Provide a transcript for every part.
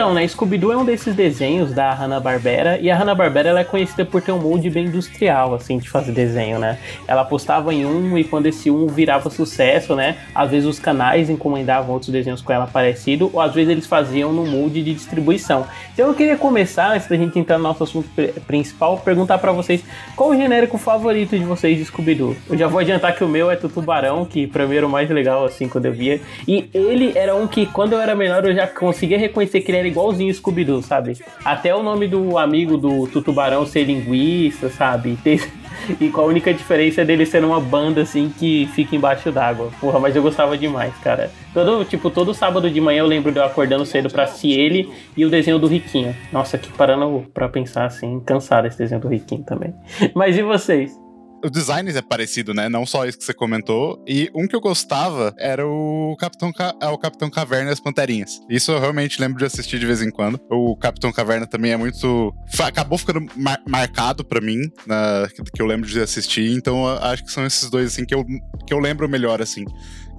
Então, né, Scooby-Doo é um desses desenhos da Hanna-Barbera, e a Hanna-Barbera ela é conhecida por ter um molde bem industrial, assim, de fazer desenho, né? Ela apostava em um, e quando esse um virava sucesso, né, às vezes os canais encomendavam outros desenhos com ela parecido, ou às vezes eles faziam no molde de distribuição. Então eu queria começar, antes da gente entrar no nosso assunto principal, perguntar para vocês qual o genérico favorito de vocês de Scooby-Doo. Eu já vou adiantar que o meu é Tutubarão, que pra mim era o mais legal, assim, quando eu via. E ele era um que, quando eu era menor, eu já conseguia reconhecer que ele era igualzinho Scooby-Doo, sabe? Até o nome do amigo do Tutubarão ser linguista, sabe? E com a única diferença dele ser uma banda assim que fica embaixo d'água. Porra, mas eu gostava demais, cara. Todo, tipo, todo sábado de manhã eu lembro de eu acordando cedo pra ele e o desenho do Riquinho. Nossa, que parando pra pensar assim, cansado esse desenho do Riquinho também. Mas e vocês? O design é parecido, né? Não só isso que você comentou. E um que eu gostava era o Capitão, Ca... é o Capitão Caverna e as Panterinhas. Isso eu realmente lembro de assistir de vez em quando. O Capitão Caverna também é muito. Acabou ficando mar marcado para mim, na... que eu lembro de assistir. Então acho que são esses dois, assim, que eu, que eu lembro melhor, assim.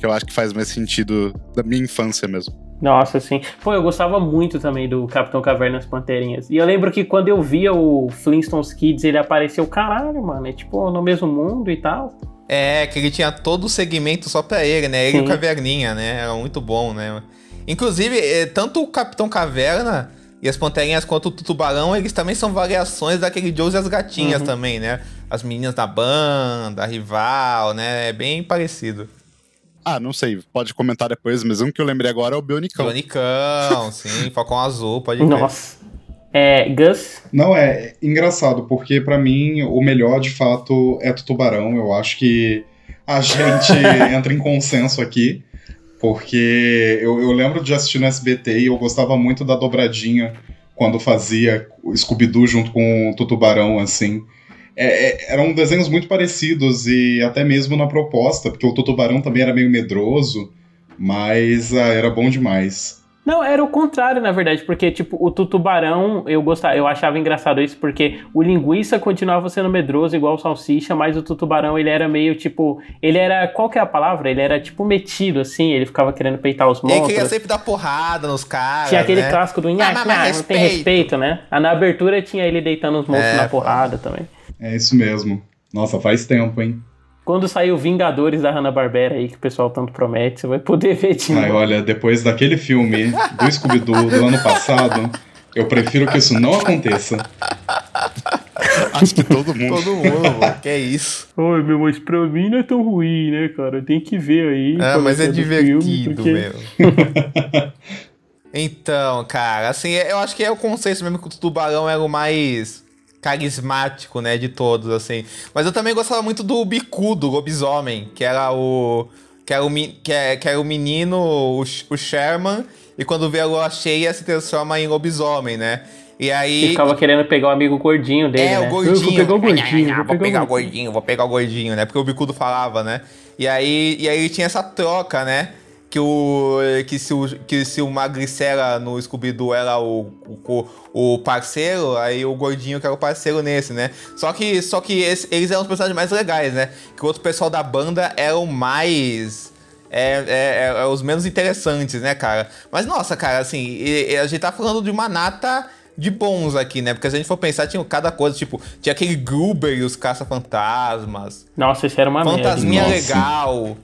Que eu acho que faz mais sentido da minha infância mesmo. Nossa, sim. Pô, eu gostava muito também do Capitão Cavernas Panterinhas. E eu lembro que quando eu via o Flintstones Kids, ele apareceu, caralho, mano, é tipo no mesmo mundo e tal. É, que ele tinha todo o segmento só pra ele, né? Ele sim. e o Caverninha, né? Era muito bom, né? Inclusive, é, tanto o Capitão Caverna e as Panterinhas quanto o Tubarão, eles também são variações daquele Joe e as Gatinhas uhum. também, né? As meninas da banda, a rival, né? É bem parecido. Ah, não sei, pode comentar depois, mas um que eu lembrei agora é o Bionicão. Bionicão, sim, Falcão Azul, pode ver. Nossa. É, Gus? Não, é engraçado, porque para mim o melhor de fato é o Tubarão. Eu acho que a gente entra em consenso aqui, porque eu, eu lembro de assistir no SBT e eu gostava muito da dobradinha quando fazia o Scooby-Doo junto com o Tutubarão, assim. É, é, eram desenhos muito parecidos e até mesmo na proposta, porque o Tutubarão também era meio medroso, mas ah, era bom demais. Não, era o contrário, na verdade, porque, tipo, o tutubarão, eu gostava, eu achava engraçado isso, porque o linguiça continuava sendo medroso, igual o salsicha, mas o tutubarão, ele era meio, tipo, ele era, qual que é a palavra? Ele era, tipo, metido, assim, ele ficava querendo peitar os monstros. Ele queria sempre dar porrada nos caras, Tinha aquele né? clássico do ah, não tem respeito, né? Ah, na abertura tinha ele deitando os monstros é, na porrada pô. também. É isso mesmo. Nossa, faz tempo, hein? Quando sair o Vingadores da Hanna-Barbera aí, que o pessoal tanto promete, você vai poder ver de Ai, olha, depois daquele filme do Scooby-Doo do ano passado, eu prefiro que isso não aconteça. Acho que todo mundo. todo mundo, mano. Que é isso. Oi, meu, mas pra mim não é tão ruim, né, cara? Tem que ver aí. Ah, mas é divertido, filme, porque... meu. então, cara, assim, eu acho que é o conceito mesmo que o tubarão era o mais carismático, né, de todos, assim. Mas eu também gostava muito do Bicudo, lobisomem, que era o. Que era o, que era, é, que era o menino, o, o Sherman, e quando vê a lua cheia se transforma em lobisomem, né? E aí. E ficava querendo pegar o amigo gordinho dele. É, né? o gordinho. Eu vou pegar o gordinho. vou, vou pegar o gordinho, vou pegar o gordinho, né? Porque o Bicudo falava, né? E aí, e aí tinha essa troca, né? Que o que se o, que se o Magricela no Scooby-Doo era o, o, o, parceiro, aí o gordinho que era o parceiro nesse, né? Só que só que esse, eles eram os personagens mais legais, né? Que o outro pessoal da banda eram mais é, é, é, é os menos interessantes, né, cara? Mas nossa, cara, assim, e, e a gente tá falando de uma nata de bons aqui, né? Porque se a gente for pensar, tinha cada coisa, tipo, tinha aquele Gruber e os caça-fantasmas. Nossa, esse era uma Fantasminha merda. legal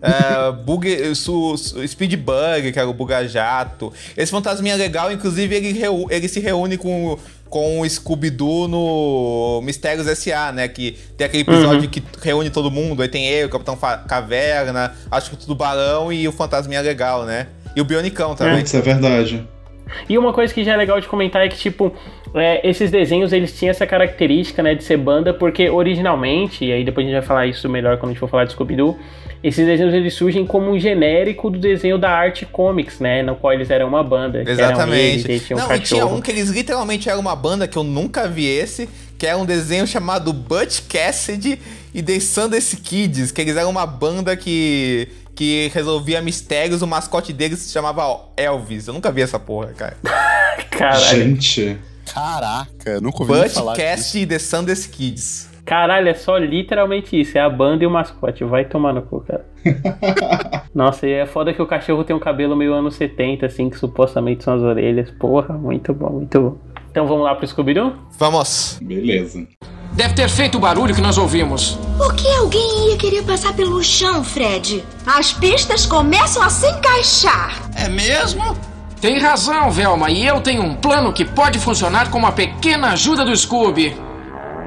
é, bug, su, su, Speed Bug, que era o Buga Jato. Esse fantasminha legal, inclusive, ele, reu, ele se reúne com, com o Scooby-Doo no Mistérios S.A., né? Que tem aquele episódio uhum. que reúne todo mundo. Aí tem ele, o Capitão Caverna, acho que o Tubarão e o Fantasminha Legal, né? E o Bionicão também. É, isso é verdade. E uma coisa que já é legal de comentar é que, tipo, é, esses desenhos eles tinham essa característica, né, de ser banda, porque originalmente, e aí depois a gente vai falar isso melhor quando a gente for falar de Scooby-Doo, esses desenhos eles surgem como um genérico do desenho da arte comics, né, no qual eles eram uma banda. Exatamente. Eles, Não, um e tinha um que eles literalmente eram uma banda que eu nunca vi esse, que é um desenho chamado Butch Cassidy e The Sundance Kids, que eles eram uma banda que que resolvia mistérios, o mascote deles se chamava Elvis. Eu nunca vi essa porra, cara. Caralho. Gente. Caraca, nunca ouvi falar Cast e The Sundance Kids. Caralho, é só literalmente isso. É a banda e o mascote. Vai tomar no cu, cara. Nossa, e é foda que o cachorro tem um cabelo meio anos 70, assim, que supostamente são as orelhas. Porra, muito bom, muito bom. Então vamos lá pro Scooby-Doo? Vamos. Beleza. Deve ter feito o barulho que nós ouvimos. Por que alguém ia querer passar pelo chão, Fred? As pistas começam a se encaixar. É mesmo? Tem razão, Velma, e eu tenho um plano que pode funcionar com uma pequena ajuda do Scooby.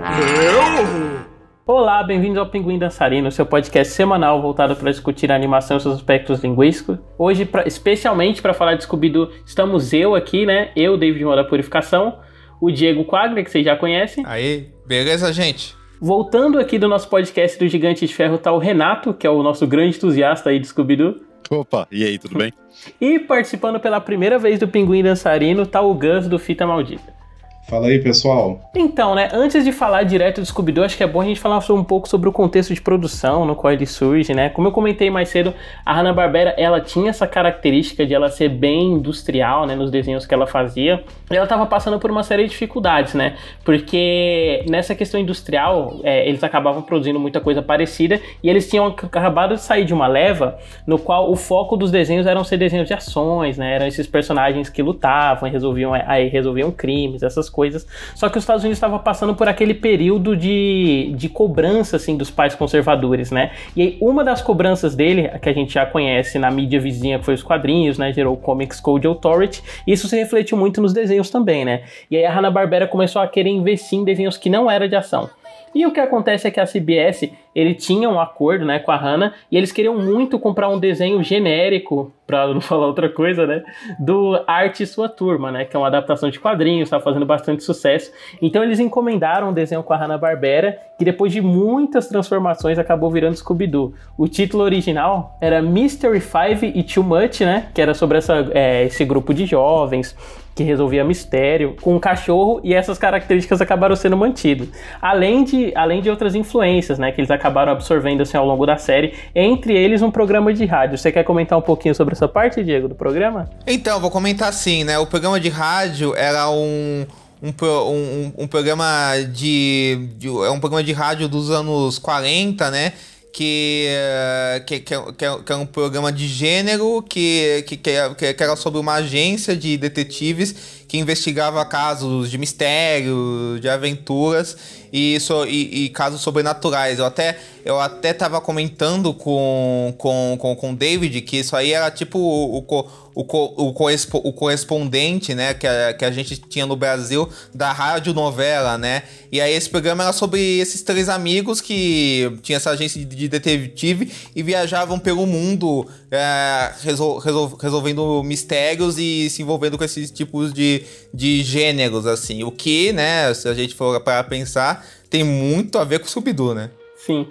Eu? Olá, bem-vindos ao Pinguim Dançarino, seu podcast semanal voltado para discutir a animação e seus aspectos linguísticos. Hoje, pra, especialmente para falar de Scooby-Doo, estamos eu aqui, né? Eu, David Moura Purificação, o Diego Quaglia, que vocês já conhecem. Aí, beleza, gente? Voltando aqui do nosso podcast do Gigante de Ferro tá o Renato, que é o nosso grande entusiasta aí de Scooby-Doo. Opa, e aí, tudo bem? e participando pela primeira vez do Pinguim Dançarino tá o Gus do Fita Maldita. Fala aí, pessoal. Então, né, antes de falar direto do Scooby-Doo, acho que é bom a gente falar um pouco sobre o contexto de produção no qual ele surge, né? Como eu comentei mais cedo, a Hanna-Barbera, ela tinha essa característica de ela ser bem industrial, né, nos desenhos que ela fazia. E ela estava passando por uma série de dificuldades, né? Porque nessa questão industrial, é, eles acabavam produzindo muita coisa parecida e eles tinham acabado de sair de uma leva no qual o foco dos desenhos eram ser desenhos de ações, né? Eram esses personagens que lutavam, resolviam, aí resolviam crimes, essas coisas. Só que os Estados Unidos estava passando por aquele período de, de cobrança assim dos pais conservadores, né? E aí uma das cobranças dele, que a gente já conhece na mídia vizinha, que foi os quadrinhos, né? Gerou o Comics Code Authority. E isso se refletiu muito nos desenhos também, né? E aí a Hanna-Barbera começou a querer investir em desenhos que não era de ação. E o que acontece é que a CBS ele tinha um acordo né, com a Hanna e eles queriam muito comprar um desenho genérico, para não falar outra coisa, né? Do Arte e Sua Turma, né? Que é uma adaptação de quadrinhos, está fazendo bastante sucesso. Então eles encomendaram um desenho com a Hanna-Barbera, que depois de muitas transformações acabou virando Scooby-Doo. O título original era Mystery Five e Too Much, né? Que era sobre essa, é, esse grupo de jovens que resolvia mistério, com um cachorro, e essas características acabaram sendo mantidas. Além de, além de outras influências, né, que eles acabaram absorvendo assim, ao longo da série, entre eles um programa de rádio. Você quer comentar um pouquinho sobre essa parte, Diego, do programa? Então, vou comentar assim, né? O programa de rádio era um. Um, um, um programa de, de, É um programa de rádio dos anos 40, né? Que, que, que, que, é um programa de gênero que, que, que, era sobre uma agência de detetives que investigava casos de mistério, de aventuras e, so, e, e, casos sobrenaturais. Eu até, eu até tava comentando com, com, com, com o David que isso aí era tipo o, o, o, o, correspo, o correspondente, né, que a, que a gente tinha no Brasil da rádio novela, né? E aí esse programa era sobre esses três amigos que tinham essa agência de detetive e viajavam pelo mundo é, resol, resol, resolvendo mistérios e se envolvendo com esses tipos de, de gêneros, assim. O que, né, se a gente for para pensar, tem muito a ver com o Scooby-Doo, né? Sim.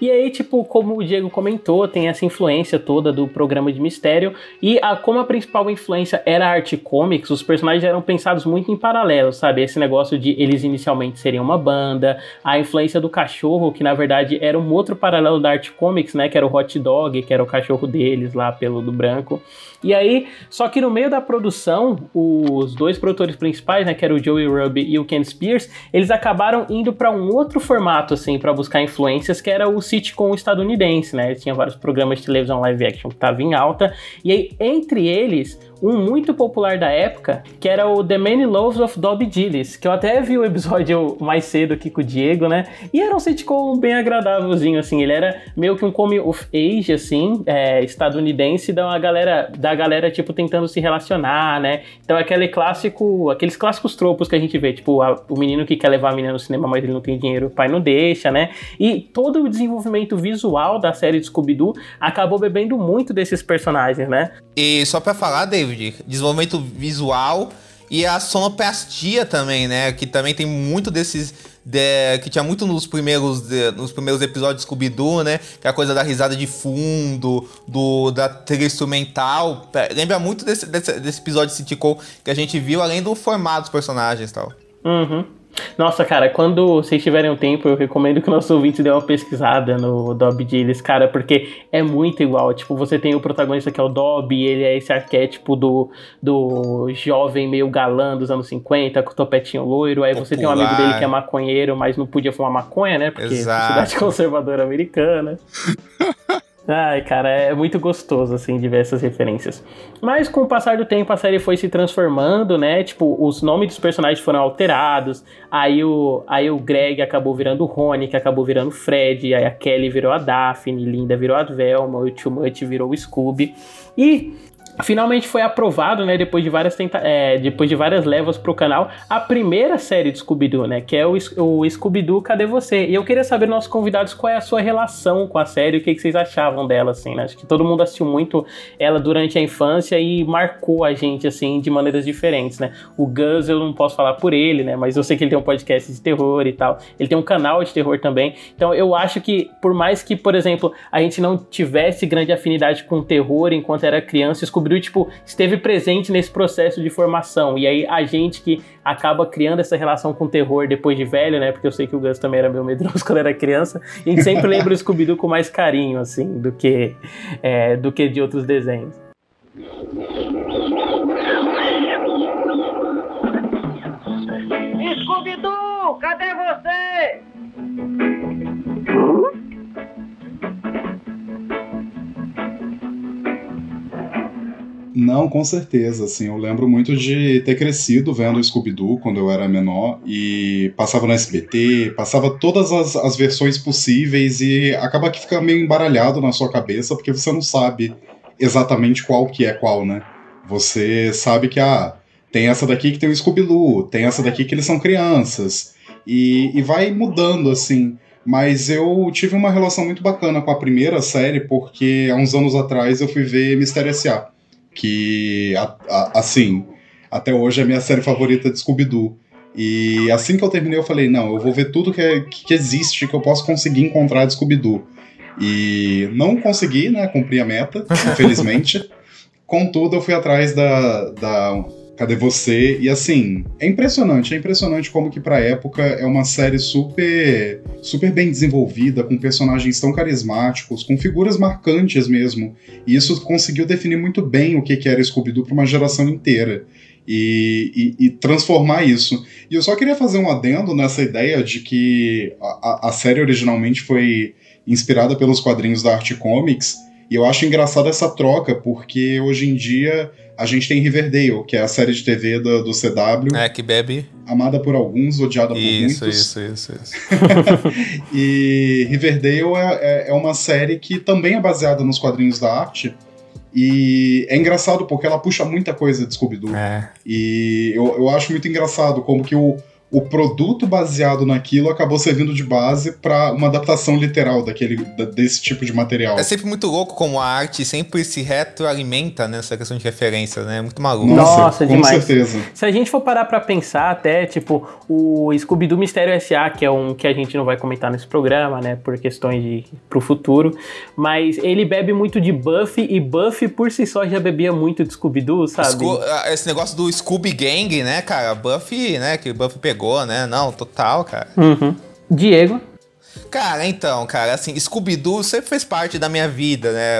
E aí, tipo, como o Diego comentou, tem essa influência toda do programa de mistério. E a, como a principal influência era a arte comics, os personagens eram pensados muito em paralelo, sabe? Esse negócio de eles inicialmente seriam uma banda, a influência do cachorro, que na verdade era um outro paralelo da arte comics, né? Que era o hot dog, que era o cachorro deles lá, pelo do branco. E aí, só que no meio da produção, os dois produtores principais, né, que era o Joey Ruby e o Ken Spears, eles acabaram indo para um outro formato, assim, para buscar influências, que era o sitcom estadunidense, né? Tinha vários programas de televisão live action que estavam em alta. E aí, entre eles, um muito popular da época, que era o The Many Loves of Dobby Gillis, que eu até vi o episódio mais cedo aqui com o Diego, né? E era um sitcom bem agradávelzinho, assim. Ele era meio que um come of age, assim, é, estadunidense, da galera, da galera, tipo, tentando se relacionar, né? Então, aquele clássico, aqueles clássicos tropos que a gente vê, tipo, a, o menino que quer levar a menina no cinema, mas ele não tem dinheiro, o pai não deixa, né? E todo o desenvolvimento visual da série de Scooby-Doo acabou bebendo muito desses personagens, né? E só para falar, David, de desenvolvimento visual e a sonoplastia também, né? Que também tem muito desses. De, que tinha muito nos primeiros, de, nos primeiros episódios Scooby-Doo, né? Que é a coisa da risada de fundo, do, da trilha instrumental. Lembra muito desse, desse, desse episódio de que a gente viu, além do formato dos personagens e tal. Uhum. Nossa, cara, quando vocês tiverem um tempo, eu recomendo que o nosso ouvinte dê uma pesquisada no Dobby Gillis, cara, porque é muito igual. Tipo, você tem o protagonista que é o Dobby, ele é esse arquétipo do, do jovem meio galã dos anos 50, com o topetinho loiro. Aí você tem um amigo dele que é maconheiro, mas não podia fumar maconha, né? Porque Exato. é cidade conservadora americana. Ai, cara, é muito gostoso, assim, de ver essas referências. Mas com o passar do tempo, a série foi se transformando, né? Tipo, os nomes dos personagens foram alterados. Aí o, aí o Greg acabou virando o Rony, que acabou virando o Fred. Aí a Kelly virou a Daphne, Linda virou a Velma, o Tio Mutt virou o Scooby. E finalmente foi aprovado, né, depois de várias, tenta é, depois de várias levas pro canal, a primeira série de Scooby-Doo, né, que é o, o Scooby-Doo Cadê Você? E eu queria saber, nossos convidados, qual é a sua relação com a série, o que, que vocês achavam dela, assim, né? Acho que todo mundo assistiu muito ela durante a infância e marcou a gente, assim, de maneiras diferentes, né? O Gus, eu não posso falar por ele, né, mas eu sei que ele tem um podcast de terror e tal, ele tem um canal de terror também, então eu acho que, por mais que, por exemplo, a gente não tivesse grande afinidade com terror enquanto era criança, Scooby descobriu, tipo, esteve presente nesse processo de formação. E aí a gente que acaba criando essa relação com o terror depois de velho, né? Porque eu sei que o Gus também era meio medroso quando era criança. E a gente sempre lembra o Scooby-Doo com mais carinho, assim, do que, é, do que de outros desenhos. Scooby-Doo, cadê você? Não, com certeza, assim, eu lembro muito de ter crescido vendo o Scooby-Doo quando eu era menor e passava no SBT, passava todas as, as versões possíveis e acaba que fica meio embaralhado na sua cabeça porque você não sabe exatamente qual que é qual, né? Você sabe que, ah, tem essa daqui que tem o Scooby-Doo, tem essa daqui que eles são crianças e, e vai mudando, assim... Mas eu tive uma relação muito bacana com a primeira série, porque há uns anos atrás eu fui ver Mistério S.A que, a, a, assim, até hoje é a minha série favorita de Scooby-Doo. E assim que eu terminei, eu falei: não, eu vou ver tudo que, é, que existe que eu posso conseguir encontrar de Scooby-Doo. E não consegui, né, cumprir a meta, infelizmente. Contudo, eu fui atrás da, da Cadê você? E assim, é impressionante, é impressionante como que pra época é uma série super super bem desenvolvida, com personagens tão carismáticos, com figuras marcantes mesmo. E isso conseguiu definir muito bem o que, que era Scooby-Doo pra uma geração inteira. E, e, e, transformar isso. E eu só queria fazer um adendo nessa ideia de que a, a série originalmente foi inspirada pelos quadrinhos da Art Comics, e eu acho engraçado essa troca, porque hoje em dia a gente tem Riverdale, que é a série de TV do, do CW. É, que bebe. Amada por alguns, odiada isso, por muitos. Isso, isso, isso. e Riverdale é, é, é, uma série que também é baseada nos quadrinhos da arte. E é engraçado porque ela puxa muita coisa de Scooby-Doo. É. E eu, eu acho muito engraçado como que o, o produto baseado naquilo acabou servindo de base para uma adaptação literal daquele, desse tipo de material. É sempre muito louco como a arte sempre se retroalimenta nessa questão de referência, né? Muito maluco. Nossa, Nossa com demais. certeza. Se a gente for parar para pensar até, tipo, o Scooby-Doo Mistério S.A., que é um que a gente não vai comentar nesse programa, né, por questões de pro futuro, mas ele bebe muito de Buffy e Buffy por si só já bebia muito de Scooby-Doo, sabe? Esse negócio do Scooby Gang, né, cara? Buffy, né, que Buffy pegou pegou, né? Não, total, cara. Uhum. Diego? Cara, então, cara, assim, Scooby-Doo sempre fez parte da minha vida, né?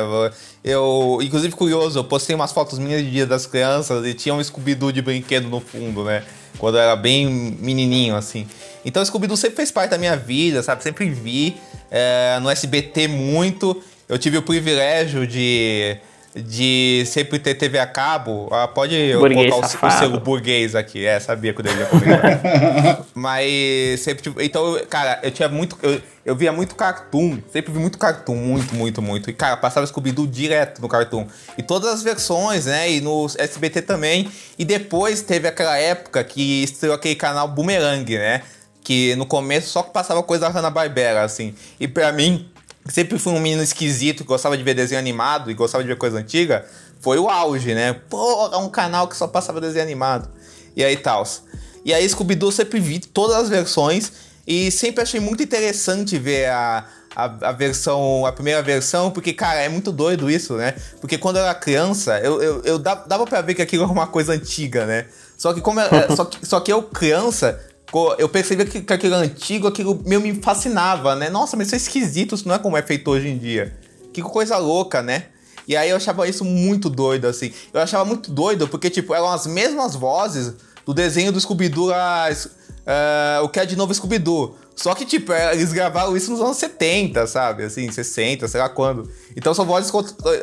Eu, inclusive, curioso, eu postei umas fotos minhas de Dia das Crianças e tinha um Scooby-Doo de brinquedo no fundo, né? Quando eu era bem menininho, assim. Então, Scooby-Doo sempre fez parte da minha vida, sabe? Sempre vi é, no SBT muito. Eu tive o privilégio de de sempre ter TV a cabo, ah, pode burguês colocar o, o selo burguês aqui. É, sabia que eu devia comentar. Mas sempre Então, cara, eu tinha muito. Eu, eu via muito cartoon. Sempre vi muito cartoon, muito, muito, muito. E, cara, passava Scooby-Doo direto no cartoon. E todas as versões, né? E no SBT também. E depois teve aquela época que estreou aquele canal Boomerang, né? Que no começo só que passava coisa da Hanna-Barbera, assim. E pra mim, sempre fui um menino esquisito, gostava de ver desenho animado e gostava de ver coisa antiga, foi o auge, né? Pô, é um canal que só passava desenho animado. E aí tal. E aí Scooby-Doo sempre vi todas as versões e sempre achei muito interessante ver a, a, a, versão, a primeira versão, porque, cara, é muito doido isso, né? Porque quando eu era criança, eu, eu, eu dava pra ver que aquilo era uma coisa antiga, né? Só que como eu, é, só, que, só que eu, criança, Eu percebi que, que aquilo antigo, aquilo meio me fascinava, né? Nossa, mas isso é esquisito, isso não é como é feito hoje em dia. Que coisa louca, né? E aí eu achava isso muito doido, assim. Eu achava muito doido porque, tipo, eram as mesmas vozes do desenho do Scooby-Doo, uh, o que é de novo Scooby-Doo. Só que, tipo, é, eles gravaram isso nos anos 70, sabe? Assim, 60, sei lá quando. Então são vozes.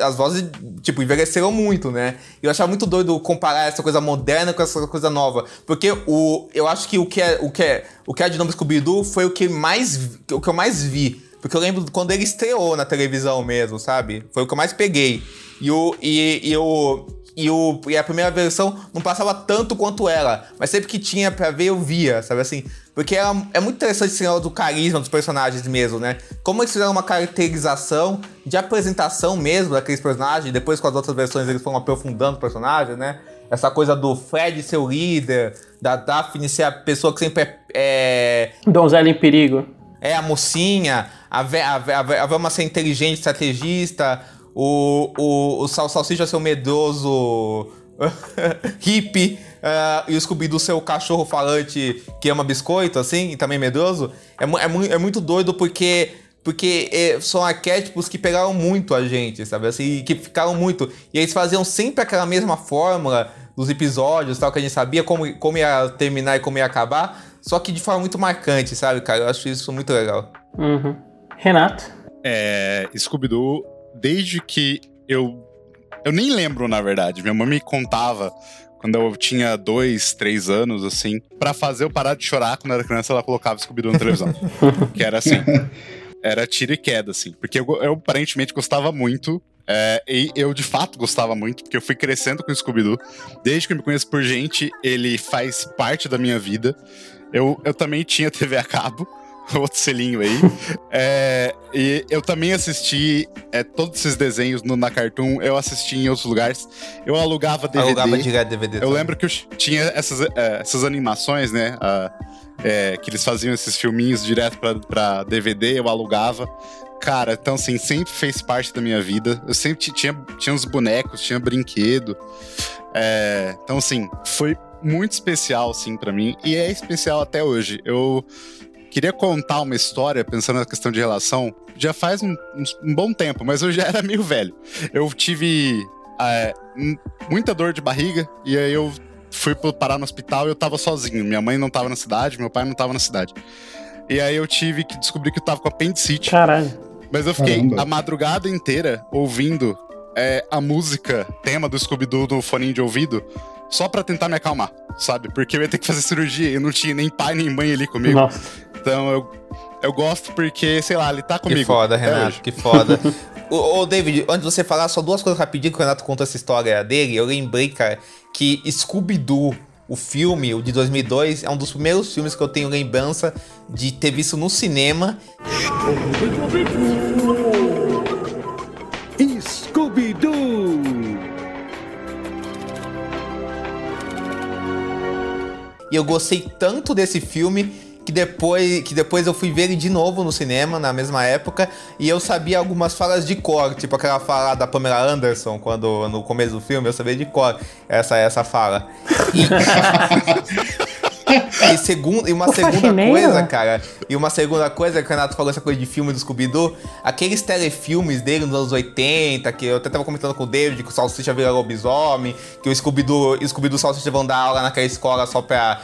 As vozes, tipo, envelheceram muito, né? E eu achava muito doido comparar essa coisa moderna com essa coisa nova. Porque o, eu acho que o que é, o que é, o que é de novo Scooby-Doo foi o que mais. O que eu mais vi. Porque eu lembro quando ele estreou na televisão mesmo, sabe? Foi o que eu mais peguei. E o. E, e o e, o, e a primeira versão não passava tanto quanto ela, mas sempre que tinha pra ver eu via, sabe assim? Porque ela, é muito interessante esse negócio do carisma dos personagens mesmo, né? Como eles fizeram uma caracterização de apresentação mesmo daqueles personagens, depois com as outras versões eles foram aprofundando o personagem, né? Essa coisa do Fred ser o líder, da Daphne ser a pessoa que sempre é. é... Donzela em perigo. É, a mocinha, a, a, a, a Velma ser inteligente, estrategista, o, o, o Sal Salsicha ser um medroso hippie uh, e o Scooby-Doo ser o cachorro falante que ama biscoito, assim, e também medroso, é, é, é muito doido porque porque é, são arquétipos que pegaram muito a gente, sabe? Assim, que ficaram muito. E eles faziam sempre aquela mesma fórmula dos episódios, tal, que a gente sabia como, como ia terminar e como ia acabar, só que de forma muito marcante, sabe, cara? Eu acho isso muito legal. Uhum. Renato? É, Scooby-Doo desde que eu. Eu nem lembro, na verdade. Minha mãe me contava quando eu tinha dois, três anos, assim. para fazer eu parar de chorar quando era criança, ela colocava Scooby-Doo na televisão. que era assim. Era tiro e queda, assim. Porque eu, eu aparentemente gostava muito. É, e eu de fato gostava muito, porque eu fui crescendo com o Scooby-Doo. Desde que eu me conheço por gente, ele faz parte da minha vida. Eu, eu também tinha TV a cabo. outro selinho aí. é, e eu também assisti é, todos esses desenhos no, na Cartoon, eu assisti em outros lugares. Eu alugava DVD. Alugava direto DVD. Eu também. lembro que eu tinha essas, é, essas animações, né? É, que eles faziam esses filminhos direto pra, pra DVD, eu alugava. Cara, então assim, sempre fez parte da minha vida. Eu sempre tinha, tinha uns bonecos, tinha brinquedo. É, então assim, foi muito especial, assim, para mim. E é especial até hoje. Eu Queria contar uma história, pensando na questão de relação, já faz um, um bom tempo, mas eu já era meio velho. Eu tive é, muita dor de barriga, e aí eu fui parar no hospital e eu tava sozinho. Minha mãe não tava na cidade, meu pai não tava na cidade. E aí eu tive que descobrir que eu tava com apendicite. Caralho. Mas eu fiquei Caramba. a madrugada inteira ouvindo é, a música, tema do Scooby-Doo no fone de ouvido, só para tentar me acalmar, sabe? Porque eu ia ter que fazer cirurgia e não tinha nem pai nem mãe ali comigo. Nossa. Então eu, eu gosto porque, sei lá, ele tá comigo. Que foda, Renato, que foda. ô, ô, David, antes de você falar, só duas coisas rapidinho que o Renato contou essa história dele. Eu lembrei, cara, que Scooby-Doo, o filme, o de 2002, é um dos primeiros filmes que eu tenho lembrança de ter visto no cinema. Scooby-Doo! E eu gostei tanto desse filme que depois, que depois eu fui ver ele de novo no cinema, na mesma época, e eu sabia algumas falas de cor, tipo aquela fala da Pamela Anderson, quando no começo do filme, eu sabia de cor essa, essa fala. E... e, segundo, e uma o segunda faxineiro. coisa, cara, e uma segunda coisa que o Renato falou essa coisa de filme do Scooby-Doo, aqueles telefilmes dele nos anos 80, que eu até tava comentando com o David, que o Salsicha vira lobisomem, que o Scooby-Doo e o Scooby-Doo Salsicha vão dar aula naquela escola só pra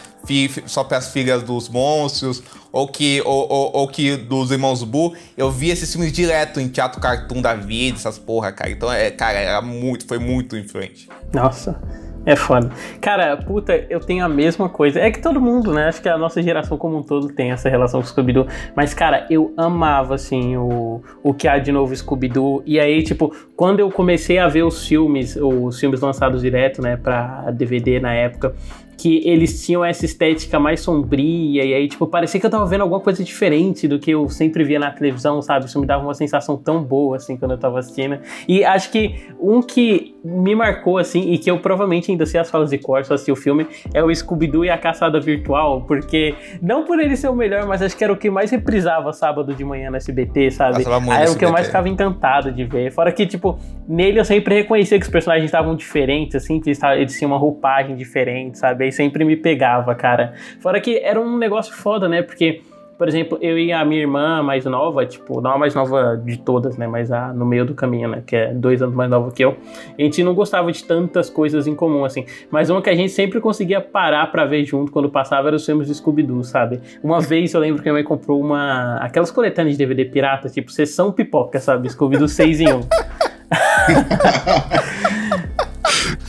só para as filhas dos monstros, ou que, ou, ou, ou, que dos irmãos Boo, eu vi esses filmes direto em teatro cartoon da vida, essas porra, cara. Então, é, cara, era muito, foi muito influente. Nossa. É foda. Cara, puta, eu tenho a mesma coisa. É que todo mundo, né? Acho que a nossa geração como um todo tem essa relação com o Scooby-Doo. Mas, cara, eu amava, assim, o, o que há de novo Scooby-Doo. E aí, tipo, quando eu comecei a ver os filmes, os filmes lançados direto, né, pra DVD na época, que eles tinham essa estética mais sombria, e aí, tipo, parecia que eu tava vendo alguma coisa diferente do que eu sempre via na televisão, sabe? Isso me dava uma sensação tão boa, assim, quando eu tava assistindo. E acho que um que me marcou, assim, e que eu provavelmente ainda sei as falas de cor, só assisti o filme, é o Scooby-Doo e a Caçada Virtual, porque, não por ele ser o melhor, mas acho que era o que mais reprisava sábado de manhã no SBT, sabe? Aí era o que eu mais ficava encantado de ver. Fora que, tipo, nele eu sempre reconhecia que os personagens estavam diferentes, assim, que eles, tinham uma roupagem diferente, sabe? Sempre me pegava, cara. Fora que era um negócio foda, né? Porque por exemplo, eu e a minha irmã mais nova, tipo, não a mais nova de todas, né? Mas a no meio do caminho, né? Que é dois anos mais nova que eu. A gente não gostava de tantas coisas em comum, assim. Mas uma que a gente sempre conseguia parar para ver junto quando passava era os filmes do Scooby-Doo, sabe? Uma vez eu lembro que a minha mãe comprou uma. aquelas coletâneas de DVD pirata, tipo, sessão pipoca, sabe? Scooby-Doo 6 em 1.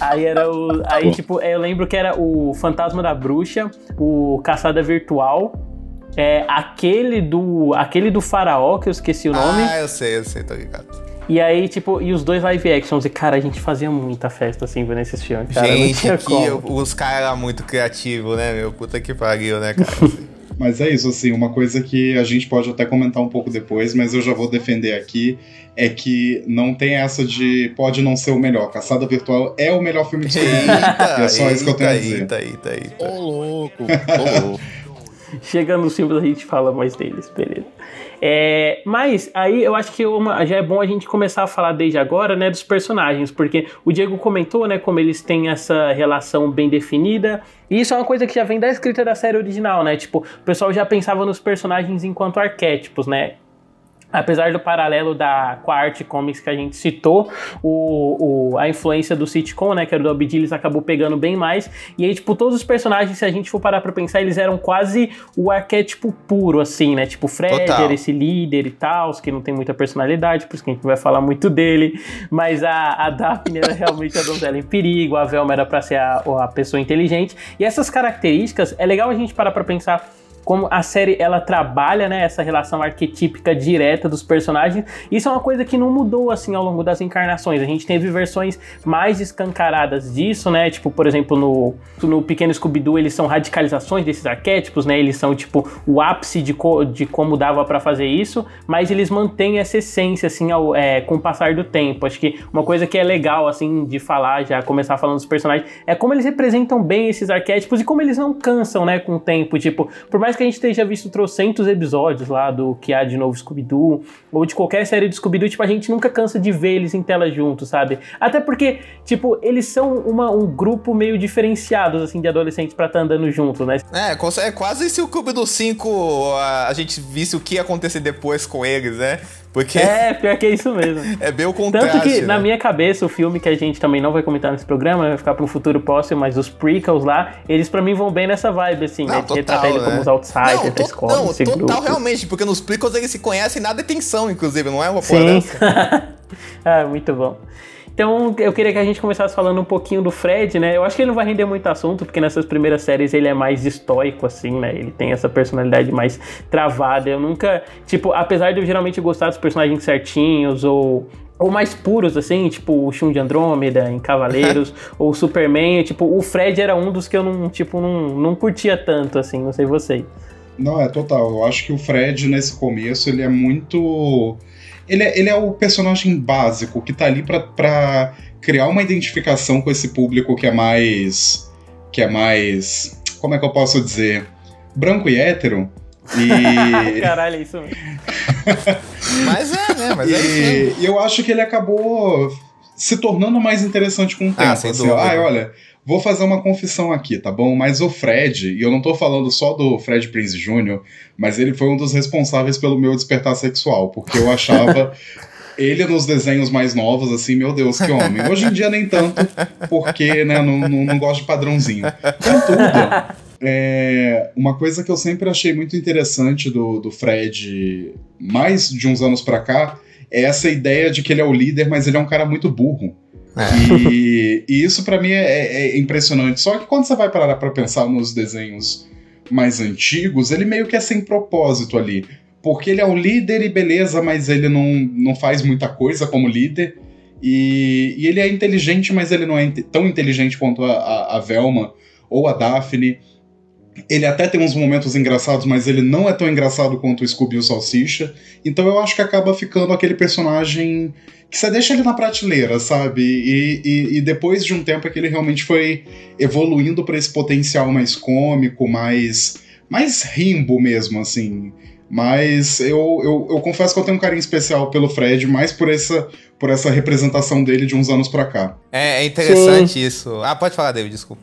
Aí era o. Aí, tipo, eu lembro que era o Fantasma da Bruxa, o Caçada Virtual é aquele do aquele do faraó que eu esqueci o nome. Ah, eu sei, eu sei, tô ligado. E aí, tipo, e os dois live actions. E, cara, a gente fazia muita festa, assim, vendo esses filmes, cara. Gente, aqui, os caras eram muito criativos, né, meu? Puta que pariu, né, cara? Mas é isso, assim, uma coisa que a gente pode até comentar um pouco depois, mas eu já vou defender aqui, é que não tem essa de pode não ser o melhor. Caçada Virtual é o melhor filme de eita, é só eita, isso que eu tenho a dizer. Eita, eita, eita. Ô, louco, ô, louco. Chegando nos filmes a gente fala mais deles, beleza. É, mas aí eu acho que uma, já é bom a gente começar a falar desde agora, né, dos personagens, porque o Diego comentou, né, como eles têm essa relação bem definida, e isso é uma coisa que já vem da escrita da série original, né, tipo, o pessoal já pensava nos personagens enquanto arquétipos, né, Apesar do paralelo da, com a arte comics que a gente citou, o, o, a influência do sitcom, né, que era do Abdilis, acabou pegando bem mais. E aí, tipo, todos os personagens, se a gente for parar pra pensar, eles eram quase o arquétipo puro, assim, né? Tipo, Fred era esse líder e tal, que não tem muita personalidade, por isso que a gente vai falar muito dele. Mas a, a Daphne era realmente a donzela em perigo, a Velma era pra ser a, a pessoa inteligente. E essas características, é legal a gente parar pra pensar como a série ela trabalha, né, essa relação arquetípica direta dos personagens. Isso é uma coisa que não mudou assim ao longo das encarnações. A gente teve versões mais escancaradas disso, né? Tipo, por exemplo, no, no Pequeno Scooby-Doo, eles são radicalizações desses arquétipos, né? Eles são tipo o ápice de, co de como dava para fazer isso, mas eles mantêm essa essência assim ao, é, com o passar do tempo. Acho que uma coisa que é legal assim de falar, já começar falando dos personagens, é como eles representam bem esses arquétipos e como eles não cansam, né, com o tempo. Tipo, por mais que a gente tenha visto trocentos episódios lá do que há de novo Scooby-Doo, ou de qualquer série de Scooby-Doo, tipo, a gente nunca cansa de ver eles em tela juntos, sabe? Até porque, tipo, eles são uma, um grupo meio diferenciados, assim, de adolescentes pra estar tá andando juntos, né? É, é quase se o dos Cinco a, a gente visse o que ia acontecer depois com eles, né? Porque... É, pior que é isso mesmo. é bem o contrário. Tanto que, né? na minha cabeça, o filme que a gente também não vai comentar nesse programa, vai ficar para um futuro próximo, mas os prequels lá, eles para mim vão bem nessa vibe, assim, não, né? Total, retratar ele né? como os outsiders não, da escola, Não, total, grupo. realmente, porque nos prequels eles se conhecem na detenção, inclusive, não é uma porra Sim. ah, muito bom. Então, eu queria que a gente começasse falando um pouquinho do Fred, né? Eu acho que ele não vai render muito assunto, porque nessas primeiras séries ele é mais estoico, assim, né? Ele tem essa personalidade mais travada. Eu nunca, tipo, apesar de eu geralmente gostar dos personagens certinhos ou ou mais puros, assim, tipo o Shun de Andrômeda em Cavaleiros, ou Superman, tipo, o Fred era um dos que eu não, tipo, não, não curtia tanto, assim, não sei vocês. Não, é total. Eu acho que o Fred, nesse começo, ele é muito ele é, ele é o personagem básico que tá ali pra, criar uma identificação com esse público que é mais. que é mais. como é que eu posso dizer? branco e hétero. E. Caralho, é isso mesmo. Mas é, né? Mas e, é isso E eu acho que ele acabou se tornando mais interessante com o tempo. Ah, assim, ah, olha, Vou fazer uma confissão aqui, tá bom? Mas o Fred, e eu não tô falando só do Fred Prince Jr., mas ele foi um dos responsáveis pelo meu despertar sexual, porque eu achava ele nos desenhos mais novos, assim, meu Deus, que homem. Hoje em dia nem tanto, porque, né, não, não, não gosto de padrãozinho. Contudo, é, uma coisa que eu sempre achei muito interessante do, do Fred, mais de uns anos pra cá, é essa ideia de que ele é o líder, mas ele é um cara muito burro. É. E, e, isso para mim é, é, impressionante. Só que quando você vai parar para pensar nos desenhos mais antigos, ele meio que é sem propósito ali. Porque ele é o líder e beleza, mas ele não, não faz muita coisa como líder. E, e ele é inteligente, mas ele não é tão inteligente quanto a, a, a Velma ou a Daphne. Ele até tem uns momentos engraçados, mas ele não é tão engraçado quanto o Scooby e o Salsicha. Então eu acho que acaba ficando aquele personagem que você deixa ele na prateleira, sabe? E, e, e depois de um tempo é que ele realmente foi evoluindo para esse potencial mais cômico, mais, mais rimbo mesmo, assim. Mas eu, eu, eu, confesso que eu tenho um carinho especial pelo Fred, mais por essa, por essa representação dele de uns anos pra cá. É, é interessante Sim. isso. Ah, pode falar, David, desculpa.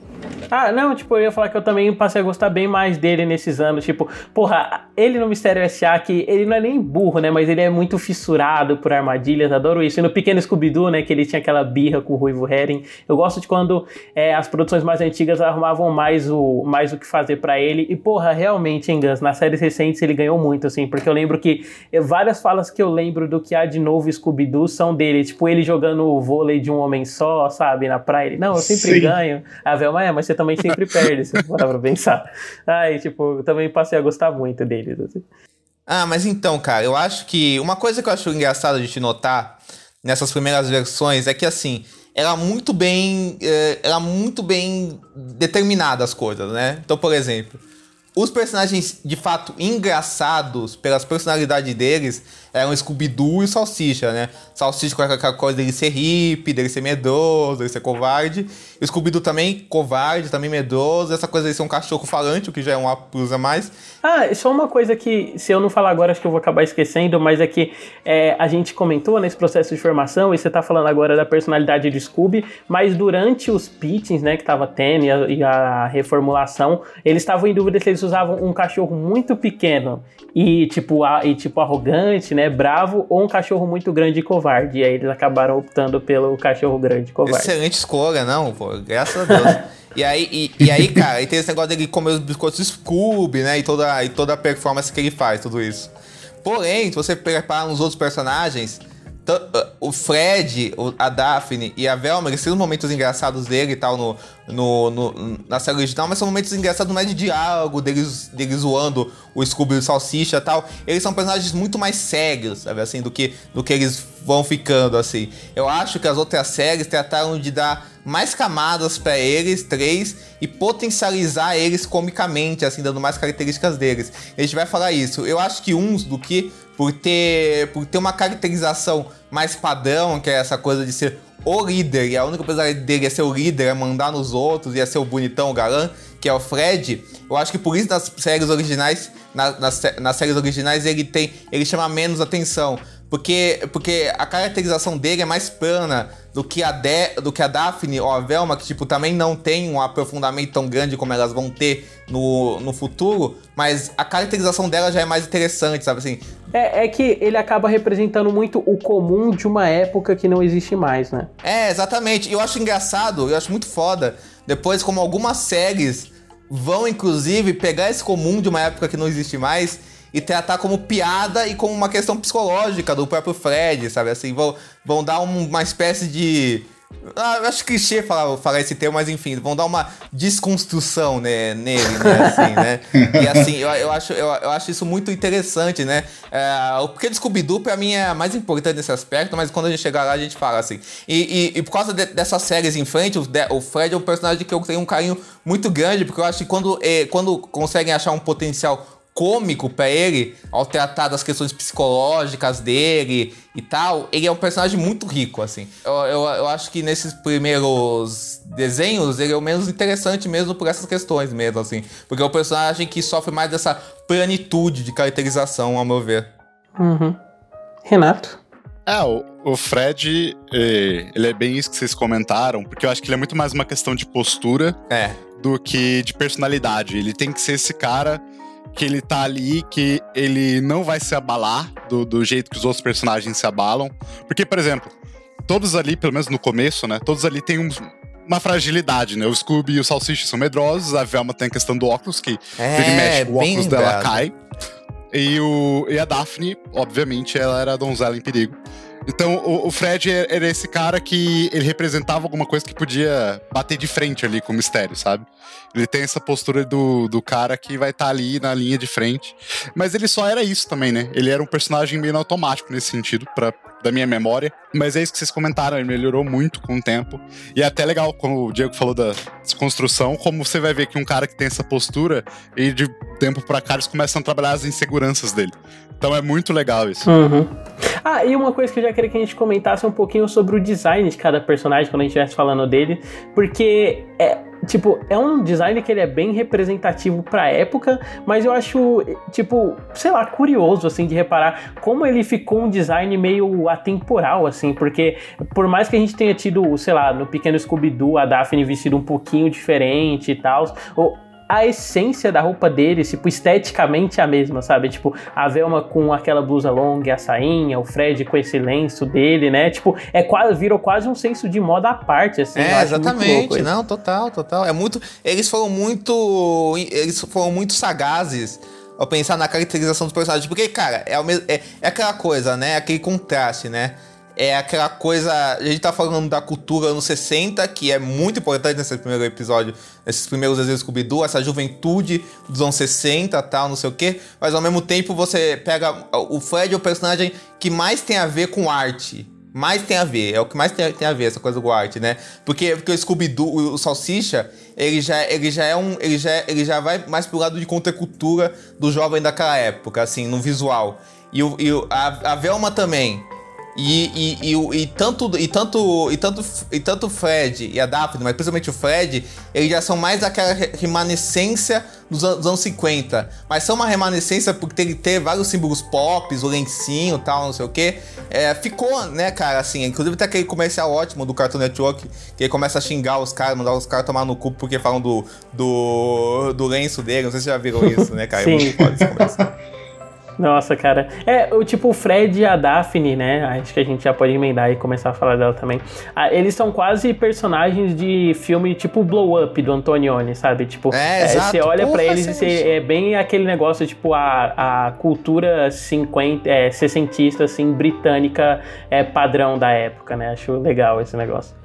Ah, não, tipo, eu ia falar que eu também passei a gostar bem mais dele nesses anos. Tipo, porra, ele no Mistério S.A., que ele não é nem burro, né? Mas ele é muito fissurado por armadilhas, adoro isso. E no Pequeno Scooby-Doo, né? Que ele tinha aquela birra com o Ruivo Herring. Eu gosto de quando é, as produções mais antigas arrumavam mais o, mais o que fazer para ele. E, porra, realmente, em Gus, nas séries recentes ele ganhou muito, assim. Porque eu lembro que várias falas que eu lembro do que há de novo Scooby-Doo são dele. Tipo, ele jogando o vôlei de um homem só, sabe? Na praia. Ele, não, eu sempre Sim. ganho. A Velma é, mas você também sempre perde, se for pra pensar. Aí, tipo, eu também passei a gostar muito deles. Assim. Ah, mas então, cara, eu acho que uma coisa que eu acho engraçado de te notar nessas primeiras versões é que assim, era muito bem, eh, era muito bem determinada as coisas, né? Então, por exemplo, os personagens de fato engraçados pelas personalidades deles eram Scooby-Doo e Salsicha, né? Salsicha com aquela coisa dele ser hippie, dele ser medroso, dele ser covarde. Scooby-Doo também covarde, também medroso. Essa coisa de ser um cachorro falante, o que já é uma plus a mais. Ah, só uma coisa que, se eu não falar agora, acho que eu vou acabar esquecendo, mas é que é, a gente comentou nesse processo de formação, e você tá falando agora da personalidade de Scooby, mas durante os pitchings, né, que tava tendo e a, e a reformulação, eles estavam em dúvida se eles usavam um cachorro muito pequeno e tipo, a, e, tipo arrogante, né? Bravo, ou um cachorro muito grande e covarde. E aí eles acabaram optando pelo cachorro grande e covarde. Excelente escolha, não, pô. Graças a Deus. E aí, e, e, aí, cara, e tem esse negócio dele comer os biscoitos Scooby, né? E toda, e toda a performance que ele faz, tudo isso. Porém, se você preparar nos outros personagens, o Fred, a Daphne e a Velma, eles têm os momentos engraçados dele e tal no, no, no, na série original, mas são momentos engraçados mais de diálogo, deles, deles zoando o Scooby e o Salsicha e tal. Eles são personagens muito mais sérios, sabe, assim, do que, do que eles vão ficando, assim. Eu acho que as outras séries trataram de dar mais camadas para eles, três, e potencializar eles comicamente, assim, dando mais características deles. A gente vai falar isso. Eu acho que uns do que por ter, por ter uma caracterização mais padrão, que é essa coisa de ser o líder, e a única coisa dele é ser o líder, é mandar nos outros, e é ser o bonitão, o galã, que é o Fred. Eu acho que por isso nas séries originais, na, nas, nas séries originais ele tem, ele chama menos atenção. Porque, porque a caracterização dele é mais plana do que a, De, do que a Daphne ou a Velma, que tipo, também não tem um aprofundamento tão grande como elas vão ter no, no futuro, mas a caracterização dela já é mais interessante, sabe assim? É, é que ele acaba representando muito o comum de uma época que não existe mais, né? É, exatamente. Eu acho engraçado, eu acho muito foda. Depois, como algumas séries vão, inclusive, pegar esse comum de uma época que não existe mais e tratar como piada e como uma questão psicológica do próprio Fred, sabe? Assim, vão, vão dar uma espécie de. Ah, eu acho clichê falar, falar esse termo, mas enfim, vão dar uma desconstrução né, nele, né? Assim, né? E assim, eu, eu, acho, eu, eu acho isso muito interessante, né? É, o Pequeno Scooby-Doo, pra mim, é mais importante nesse aspecto, mas quando a gente chegar lá, a gente fala assim. E, e, e por causa de, dessas séries em frente, o, o, Fred é um personagem que eu tenho um carinho muito grande, porque eu acho que quando, é, quando conseguem achar um potencial cômico para ele, ao tratar das questões psicológicas dele e tal, ele é um personagem muito rico, assim. Eu, eu, eu, acho que nesses primeiros desenhos, ele é o menos interessante mesmo por essas questões mesmo, assim. Porque é um personagem que sofre mais dessa plenitude de caracterização, ao meu ver. Uhum. Renato? É, o, o Fred, eh, ele é bem isso que vocês comentaram, porque eu acho que ele é muito mais uma questão de postura é. do que de personalidade. Ele tem que ser esse cara que ele tá ali, que ele não vai se abalar do, do jeito que os outros personagens se abalam. Porque, por exemplo, todos ali, pelo menos no começo, né? Todos ali têm um, uma fragilidade, né? O Scooby e o Salsicha são medrosos, a Velma tem a questão do óculos, que é, ele mexe, o óculos dela cai. E, o, e a Daphne, obviamente, ela era a donzela em perigo. Então, o, o, Fred era esse cara que ele representava alguma coisa que podia bater de frente ali com o mistério, sabe? Ele tem essa postura do, do cara que vai estar tá ali na linha de frente. Mas ele só era isso também, né? Ele era um personagem meio automático nesse sentido, pra, da minha memória. Mas é isso que vocês comentaram, ele melhorou muito com o tempo. E é até legal, como o Diego falou da desconstrução, como você vai ver que um cara que tem essa postura, e de tempo pra cá eles começam a trabalhar as inseguranças dele. Então é muito legal isso. Uhum. Ah, e uma coisa que eu já queria que a gente comentasse um pouquinho sobre o design de cada personagem quando a gente estivesse falando dele, porque é, tipo, é um design que ele é bem representativo pra época, mas eu acho, tipo, sei lá, curioso, assim, de reparar como ele ficou um design meio atemporal, assim, porque por mais que a gente tenha tido, sei lá, no Pequeno Scooby-Doo, a Daphne vestido um pouquinho diferente e tal, a essência da roupa deles, tipo, esteticamente a mesma, sabe? Tipo, a Velma com aquela blusa longa e a sainha, o Fred com esse lenço dele, né? Tipo, é quase, virou quase um senso de moda à parte, assim. É, exatamente. Não, total, total. É muito. Eles foram muito. Eles foram muito sagazes ao pensar na caracterização dos personagens. Porque, cara, é, é, é aquela coisa, né? Aquele contraste, né? É aquela coisa. A gente tá falando da cultura anos 60, que é muito importante nesse primeiro episódio, nesses primeiros desenhos Scooby-Doo, essa juventude dos anos 60 tal, não sei o quê. Mas ao mesmo tempo você pega. O Fred é o personagem que mais tem a ver com arte. Mais tem a ver, é o que mais tem, tem a ver, essa coisa com arte, né? Porque, porque o Scooby-Doo, o, Salsicha, ele já, ele já é um. Ele já, ele já vai mais pro lado de contracultura do jovem daquela época, assim, no visual. E, o, e a, a Velma também. E, e, e, e, tanto, e, tanto, e, tanto, e tanto o Fred e a Daphne, mas principalmente o Fred, eles já são mais daquela remanescência dos, anos, dos anos 50. Mas são uma remanescência porque tem ter vários símbolos pop, o lencinho e tal, não sei o que. É, ficou, né, cara, assim. Inclusive tem aquele comercial ótimo do Cartoon Network, que ele começa a xingar os caras, mandar os caras tomar no cu porque falam do, do, do lenço dele. Não sei se vocês já viram isso, né, cara? Sim. É muito foda esse comercial. Nossa, cara. É, o tipo, o Fred e a Daphne, né? Acho que a gente já pode emendar e começar a falar dela também. Ah, eles são quase personagens de filme tipo Blow Up do Antonioni, sabe? Tipo, é, é, você olha para eles e você, é bem aquele negócio, tipo, a, a cultura 50, é, sessentista, assim, britânica é padrão da época, né? Acho legal esse negócio.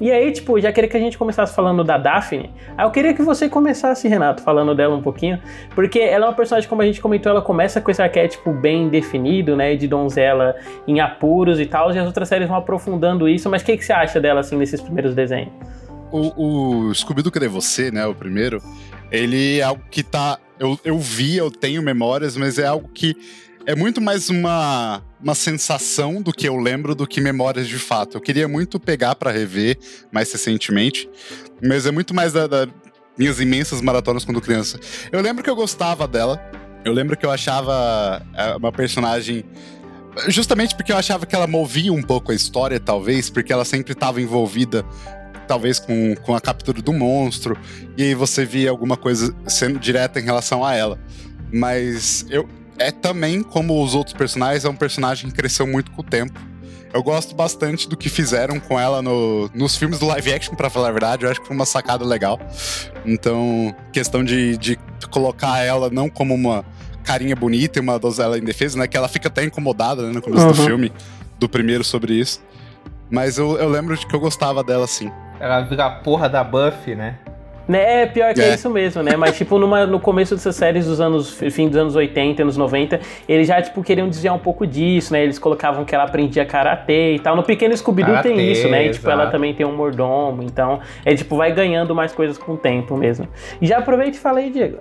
E aí, tipo, já queria que a gente começasse falando da Daphne. Aí eu queria que você começasse, Renato, falando dela um pouquinho. Porque ela é uma personagem, como a gente comentou, ela começa com esse arquétipo bem definido, né? De donzela em apuros e tal. E as outras séries vão aprofundando isso. Mas o que, que você acha dela, assim, nesses primeiros desenhos? O, o Scooby-Doo Querer Você, né? O primeiro. Ele é algo que tá. Eu, eu vi, eu tenho memórias, mas é algo que é muito mais uma, uma sensação do que eu lembro do que memórias de fato. Eu queria muito pegar para rever mais recentemente, mas é muito mais das da minhas imensas maratonas quando criança. Eu lembro que eu gostava dela, eu lembro que eu achava é, uma personagem justamente porque eu achava que ela movia um pouco a história, talvez, porque ela sempre estava envolvida, talvez, com, com a captura do monstro, e aí você via alguma coisa sendo direta em relação a ela. Mas eu, é também, como os outros personagens, é um personagem que cresceu muito com o tempo. Eu gosto bastante do que fizeram com ela no, nos filmes do live action, para falar a verdade. Eu acho que foi uma sacada legal. Então, questão de, de colocar ela não como uma carinha bonita e uma donzela indefesa, né? Que ela fica até incomodada né, no começo uhum. do filme, do primeiro sobre isso. Mas eu, eu lembro de que eu gostava dela, sim. Ela vira a porra da Buffy, né? Né, é pior que é. é. isso mesmo, né? Mas, tipo, numa, no começo dessas séries dos anos, fim dos anos 80, anos 90, eles já, tipo, queriam desviar um pouco disso, né? Eles colocavam que ela aprendia karatê e tal. No Pequeno Scooby-Doo tem isso, né? E, tipo, ela também tem um mordomo, então, é, tipo, vai ganhando mais coisas com o tempo mesmo. E já aproveita e fala aí, Diego.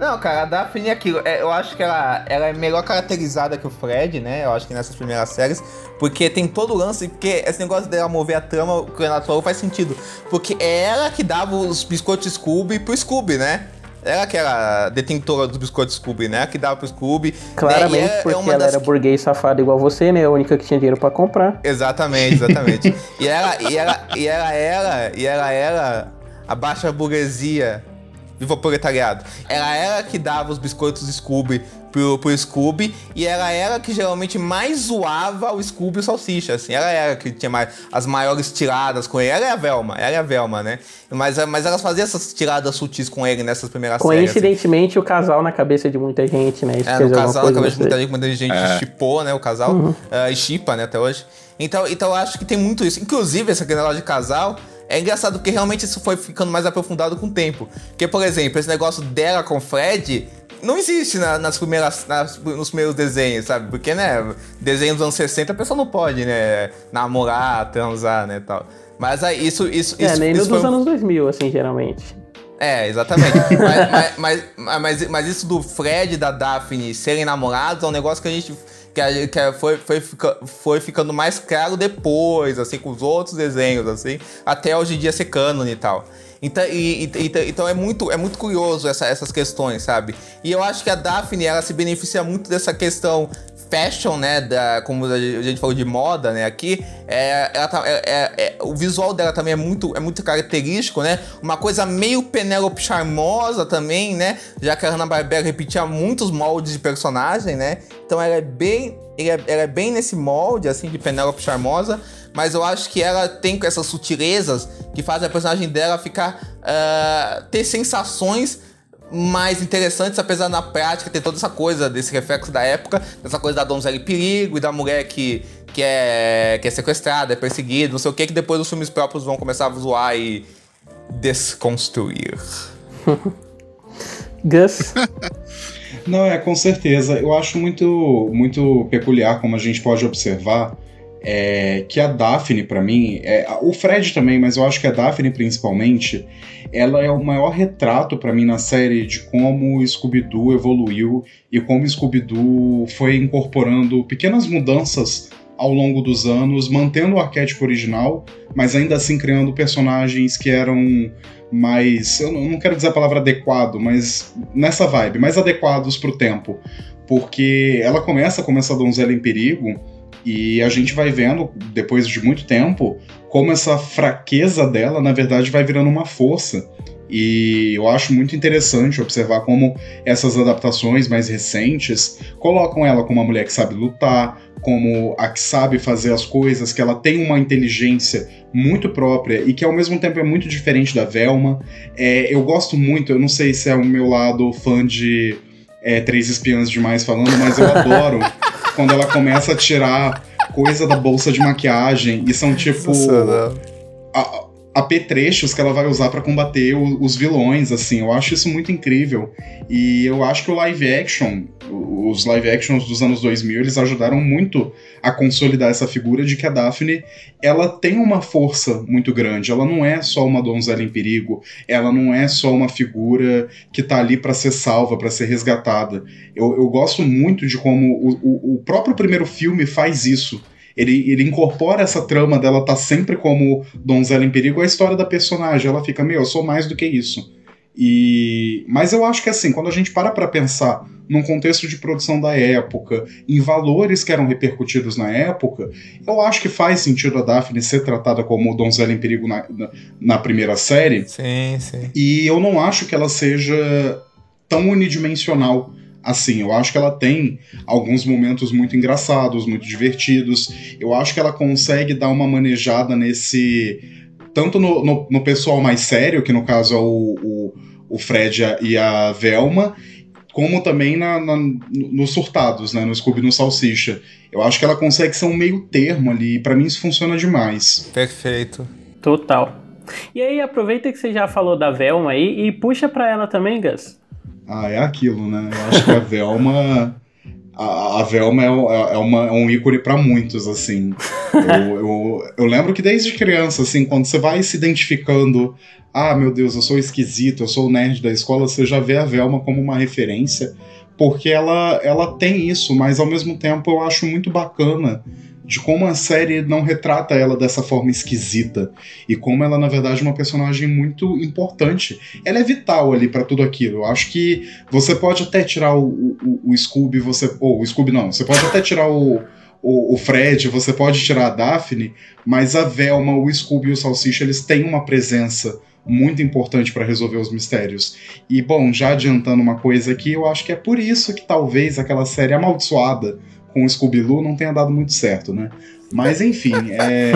Não, cara, a Daphne é aquilo. É, eu acho que ela, ela é melhor caracterizada que o Fred, né? Eu acho que nessas primeiras séries. Porque tem todo o lance. Porque esse negócio dela mover a trama, o que ela falou, faz sentido. Porque é ela que dava os biscoitos Scooby pro Scooby, né? Ela que era detentora dos biscoitos Scooby, né? Que dava pro Scooby. Claramente, né? porque é ela das... era burguês safado igual você, né? A única que tinha dinheiro para comprar. Exatamente, exatamente. e ela, e ela, e ela era, e ela era a baixa burguesia Viva o proletariado. Ela era que dava os biscoitos Scooby pro, pro Scooby e ela era que geralmente mais zoava o Scooby e o Salsicha, assim. Ela era que tinha mais, as maiores tiradas com ele. Ela é a Velma, ela é a Velma, né? Mas, mas elas faziam essas tiradas sutis com ele nessas primeiras séries. Coincidentemente, assim. o casal na cabeça de muita gente, né? Isso é, no casal na cabeça de muita gente, muita gente é. chipou, né? O casal. Uhum. Uh, e chipa, né? Até hoje. Então, então eu acho que tem muito isso. Inclusive, essa negócio de casal é engraçado porque realmente isso foi ficando mais aprofundado com o tempo. Porque, por exemplo, esse negócio dela com o Fred não existe na, nas primeiras, nas, nos primeiros desenhos, sabe? Porque, né, desenho dos anos 60 a pessoa não pode, né, namorar, transar, né, tal. Mas aí, isso, isso, é, isso... nem isso dos anos 2000, assim, geralmente. É, exatamente. mas, mas, mas, mas, mas, isso do Fred e da Daphne serem namorados é um negócio que a gente que, que foi, foi, foi ficando mais claro depois, assim, com os outros desenhos, assim, até hoje em dia ser cânone e tal. Então, e, e, então é muito, é muito curioso essa, essas questões, sabe? E eu acho que a Daphne, ela se beneficia muito dessa questão fashion, né, da, como a gente falou de moda, né, aqui, é, ela tá, é, é, é, o visual dela também é muito, é muito característico, né, uma coisa meio Penélope charmosa também, né, já que a Hanna-Barbera repetia muitos moldes de personagem, né, então ela é bem, ela é, ela é bem nesse molde, assim, de Penélope charmosa, mas eu acho que ela tem essas sutilezas que fazem a personagem dela ficar, uh, ter sensações mais interessantes, apesar na prática ter toda essa coisa desse reflexo da época, dessa coisa da donzela em perigo e da mulher que, que, é, que é sequestrada, é perseguida, não sei o que, que depois os filmes próprios vão começar a zoar e desconstruir. Gus? Não, é, com certeza. Eu acho muito, muito peculiar como a gente pode observar é, que a Daphne, para mim, é, o Fred também, mas eu acho que a Daphne principalmente, ela é o maior retrato para mim na série de como Scooby-Doo evoluiu e como Scooby-Doo foi incorporando pequenas mudanças ao longo dos anos, mantendo o arquétipo original, mas ainda assim criando personagens que eram mais. Eu não quero dizer a palavra adequado, mas nessa vibe, mais adequados para o tempo. Porque ela começa como essa donzela em perigo e a gente vai vendo, depois de muito tempo, como essa fraqueza dela, na verdade, vai virando uma força. E eu acho muito interessante observar como essas adaptações mais recentes colocam ela como uma mulher que sabe lutar, como a que sabe fazer as coisas, que ela tem uma inteligência muito própria e que ao mesmo tempo é muito diferente da Velma. É, eu gosto muito, eu não sei se é o meu lado fã de é, Três Espiãs Demais falando, mas eu adoro quando ela começa a tirar coisa da bolsa de maquiagem e são tipo. Nossa, a, apetrechos que ela vai usar para combater o, os vilões, assim. Eu acho isso muito incrível. E eu acho que o live action, os live actions dos anos 2000, eles ajudaram muito a consolidar essa figura de que a Daphne, ela tem uma força muito grande. Ela não é só uma donzela em perigo, ela não é só uma figura que tá ali para ser salva, para ser resgatada. Eu, eu gosto muito de como o, o, o próprio primeiro filme faz isso ele, ele incorpora essa trama dela tá sempre como donzela em perigo a história da personagem. Ela fica, meu, eu sou mais do que isso. E mas eu acho que assim, quando a gente para para pensar num contexto de produção da época, em valores que eram repercutidos na época, eu acho que faz sentido a Daphne ser tratada como donzela em perigo na, na, na primeira série. Sim, sim. E eu não acho que ela seja tão unidimensional assim. Eu acho que ela tem alguns momentos muito engraçados, muito divertidos. Eu acho que ela consegue dar uma manejada nesse. Tanto no, no, no pessoal mais sério, que no caso é o, o, o Fred e a Velma, como também na, na, nos surtados, né? No Scooby no Salsicha. Eu acho que ela consegue ser um meio termo ali, e pra mim isso funciona demais. Perfeito. Total. E aí, aproveita que você já falou da Velma aí e puxa pra ela também, Gus. Ah, é aquilo, né? Eu acho que a Velma. A, Velma é, é, uma, é um ícone para muitos, assim. Eu, eu, eu, lembro que desde criança, assim, quando você vai se identificando, ah, meu Deus, eu sou esquisito, eu sou o nerd da escola, você já vê a Velma como uma referência, porque ela, ela tem isso, mas ao mesmo tempo eu acho muito bacana de como a série não retrata ela dessa forma esquisita e como ela na verdade é uma personagem muito importante. Ela é vital ali para tudo aquilo. Eu acho que você pode até tirar o, o, o Scooby, você ou o Scooby não, você pode até tirar o o, o, Fred, você pode tirar a Daphne, mas a Velma, o Scooby e o Salsicha, eles têm uma presença muito importante para resolver os mistérios. E, bom, já adiantando uma coisa aqui, eu acho que é por isso que talvez aquela série amaldiçoada com o Scooby-Doo não tenha dado muito certo, né? Mas enfim, é,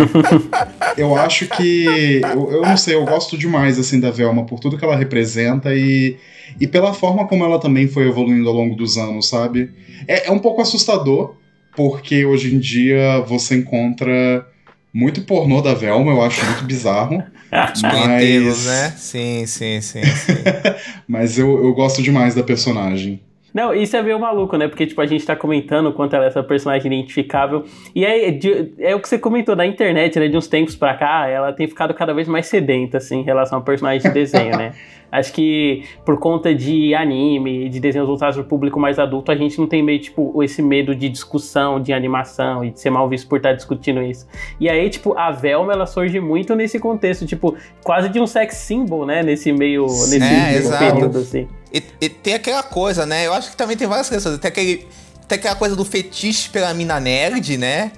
eu acho que. Eu, eu, não sei, eu gosto demais assim da Velma por tudo que ela representa e, e pela forma como ela também foi evoluindo ao longo dos anos, sabe? É, é um pouco assustador, porque hoje em dia você encontra muito pornô da Velma, eu acho muito bizarro. mas... né? Sim, sim, sim. sim. mas eu, eu gosto demais da personagem. Não, isso é meio maluco, né? Porque, tipo, a gente tá comentando o quanto ela é essa personagem identificável. E é, de, é o que você comentou na internet, né? De uns tempos pra cá, ela tem ficado cada vez mais sedenta, assim, em relação ao personagem de desenho, né? Acho que por conta de anime, de desenhos voltados para o público mais adulto, a gente não tem meio, tipo, esse medo de discussão, de animação e de ser mal visto por estar discutindo isso. E aí, tipo, a Velma, ela surge muito nesse contexto, tipo, quase de um sex symbol, né? Nesse meio, nesse É, período, assim. E, e tem aquela coisa, né? Eu acho que também tem várias questões. Tem, aquele, tem aquela coisa do fetiche pela mina nerd, né?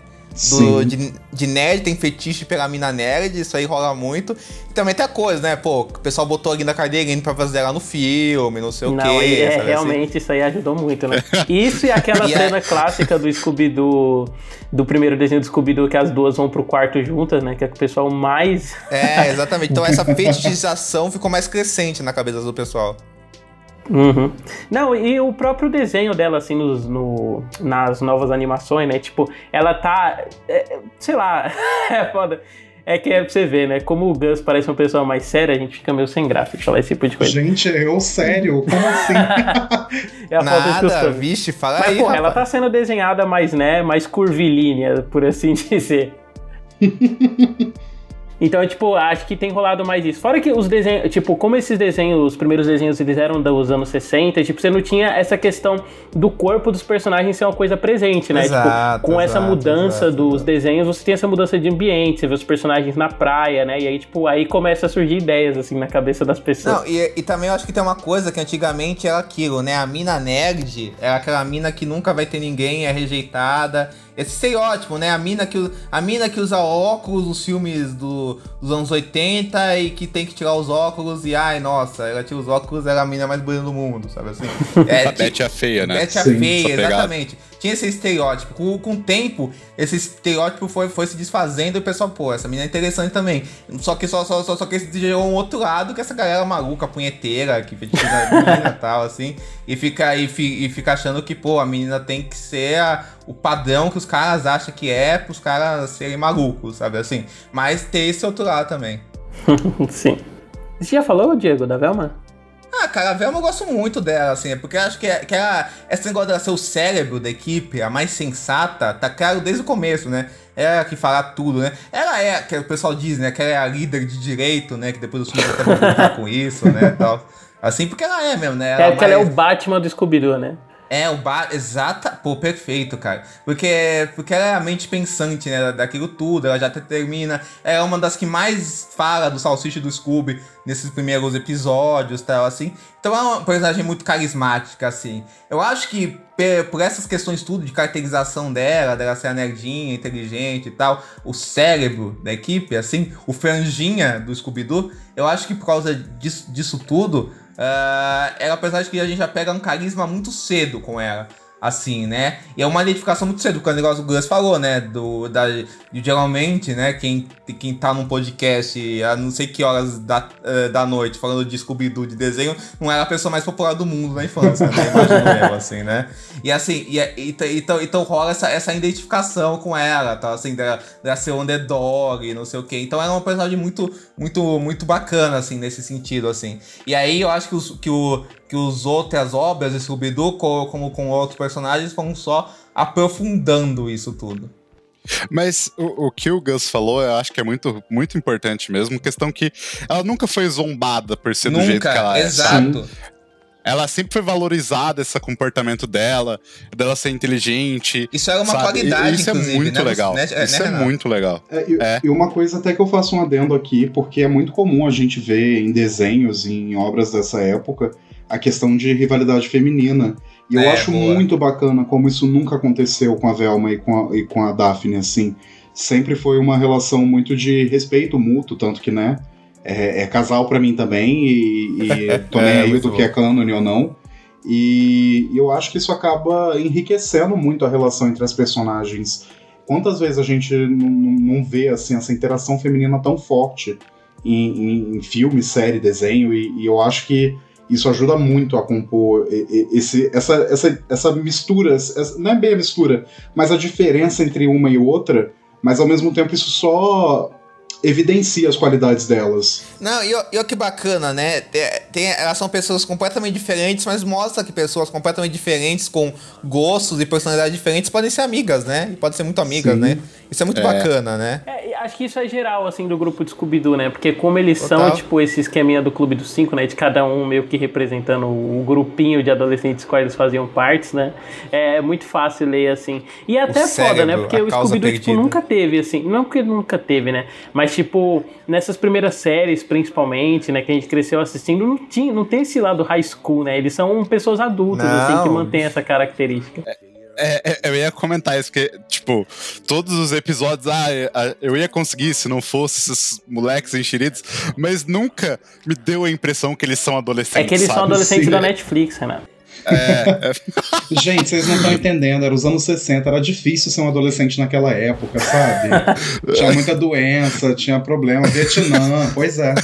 Do, de, de nerd tem fetiche pela mina nerd, isso aí rola muito. E também tem a coisa, né? Pô, o pessoal botou a Linda Cardellini pra fazer ela no filme, não sei o Não, quê. aí é, sabe assim? realmente isso aí ajudou muito, né? Isso e aquela E é- cena clássica do Scooby-Doo, do primeiro desenho do Scooby-Doo, que as duas vão pro quarto juntas, né? Que é o pessoal mais. É, exatamente. Então essa fetichização ficou mais crescente na cabeça do pessoal. Uhum. Não, e o próprio desenho dela, assim, nos, no, nas novas animações, né? Tipo, ela tá. é, sei lá, é foda. É que é pra você ver, né? Como o Gus parece uma pessoa mais séria, a gente fica meio sem graça de falar esse tipo de coisa. Gente, eu sério, como assim? É a falta de Nada, vixe, fala Mas, aí, porra, ela tá sendo desenhada mais, né, mais curvilínea, por assim dizer. Então, tipo, acho que tem rolado mais isso. Fora que os desenhos, tipo, como esses desenhos, os primeiros desenhos eles eram dos anos 60, tipo, você não tinha essa questão do corpo dos personagens ser uma coisa presente, né? Exato, tipo, com essa exato, mudança exato, dos desenhos, você tem essa mudança de ambiente, você vê os personagens na praia, né? E aí, tipo, aí começa a surgir ideias, assim, na cabeça das pessoas. Não, e, e também eu acho que tem uma coisa que antigamente era aquilo, né? A mina nerd era aquela mina que nunca vai ter ninguém, é rejeitada. Esse estereótipo, né? A mina que, a mina que usa óculos nos filmes do, dos anos 80 e que tem que tirar os óculos e, ai, nossa, ela tira os óculos, ela é a mina mais bonita do mundo, sabe assim? É, A Beth é a feia, né? A Sim, feia, exatamente. Tinha esse estereótipo. Com, com o tempo, esse estereótipo foi, foi se desfazendo e o pessoal, pô, essa menina é interessante também. Só que só, só, só, só que esse gerou um outro lado, que essa galera maluca, punheteira, que fetichiza a menina e tal, assim. E fica, e, fi- e fica achando que, pô, a menina tem que ser a- o padrão que os caras acham que é pros caras serem malucos, sabe assim? Mas tem esse outro lado também. Sim. Você já falou, Diego, da Velma? Ah, cara, a Velma eu gosto muito dela, assim, é porque eu acho que, que ela, esse negócio dela ser o cérebro da equipe, a mais sensata, tá claro desde o começo, né? Ela que fala tudo, né? Ela é, que o pessoal diz, né, que ela é a líder de direito, né? Que depois os filmes até vão com isso, né, tal. Assim, porque ela é mesmo, né? É que ela é o mais- Batman do Scooby-Doo, né? É, o bar. Exata. Pô, perfeito, cara. Porque, porque ela é a mente pensante, né? Daquilo tudo. Ela já determina. É uma das que mais fala do Salsicha do Scooby nesses primeiros episódios tal, assim. Então é uma personagem muito carismática, assim. Eu acho que por essas questões tudo de caracterização dela, dela ser a nerdinha, inteligente e tal, o cérebro da equipe, assim, o franjinha do Scooby-Doo, eu acho que por causa disso, disso tudo, ah, ela uma personagem que a gente já pega um carisma muito cedo com ela. Assim, né? E é uma identificação muito cedo, porque o negócio do Gus falou, né? Do, da, geralmente, né? Quem, quem tá num podcast a não sei que horas da, eh, da noite falando de Scooby-Doo de desenho, não era a pessoa mais popular do mundo na infância, né? Imagino eu, assim, né? E assim, e, e, e- então, então rola essa, essa identificação com ela, tá? Assim, dela, dela ser underdog, não sei o quê. Então ela é uma personagem muito, muito, muito bacana, assim, nesse sentido, assim. E aí eu acho que, os, que, o, que os outras obras de Scooby-Doo, co- como com outros personagens, vão só aprofundando isso tudo. Mas o, o que o Gus falou, eu acho que é muito, muito importante mesmo. Questão que ela nunca foi zombada por ser do jeito que ela é. sabe? exato. Ela sempre foi valorizada, esse comportamento dela, dela ser inteligente. Isso era uma sabe? qualidade, E Isso inclusive, é muito né? legal. Né, né, Isso é Renato? muito legal. É, e, É. e uma coisa até que eu faço um adendo aqui, porque é muito comum a gente ver em desenhos, em obras dessa época, a questão de rivalidade feminina. E eu É, acho boa. muito bacana como isso nunca aconteceu com a Velma e com a, e com a Daphne, assim. Sempre foi uma relação muito de respeito mútuo, tanto que, né, é, é casal pra mim também, e, e tô nem É, aí do bom. que é cânone ou não. E eu acho que isso acaba enriquecendo muito a relação entre as personagens. Quantas vezes a gente não vê assim, essa interação feminina tão forte em, em- em filme, série, desenho, e, e eu acho que isso ajuda muito a compor esse, essa, essa, essa mistura, essa- não é bem a mistura, mas a diferença entre uma e outra, mas ao mesmo tempo isso só evidencia as qualidades delas. Não, e, ó que bacana, né? Tem- elas são pessoas completamente diferentes, mas mostra que pessoas completamente diferentes, com gostos e personalidades diferentes, podem ser amigas, né? E podem ser muito amigas, Sim. né? Isso é muito É. bacana, né? É, acho que isso é geral, assim, do grupo de Scooby-Doo, né? Porque como eles Total. são, tipo, esse esqueminha do Clube dos Cinco, né? De cada um meio que representando o grupinho de adolescentes qual eles faziam partes, né? É muito fácil ler, assim. E é até foda, cérebro, né? Porque o Scooby-Doo, tipo, nunca teve, assim... Não que nunca teve, né? Mas, tipo, nessas primeiras séries, principalmente, né? Que a gente cresceu assistindo, não, tinha, não tem esse lado high school, né? Eles são pessoas adultas, assim, que Não. mantêm essa característica. É, é, eu ia comentar isso, porque, tipo, todos os episódios, ah, eu ia conseguir se não fosse esses moleques enxeridos, mas nunca me deu a impressão que eles são adolescentes. É que eles são sabe? adolescentes Sim. da Netflix, Renato. É, é, Gente, vocês não estão entendendo, era os anos 60, era difícil ser um adolescente naquela época, sabe? Tinha muita doença, tinha problema, Vietnã, pois é.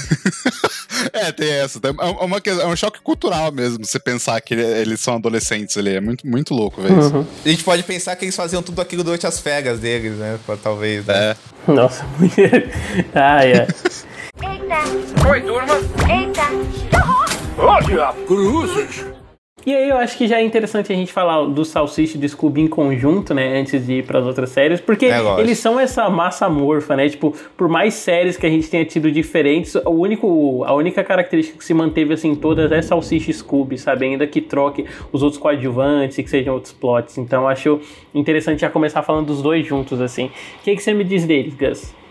é, tem essa. É, uma, é um choque cultural mesmo, você pensar que ele- eles são adolescentes ali. É muito, muito louco, velho. isso. Uhum. A gente pode pensar que eles faziam tudo aquilo durante as férias deles, né? Talvez. Né? É. Nossa, muito. ah, é. Eita! Oi, turma! Eita! Que horror! Ô, diabo! Cruzes! E aí eu acho que já é interessante a gente falar do Salsicha e do Scooby em conjunto, né? Antes de ir pras outras séries, porque É, eles são essa massa amorfa, né? Tipo, por mais séries que a gente tenha tido diferentes, o único, a única característica que se manteve assim em todas é Salsicha e Scooby, sabe? Ainda que troque os outros coadjuvantes e que sejam outros plots. Então eu acho interessante já começar falando dos dois juntos, assim. O que, que você me diz deles, Gus?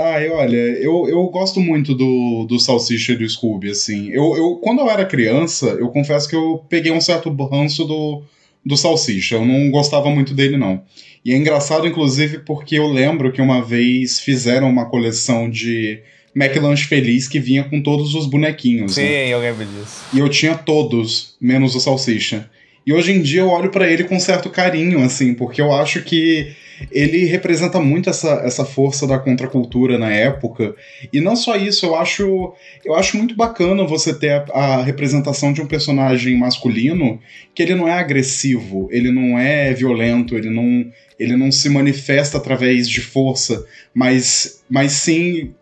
Ai, olha, eu, eu gosto muito do, do Salsicha e do Scooby, assim. Eu, eu, quando eu era criança, eu confesso que eu peguei um certo ranço do, do Salsicha. Eu não gostava muito dele, não. E é engraçado, inclusive, porque eu lembro que uma vez fizeram uma coleção de McLanche Feliz que vinha com todos os bonequinhos, Sim, né? eu lembro disso. E eu tinha todos, menos o Salsicha. E hoje em dia eu olho pra ele com certo carinho, assim, porque eu acho que ele representa muito essa, essa força da contracultura na época. E não só isso, eu acho, eu acho muito bacana você ter a, a representação de um personagem masculino que ele não é agressivo, ele não é violento, ele não, ele não se manifesta através de força, mas, mas sim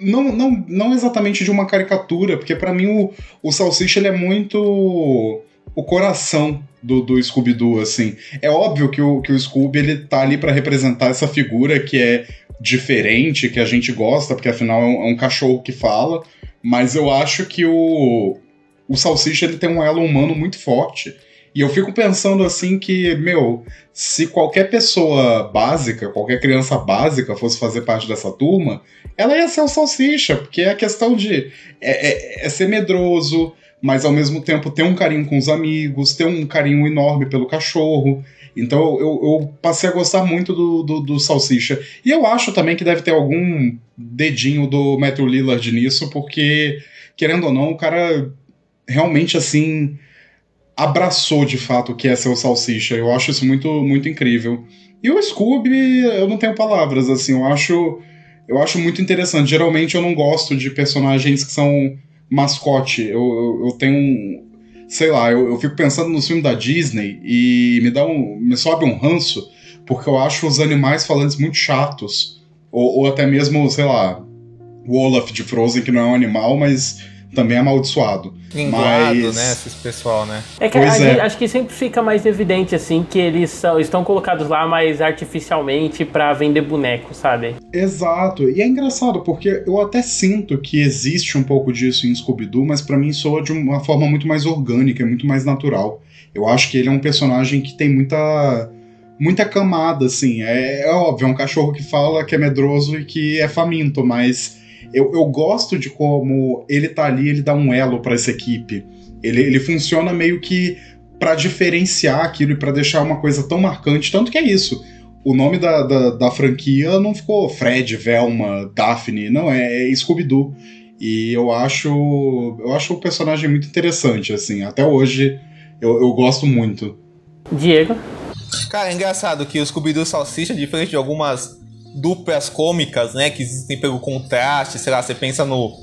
não, não, não exatamente de uma caricatura, porque pra mim o, o Salsicha ele é muito o coração do, do Scooby-Doo, assim. É óbvio que o, que o Scooby ele tá ali pra representar essa figura que é diferente, que a gente gosta, porque afinal é um, é um cachorro que fala, mas eu acho que o, o Salsicha ele tem um elo humano muito forte. E eu fico pensando assim que, meu, se qualquer pessoa básica, qualquer criança básica fosse fazer parte dessa turma, ela ia ser o Salsicha, porque é a questão de é, é- é ser medroso, mas ao mesmo tempo ter um carinho com os amigos, ter um carinho enorme pelo cachorro. Então eu, eu passei a gostar muito do, do, do Salsicha. E eu acho também que deve ter algum dedinho do Matthew Lillard nisso, porque, querendo ou não, o cara realmente assim abraçou de fato o que é ser o Salsicha. Eu acho isso muito, muito incrível. E o Scooby, eu não tenho palavras, assim, eu acho. Eu acho muito interessante. Geralmente eu não gosto de personagens que são mascote. Eu, eu, eu tenho um. Sei lá, eu, eu fico pensando nos filmes da Disney e me dá um. me sobe um ranço, porque eu acho os animais falantes muito chatos. Ou, ou até mesmo, sei lá, o Olaf de Frozen, que não é um animal, mas também é amaldiçoado. Linguado, Mas- né? Esse pessoal, né? É que a é. acho que sempre fica mais evidente, assim, que eles são- estão colocados lá mais artificialmente pra vender boneco, sabe? Exato. E é engraçado, porque eu até sinto que existe um pouco disso em Scooby-Doo, mas pra mim soa de uma forma muito mais orgânica, muito mais natural. Eu acho que ele é um personagem que tem muita muita camada, assim. É, é óbvio, é um cachorro que fala que é medroso e que é faminto, mas eu, eu gosto de como ele tá ali, ele dá um elo pra essa equipe. Ele, ele funciona meio que pra diferenciar aquilo e pra deixar uma coisa tão marcante, tanto que é isso o nome da, da, da franquia não ficou Fred, Velma, Daphne, não, é, é Scooby-Doo. E eu acho, eu acho o personagem muito interessante, assim, até hoje eu, eu gosto muito. Diego. Cara, é engraçado que o Scooby-Doo Salsicha, diferente de algumas duplas cômicas, né, que existem pelo contraste, sei lá, você pensa no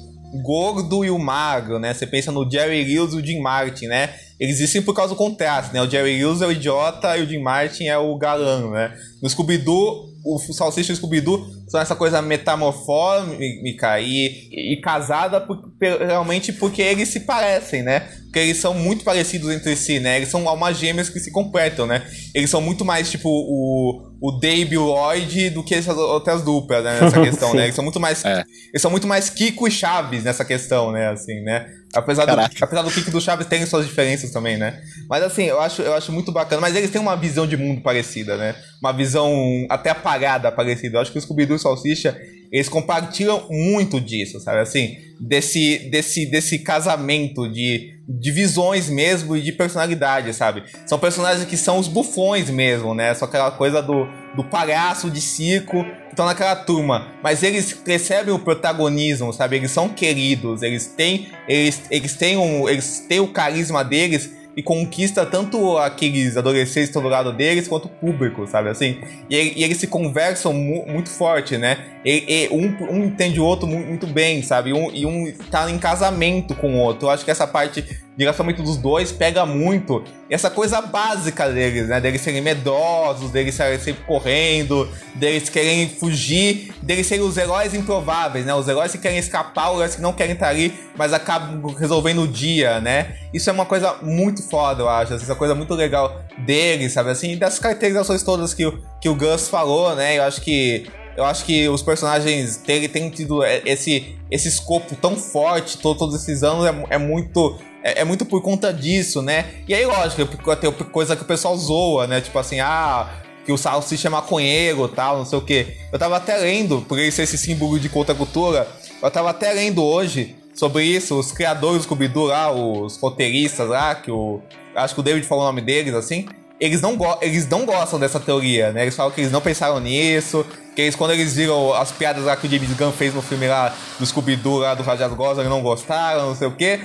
gordo e o magro, né, você pensa no Jerry Lewis e o Jim Martin, né, eles existem por causa do contraste, né, o Jerry Lewis é o idiota e o Jim Martin é o galã, né. No Scooby-Doo, o Salsicha e o Scooby-Doo são essa coisa metamorfômica e, e casada por, realmente porque eles se parecem, né? Porque eles são muito parecidos entre si, né? Eles são almas gêmeas que se completam, né? Eles são muito mais tipo o, o Dave e o Lloyd do que essas outras duplas, né? Nessa questão, né? Eles são muito mais. É. Eles são muito mais Kiko e Chaves nessa questão, né? Assim, né? Apesar do, apesar do Kiko e do Chaves terem suas diferenças também, né? Mas assim, eu acho, eu acho muito bacana. Mas eles têm uma visão de mundo parecida, né? Uma visão até apagada parecida. Eu acho que o Scooby-Doo e o Salsicha, eles compartilham muito disso, sabe? Assim, desse, desse, desse casamento de, de visões mesmo e de personalidade, sabe? São personagens que são os bufões mesmo, né? Só aquela coisa do, do palhaço de circo que estão naquela turma. Mas eles recebem o protagonismo, sabe? Eles são queridos, eles têm, eles, eles têm, um, eles têm o carisma deles e conquista tanto aqueles adolescentes do lado deles quanto o público, sabe assim? E, e eles se conversam mu muito forte, né? E, e um, um, entende o outro muito bem, sabe? Um, e um tá em casamento com o outro. Eu acho que essa parte de relacionamento dos dois pega muito essa coisa básica deles, né? Deles serem medrosos, deles serem sempre correndo, deles querem fugir, deles serem os heróis improváveis, né? Os heróis que querem escapar, os heróis que não querem estar ali, mas acabam resolvendo o dia, né? Isso é uma coisa muito foda, eu acho. Essa coisa muito legal deles, sabe? Assim, das caracterizações todas que que o Gus falou, né? Eu acho que eu acho que os personagens terem tido esse, esse escopo tão forte todo, todos esses anos é, é muito é, é, muito por conta disso, né? E aí, lógico, tem coisa que o pessoal zoa, né? Tipo assim, ah, que o salsicha é maconheiro tal, não sei o quê. Eu tava até lendo, por isso esse símbolo de cultura, eu tava até lendo hoje sobre isso, os criadores do Scooby-Doo lá, os roteiristas lá, que o. Acho que o David falou o nome deles, assim. Eles não, eles não gostam dessa teoria, né? Eles falam que eles não pensaram nisso, que eles, quando eles viram as piadas lá que o James Gunn fez no filme lá do Scooby-Doo lá do Rajaz Goza, eles não gostaram, não sei o quê.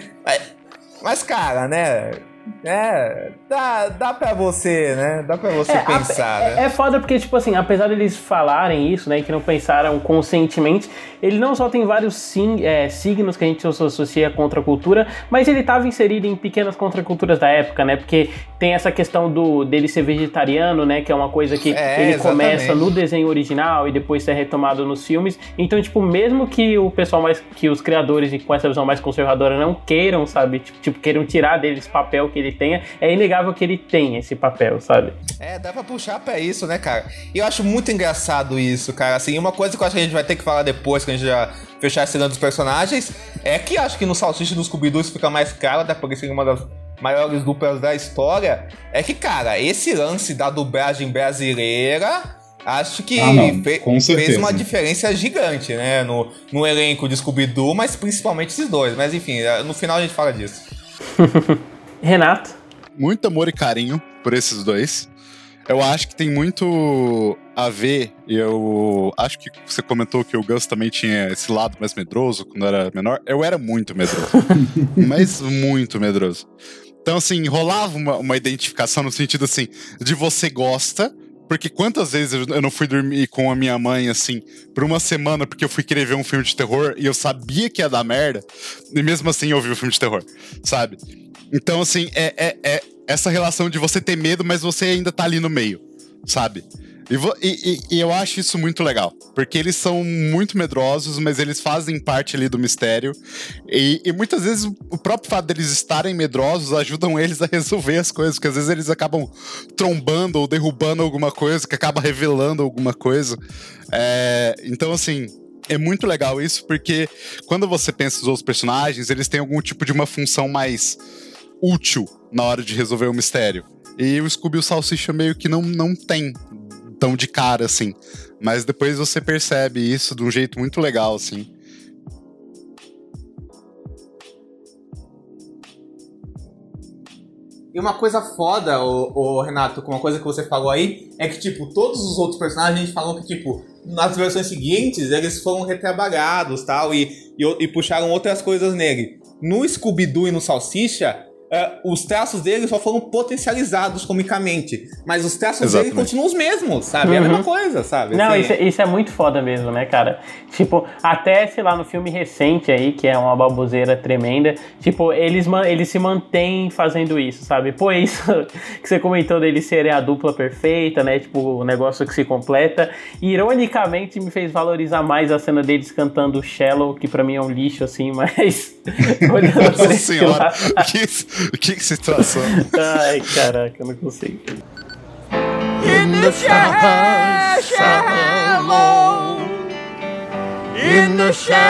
Mas, cara, né? É, dá, dá pra você, né? Dá pra você é, pensar, a, né? É, é foda porque, tipo assim, apesar deles falarem isso, né, que não pensaram conscientemente, ele não só tem vários sim, é, signos que a gente associa à contracultura, mas ele estava inserido em pequenas contraculturas da época, né? Porque tem essa questão do dele ser vegetariano, né? Que é uma coisa que é, ele exatamente. começa no desenho original e depois é retomado nos filmes. Então, tipo, mesmo que o pessoal mais. que os criadores com essa visão mais conservadora não queiram, sabe? Tipo, queiram tirar dele esse papel que ele tenha, é inegável que ele tem esse papel, sabe? É, dá pra puxar pra isso, né, cara? E eu acho muito engraçado isso, cara. Assim, uma coisa que eu acho que a gente vai ter que falar depois, que a gente já fechar esse dos personagens, é que acho que no Salsicha dos Scooby-Doo isso fica mais claro, até porque seria uma das maiores duplas da história, é que, cara, esse lance da dublagem brasileira acho que ah, não, fe fez uma diferença gigante, né? No, no elenco de Scooby-Doo, mas principalmente esses dois. Mas enfim, no final a gente fala disso. Renato? Muito amor e carinho por esses dois. Eu acho que tem muito a ver. Eu acho que você comentou que o Gus também tinha esse lado mais medroso quando era menor. Eu era muito medroso. mas muito medroso. Então, assim, rolava uma, uma identificação no sentido assim, de você gosta, porque quantas vezes eu não fui dormir com a minha mãe, assim, por uma semana, porque eu fui querer ver um filme de terror e eu sabia que ia dar merda, e mesmo assim eu vi o filme de terror, sabe? Então, assim, é, é, é essa relação de você ter medo, mas você ainda tá ali no meio, sabe? E, e, e, eu acho isso muito legal, porque eles são muito medrosos, mas eles fazem parte ali do mistério. E, e, muitas vezes o próprio fato deles estarem medrosos ajudam eles a resolver as coisas, porque às vezes eles acabam trombando ou derrubando alguma coisa, que acaba revelando alguma coisa. É, então, assim, é muito legal isso, porque quando você pensa nos outros personagens, eles têm algum tipo de uma função mais útil na hora de resolver o mistério. E o Scooby e o Salsicha meio que não, não tem tão de cara, assim. Mas depois você percebe isso de um jeito muito legal, assim. E uma coisa foda, o, Renato, com uma coisa que você falou aí, é que, tipo, todos os outros personagens falam que, tipo, nas versões seguintes eles foram retrabalhados tal, e, e, e puxaram outras coisas nele. No Scooby-Doo e no Salsicha, é, os traços dele só foram potencializados comicamente. Mas os traços Exatamente. dele continuam os mesmos, sabe? É a Uhum. mesma coisa, sabe? Não, Assim, isso, é- isso é muito foda mesmo, né, cara? Tipo, até, sei lá, no filme recente aí, que é uma baboseira tremenda, tipo, eles, eles se mantêm fazendo isso, sabe? Pô, isso que você comentou deles serem a dupla perfeita, né? Tipo, o negócio que se completa. Ironicamente, me fez valorizar mais a cena deles cantando Shallow, que pra mim é um lixo, assim, mas. Nossa senhora, que, que situação. Ai, caraca, eu não consigo. In the shallow, shallow. In the shallow.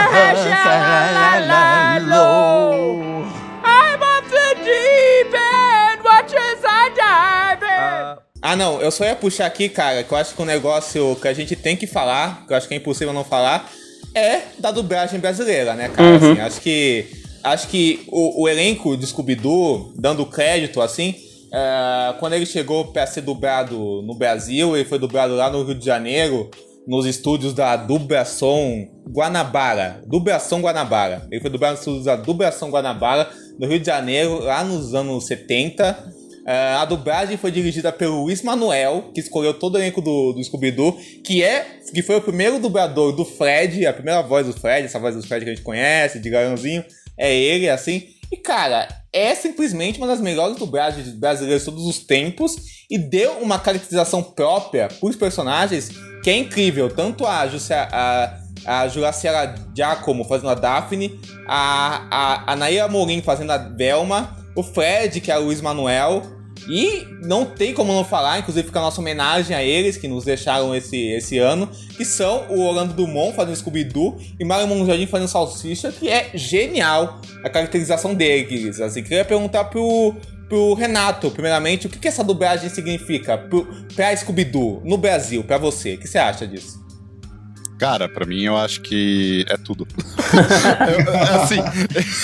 I'm off the deep end. Watch as I dive in. Ah, não, eu só ia puxar aqui, cara, que eu acho que um negócio que a gente tem que falar, que eu acho que é impossível não falar, é da dublagem brasileira, né, cara? Assim, acho que. Acho que o, o elenco de Scooby-Doo, dando crédito, assim, é, quando ele chegou pra ser dublado no Brasil, ele foi dublado lá no Rio de Janeiro, nos estúdios da Dubração Guanabara. Dubração Guanabara. Ele foi dublado nos estúdios da Dubração Guanabara, no Rio de Janeiro, lá nos anos 70. É, a dublagem foi dirigida pelo Luiz Manuel, que escolheu todo o elenco do, do Scooby-Doo, que, é, que foi o primeiro dublador do Fred, a primeira voz do Fred, essa voz do Fred que a gente conhece, de Garãozinho, é ele, assim. E, cara, é simplesmente uma das melhores dublagens brasileiras de todos os tempos e deu uma caracterização própria pros personagens que é incrível. Tanto a, Juscia, a, a Giacomo fazendo a Daphne, a, a, a Naira Morim fazendo a Velma, o Fred, que é o Luiz Manuel. E não tem como não falar, inclusive fica a nossa homenagem a eles que nos deixaram esse, esse ano, que são o Orlando Dumont fazendo Scooby-Doo e Mário Monjardim fazendo Salsicha, que é genial a caracterização deles. Assim, queria perguntar pro, pro Renato, primeiramente, o que, que essa dublagem significa pro, pra Scooby-Doo no Brasil, pra você? O que você acha disso? Cara, pra mim eu acho que é tudo. Eu- assim,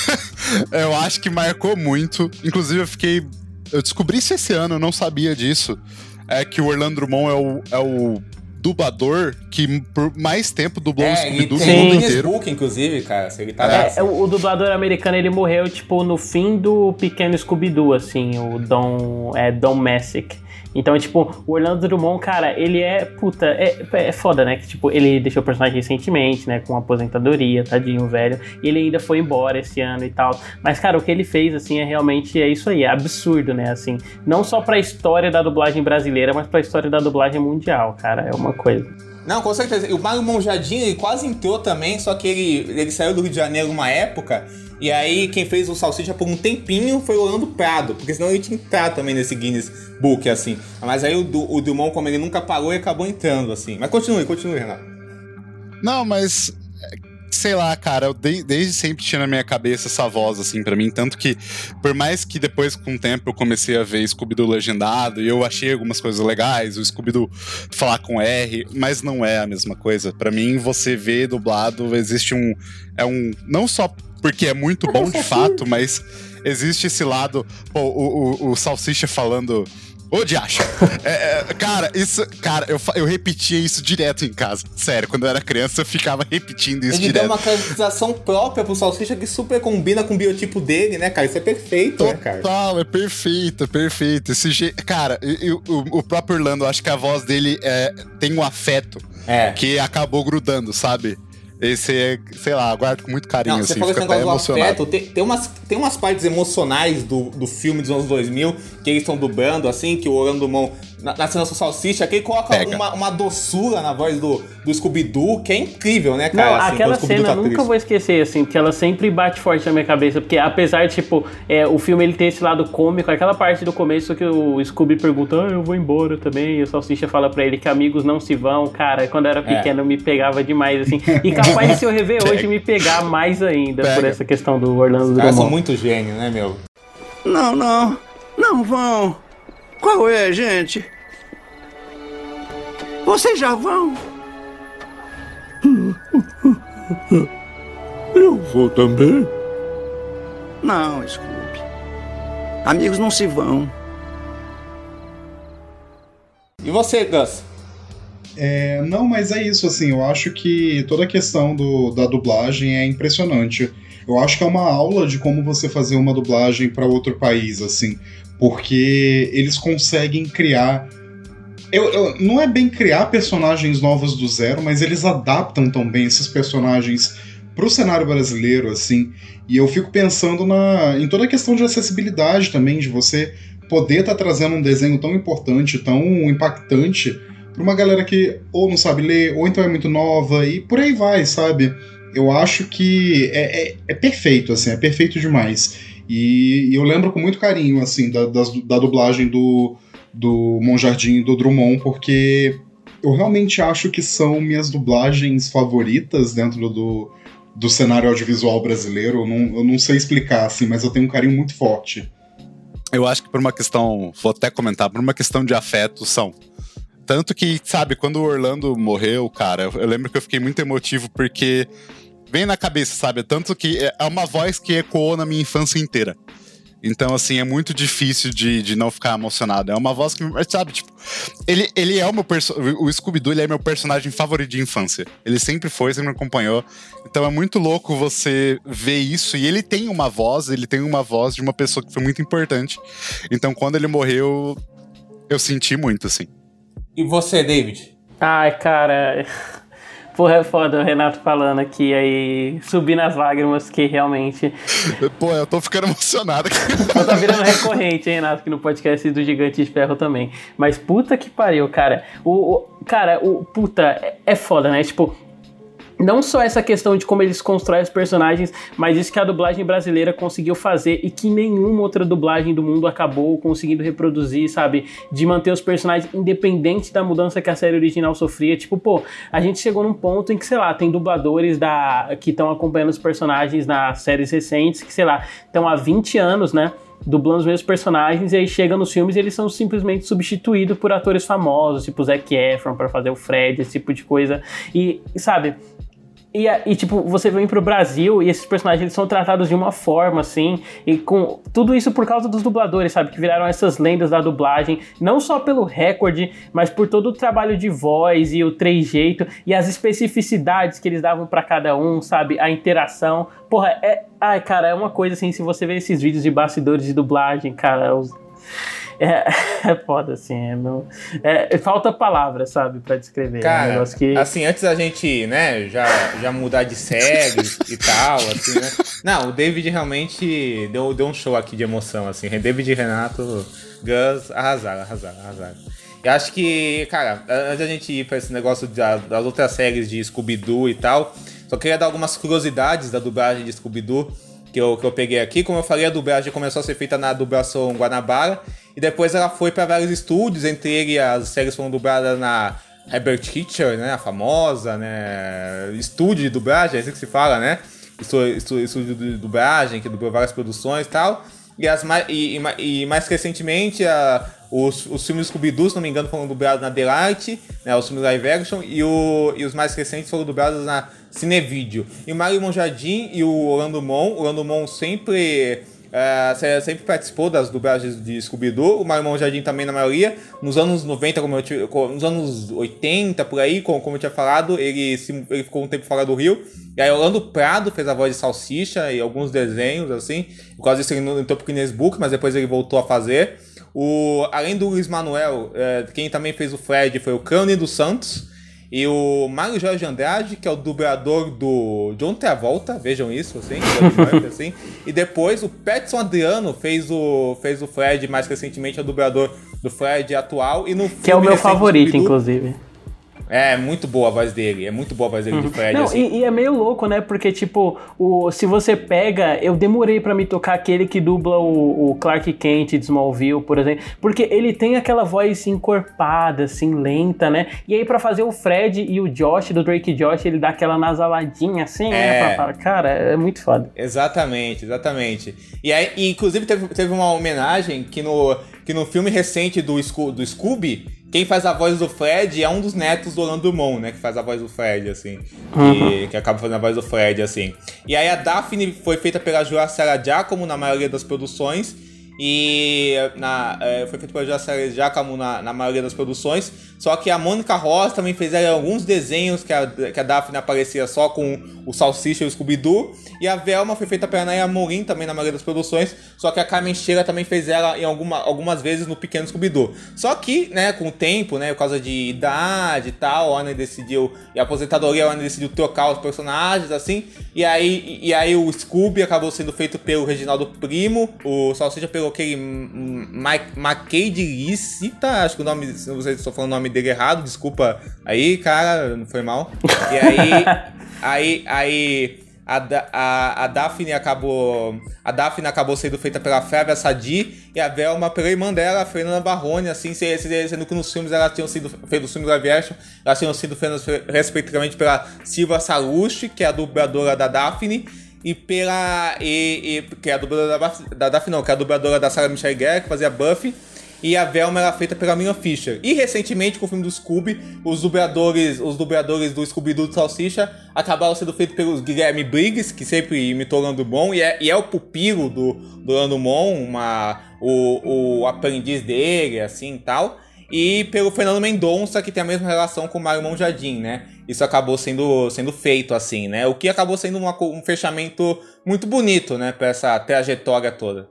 eu acho que marcou muito. Inclusive eu fiquei. Eu descobri isso esse ano, eu não sabia disso. É que o Orlando Drummond é o, é o dublador que por mais tempo dublou o É, ele Scooby-Doo no mundo inteiro. Book, inclusive, cara. Se ele tá É, nessa. o, o dublador americano ele morreu tipo no fim do pequeno Scooby-Doo, assim, o Don é Don Messick. Então, tipo, o Orlando Drummond, cara, ele é puta, é, é foda, né? Que tipo, ele deixou o personagem recentemente, né, com aposentadoria, tadinho, velho. E ele ainda foi embora esse ano e tal. Mas cara, o que ele fez assim é realmente é isso aí, é absurdo, né, assim, não só pra história da dublagem brasileira, mas pra história da dublagem mundial, cara, é uma coisa. Não, com certeza. O Mário Monjardim, ele quase entrou também, só que ele, ele saiu do Rio de Janeiro uma época, e aí quem fez o Salsicha por um tempinho foi o Orlando Prado, porque senão ele tinha entrado também nesse Guinness Book, assim. Mas aí o, o Dumont, como ele nunca parou, ele acabou entrando, assim. Mas continue, continue, Renato. Não, mas. Sei lá, cara, eu de- desde sempre tinha na minha cabeça essa voz, assim, pra mim. Tanto que, por mais que depois, com o tempo, eu comecei a ver Scooby-Doo legendado e eu achei algumas coisas legais, o Scooby-Doo falar com R, mas não é a mesma coisa. Pra mim, você vê dublado, existe um. É um. Não só porque é muito bom de fato, mas existe esse lado. Pô, o, o, o Salsicha falando. Ô, Diacho! É, é, cara, isso. Cara, eu, eu repetia isso direto em casa. Sério, quando eu era criança, eu ficava repetindo isso Ele deu direto. uma caracterização própria pro Salsicha que super combina com o biotipo dele, né, cara? Isso é perfeito, né, cara? Total, é perfeito, é perfeito. Esse je... Cara, e- e o, o próprio Orlando, eu acho que a voz dele é, tem um afeto É. que acabou grudando, sabe? Esse é, sei lá, guardo com muito carinho, Não, você assim, falou fica até emocionado. afeto. Tem, tem, umas, tem umas partes emocionais do, do filme dos anos 2000 que eles estão dublando, assim, que o Orlando Dumont, na, na cena do Salsicha, que ele coloca uma, uma doçura na voz do, do Scooby-Doo, que é incrível, né, cara? Não, assim, aquela cena eu tá nunca triste. vou esquecer, assim, porque ela sempre bate forte na minha cabeça, porque apesar de, tipo, é, o filme ele ter esse lado cômico, aquela parte do começo que o Scooby pergunta, ah, eu vou embora também, e o Salsicha fala pra ele que amigos não se vão, cara, quando eu era É. pequeno me pegava demais, assim, e capaz de se eu rever hoje me pegar mais ainda por Pega. essa questão do Orlando Os caras são Drummond. muito gênio, né, meu? Não, não. Não vão. Qual é, gente? Vocês já vão? Eu vou também. Não, Scooby. Amigos não se vão. E você, Gus? É, não, mas é isso, assim, eu acho que toda a questão do, da dublagem é impressionante. Eu acho que é uma aula de como você fazer uma dublagem para outro país, assim, porque eles conseguem criar. Eu, eu, não é bem criar personagens novos do zero, mas eles adaptam também esses personagens pro cenário brasileiro, assim. E eu fico pensando na, em toda a questão de acessibilidade também, de você poder estar tá trazendo um desenho tão importante, tão impactante para uma galera que ou não sabe ler, ou então é muito nova, e por aí vai, sabe? Eu acho que é, é, é perfeito, assim, é perfeito demais. E, e, eu lembro com muito carinho, assim, da, das, da dublagem do, do Monjardim e do Drummond, porque eu realmente acho que são minhas dublagens favoritas dentro do, do cenário audiovisual brasileiro. Eu não, eu não sei explicar, assim, mas eu tenho um carinho muito forte. Eu acho que por uma questão, vou até comentar, por uma questão de afeto, são. Tanto que, sabe, quando o Orlando morreu, cara, eu lembro que eu fiquei muito emotivo porque vem na cabeça, sabe? Tanto que é uma voz que ecoou na minha infância inteira. Então, assim, é muito difícil de, de não ficar emocionado. É uma voz que, sabe, tipo, ele, ele é o meu personagem. O Scooby-Doo ele é meu personagem favorito de infância. Ele sempre foi, sempre me acompanhou. Então é muito louco você ver isso. E ele tem uma voz, ele tem uma voz de uma pessoa que foi muito importante. Então, quando ele morreu, eu senti muito, assim. E você, David? Ai, cara. Porra, é foda o Renato falando aqui, aí subir nas lágrimas, que realmente. Pô, eu tô ficando emocionado. Eu tô virando recorrente, hein, Renato, aqui no podcast do Gigante de Ferro também. Mas puta que pariu, cara. O, o cara, o puta, é, é foda, né? Tipo, não só essa questão de como eles constroem os personagens, mas isso que a dublagem brasileira conseguiu fazer e que nenhuma outra dublagem do mundo acabou conseguindo reproduzir, sabe? De manter os personagens independentes da mudança que a série original sofria. Tipo, pô, a gente chegou num ponto em que, sei lá, tem dubladores da que estão acompanhando os personagens nas séries recentes, que, sei lá, estão há 20 anos, né? dublando os mesmos personagens, e aí chega nos filmes e eles são simplesmente substituídos por atores famosos, tipo Zac Efron para fazer o Fred, esse tipo de coisa. E, sabe, e, e, tipo, você vem pro Brasil e esses personagens eles são tratados de uma forma, assim, e com tudo isso por causa dos dubladores, sabe? Que viraram essas lendas da dublagem, não só pelo recorde, mas por todo o trabalho de voz e o trejeito e as especificidades que eles davam para cada um, sabe? A interação. Porra, é. Ai, cara, é uma coisa assim, se você ver esses vídeos de bastidores de dublagem, cara, os é, é foda, assim. É meu, é, falta palavras, sabe, pra descrever. Cara, é um que... assim, antes da gente, né, já, já mudar de séries e tal, assim, né? Não, o David realmente deu, deu um show aqui de emoção, assim. David e Renato, Gus, arrasaram, arrasaram, arrasaram. Eu acho que, cara, antes da gente ir pra esse negócio das outras séries de Scooby-Doo e tal, só queria dar algumas curiosidades da dublagem de Scooby-Doo que eu, que eu peguei aqui. Como eu falei, a dublagem começou a ser feita na dublação Guanabara e depois ela foi para vários estúdios, entre eles as séries foram dubladas na Herbert Kitcher, né, a famosa, né, estúdio de dublagem, é assim que se fala, né? Estúdio, estúdio de dublagem, que dublou várias produções e tal. E, as, e, e, e mais recentemente, a, os, os filmes Scooby-Doo, se não me engano, foram dublados na Delight, né, os filmes live action, e, o, e os mais recentes foram dublados na Cinevídeo. E o Mario Monjardim e o Orlando Mon, o Orlando Mon sempre Uh, sempre participou das dublagens de Scooby-Doo, o Marimão Jardim também na maioria. Nos anos 90, como eu nos anos 80, por aí, como, como eu tinha falado, ele, se, ele ficou um tempo fora do Rio. E aí Orlando Prado fez a voz de Salsicha e alguns desenhos, assim. Por causa disso ele não entrou pro Guinness Book, mas depois ele voltou a fazer. O, além do Luiz Manuel, uh, quem também fez o Fred foi o Crane dos Santos. E o Mário Jorge Andrade, que é o dublador do John Travolta, vejam isso, assim, assim. E depois o Petson Adriano fez o, fez o Fred, mais recentemente, é o dublador do Fred atual. E no que é o meu favorito, inclusive. É, muito boa a voz dele. É muito boa a voz dele uhum. de Fred. Não, assim. e, e, é meio louco, né? Porque, tipo, o, se você pega. Eu demorei para me tocar aquele que dubla o, o, Clark Kent de Smallville, por exemplo. Porque ele tem aquela voz encorpada, assim, lenta, né? E aí, para fazer o Fred e o Josh, do Drake Josh, ele dá aquela nasaladinha assim, né? é. né? Pra, pra, cara, é muito foda. Exatamente, exatamente. E aí, e, inclusive, teve, teve uma homenagem que no, que no filme recente do, do Scooby quem faz a voz do Fred é um dos netos do Orlando Drummond, né? Que faz a voz do Fred, assim. Uhum. Que, que, acaba fazendo a voz do Fred, assim. E aí a Daphne foi feita pela Joa Sarah Giacomo na maioria das produções. E na, é, foi feito pela Jacare Giacomo na, na maioria das produções. Só que a Mônica Ross também fez é, alguns desenhos que a, que a Daphne aparecia só com o Salsicha e o Scooby-Doo. E a Velma foi feita pela Naya Morim também na maioria das produções. Só que a Carmen Sheila também fez ela em alguma, algumas vezes no Pequeno Scooby-Doo. Só que, né, com o tempo, né, por causa de idade e tal, a Warner decidiu, e a aposentadoria, a Warner decidiu trocar os personagens, assim. E aí, e aí o Scooby acabou sendo feito pelo Reginaldo Primo, o Salsicha pelo aquele McCade Licita, acho que o nome, se você estou falando o nome dele errado, desculpa aí, cara, não foi mal. E aí, aí, aí a, a, a Daphne acabou a Daphne acabou sendo feita pela Flávia Sadi e a Velma pela irmã dela, a Fernanda Barrone, assim, sendo que nos filmes elas tinham sido feitos filmes live action, elas tinham sido feitas respectivamente pela Silva Salusti, que é a dubladora da Daphne, e pela. E, e, que é a dubladora da, da Daphne, não, que é a dubladora da Sarah Michelle Gellar, que fazia Buffy. E a Velma era feita pela Miriam Fisher. E recentemente, com o filme do Scooby, os dubladores, os dubladores do Scooby-Doo de Salsicha acabaram sendo feitos pelos Guilherme Briggs, que sempre imitou Lando Mon, e é, e é o pupilo do, do Lando Mon, uma, o, o aprendiz dele, assim e tal. E pelo Fernando Mendonça, que tem a mesma relação com o Mário Monjardim, né? Isso acabou sendo, sendo feito assim, né? O que acabou sendo uma, um fechamento muito bonito, né? Pra essa trajetória toda.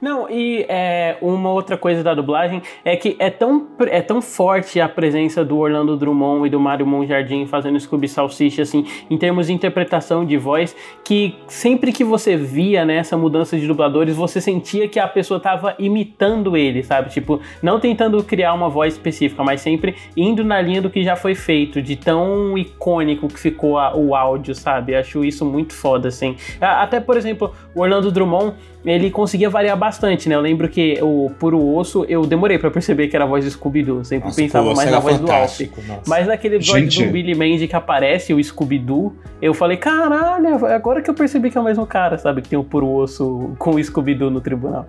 Não, e é, uma outra coisa da dublagem é que é tão, é tão forte a presença do Orlando Drummond e do Mário Monjardim fazendo Scooby Salsicha, assim, em termos de interpretação de voz, que sempre que você via né, essa mudança de dubladores, você sentia que a pessoa estava imitando ele, sabe? Tipo, não tentando criar uma voz específica, mas sempre indo na linha do que já foi feito, de tão icônico que ficou a, o áudio, sabe? Acho isso muito foda, assim. Até, por exemplo, o Orlando Drummond, ele conseguia variar bastante, né? Eu lembro que o Puro Osso, eu demorei para perceber que era a voz do Scooby-Doo. Sempre nossa, pensava mais na voz do Alf. Mas naquele episódio do Billy Mandy que aparece o Scooby-Doo, eu falei, caralho, agora que eu percebi que é o mesmo cara, sabe? Que tem o Puro Osso com o Scooby-Doo no tribunal.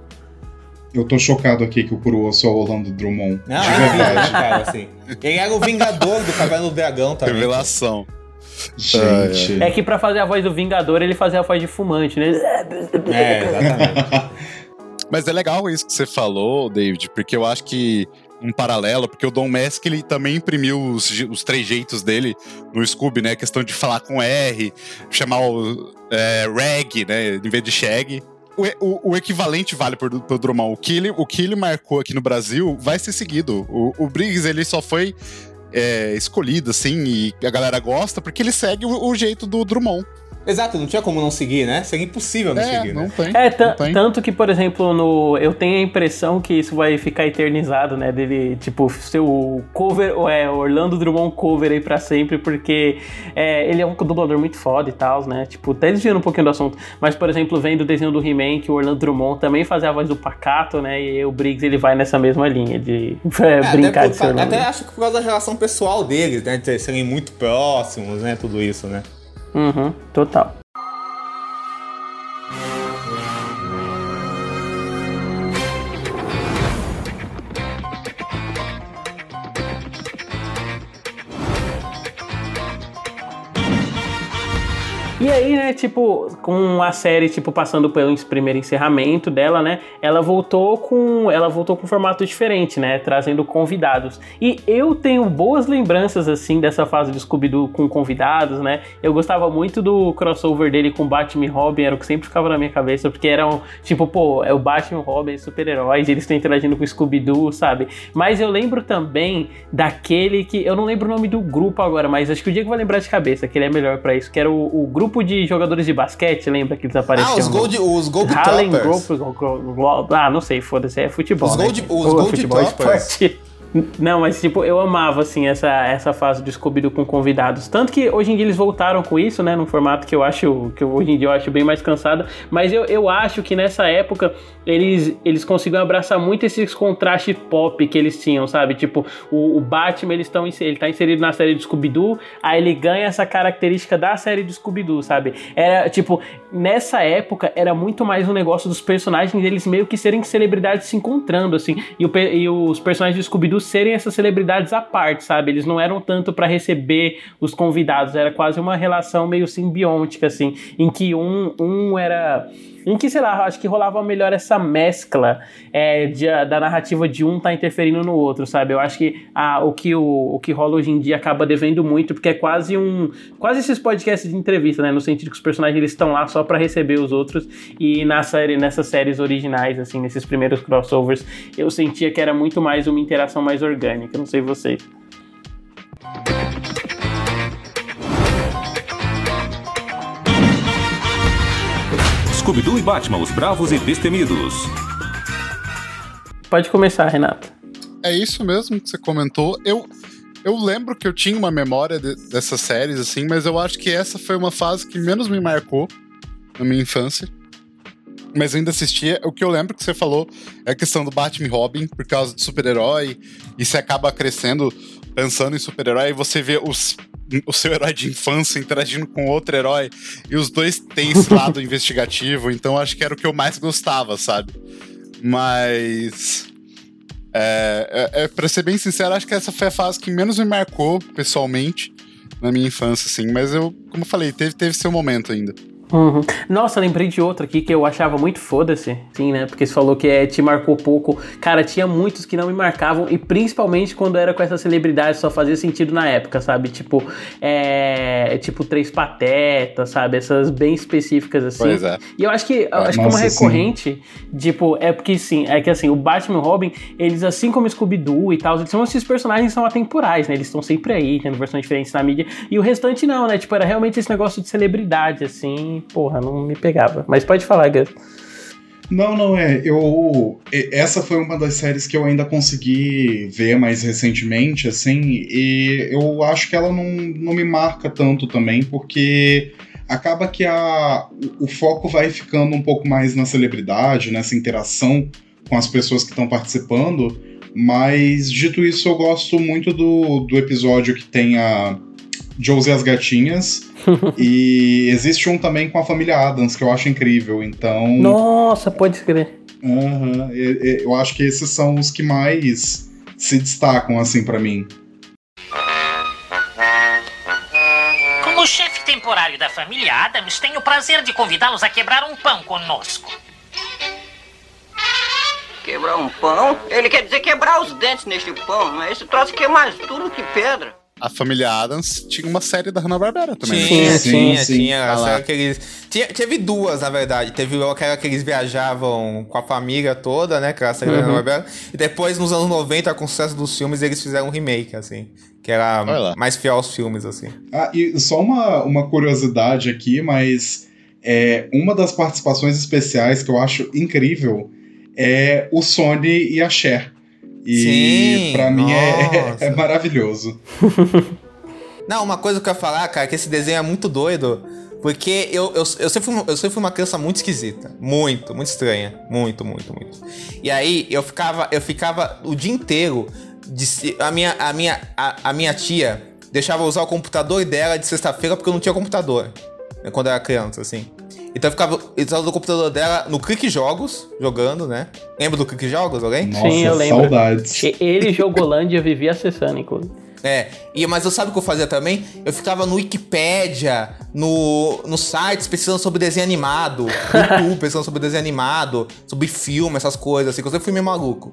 Eu tô chocado aqui que o Puro Osso é o Orlando Drummond. Não, de verdade. cara, assim. Ele era o Vingador do Cabelo do Dragão também. Revelação. Gente. É que pra fazer a voz do Vingador, ele fazia a voz de fumante, né? É, exatamente. Mas é legal isso que você falou, David, porque eu acho que um paralelo, porque o Don Mask ele também imprimiu os, os três jeitos dele no Scooby, né? A questão de falar com R, chamar o é, Reg, né? Em vez de Shag. O, o, o, equivalente vale pro, pro Drummond. O que, ele, o que ele marcou aqui no Brasil vai ser seguido. O, o Briggs, ele só foi é, escolhido, assim, e a galera gosta, porque ele segue o, o jeito do Drummond. Exato, não tinha como não seguir, né? Seria impossível não é, seguir, não né? Tem, é, não tem. tanto que, por exemplo, no eu tenho a impressão que isso vai ficar eternizado, né? Dele, tipo, ser o cover, é, Orlando Drummond cover aí pra sempre, porque é, ele é um dublador muito foda e tal, né? Tipo, até desviando um pouquinho do assunto, mas, por exemplo, vendo o desenho do He-Man, que o Orlando Drummond também fazia a voz do Pacato, né? E o Briggs, ele vai nessa mesma linha de é, brincar de ser Até acho que por causa da relação pessoal deles, né? De serem muito próximos, né? Tudo isso, né? Uhum, total. E aí, né, tipo, com a série, tipo, passando pelo primeiro encerramento dela, né, ela voltou com, ela voltou com um formato diferente, né, trazendo convidados. E eu tenho boas lembranças, assim, dessa fase do Scooby-Doo com convidados, né, eu gostava muito do crossover dele com Batman e Robin, era o que sempre ficava na minha cabeça, porque eram, tipo, pô, é o Batman e Robin, super-heróis, eles estão interagindo com o Scooby-Doo, sabe? Mas eu lembro também daquele que, eu não lembro o nome do grupo agora, mas acho que o Diego vai lembrar de cabeça, que ele é melhor para isso, que era o, o grupo grupo de jogadores de basquete, lembra que eles apareciam? Ah, os Gold, os Gold Harlem. Group, ah, não sei, foda-se, é futebol. Os né? Gold, os Gold futebol Toppers. esporte. Não, mas tipo, eu amava assim essa, essa fase do Scooby-Doo com convidados. Tanto que hoje em dia eles voltaram com isso, né? Num formato que eu acho que hoje em dia eu acho bem mais cansado. Mas eu, eu acho que nessa época eles, eles conseguiram abraçar muito esses contrastes pop que eles tinham, sabe? Tipo, o, o Batman eles estão ele tá inserido na série do Scooby-Doo, aí ele ganha essa característica da série do Scooby-Doo, sabe? Era tipo, nessa época era muito mais um negócio dos personagens eles meio que serem celebridades se encontrando, assim. E, o, e os personagens do Serem essas celebridades à parte, sabe? Eles não eram tanto para receber os convidados, era quase uma relação meio simbiótica, assim, em que um, um era em que, sei lá, acho que rolava melhor essa mescla é, de, da narrativa de um tá interferindo no outro, sabe? Eu acho que a, o, que o, o que rola hoje em dia acaba devendo muito, porque é quase um. Quase esses podcasts de entrevista, né? No sentido que os personagens eles estão lá só para receber os outros. E na série, nessas séries originais, assim, nesses primeiros crossovers, eu sentia que era muito mais uma interação mais orgânica. Não sei vocês. Scooby-Doo e Batman, os bravos e destemidos. Pode começar, Renato. É isso mesmo que você comentou. Eu, eu lembro que eu tinha uma memória de, dessas séries, assim, mas eu acho que essa foi uma fase que menos me marcou na minha infância. Mas eu ainda assistia. O que eu lembro que você falou é a questão do Batman e Robin, por causa de super-herói, e você acaba crescendo pensando em super-herói, e você vê os, o seu herói de infância interagindo com outro herói, e os dois têm esse lado investigativo, então acho que era o que eu mais gostava, sabe? Mas. É, é, é, pra ser bem sincero, acho que essa foi a fase que menos me marcou pessoalmente na minha infância, assim. Mas eu, como eu falei, teve, teve seu momento ainda. Uhum. Nossa, lembrei de outra aqui que eu achava muito foda-se, sim, né? Porque você falou que é, te marcou pouco. Cara, tinha muitos que não me marcavam, e principalmente quando era com essa celebridade, só fazia sentido na época, sabe? Tipo, é. Tipo, Três Patetas, sabe? Essas bem específicas assim. Pois é. E eu acho que, eu acho que uma recorrente, sim. tipo, é porque sim, é que assim, o Batman e o Robin, eles, assim como Scooby-Doo e tal, eles são esses personagens são atemporais, né? Eles estão sempre aí, tendo versões diferentes na mídia. E o restante não, né? Tipo, era realmente esse negócio de celebridade, assim porra, não me pegava. Mas pode falar, Gus. Não, não é. Eu essa foi uma das séries que eu ainda consegui ver mais recentemente, assim, e eu acho que ela não, não me marca tanto também, porque acaba que a, o foco vai ficando um pouco mais na celebridade, nessa interação com as pessoas que estão participando. Mas dito isso, eu gosto muito do, do episódio que tem a Josie e as Gatinhas. e existe um também com a família Adams, que eu acho incrível, então. Nossa, pode escrever. Uhum, eu acho que esses são os que mais se destacam, assim, para mim. Como chefe temporário da família Adams, tenho o prazer de convidá-los a quebrar um pão conosco. Quebrar um pão? Ele quer dizer quebrar os dentes neste pão, mas esse troço aqui é mais duro que pedra a família Adams tinha uma série da Hanna-Barbera também. Tinha, né? tinha, sim, tinha. Ah, aqueles, tinha. Teve duas, na verdade. Teve aquela que eles viajavam com a família toda, né? Que era a série uhum. da Hanna-Barbera. E depois, nos anos 90, com o sucesso dos filmes, eles fizeram um remake, assim. Que era mais fiel aos filmes, assim. Ah, e só uma, uma curiosidade aqui, mas... É, uma das participações especiais que eu acho incrível é o Sony e a Cher. E para mim é, é, maravilhoso. Não, uma coisa que eu ia falar, cara, que esse desenho é muito doido. Porque eu, eu, eu, sempre fui, eu sempre fui uma criança muito esquisita. Muito, muito estranha. Muito, muito, muito. E aí eu ficava, eu ficava o dia inteiro. De, a, minha, a, minha, a, a minha tia deixava eu usar o computador dela de sexta-feira porque eu não tinha computador. Né, quando eu era criança, assim. Então eu ficava usando o computador dela no Clique Jogos, jogando, né? Lembra do Clique Jogos, alguém? Nossa, Sim, eu lembro. Saudades. Ele, Jogolândia, vivia acessando, inclusive. É, e, mas eu sabe o que eu fazia também? Eu ficava no Wikipedia, no, no sites pesquisando sobre desenho animado, no YouTube pesquisando sobre desenho animado, sobre filme, essas coisas, assim, que eu sempre fui meio maluco.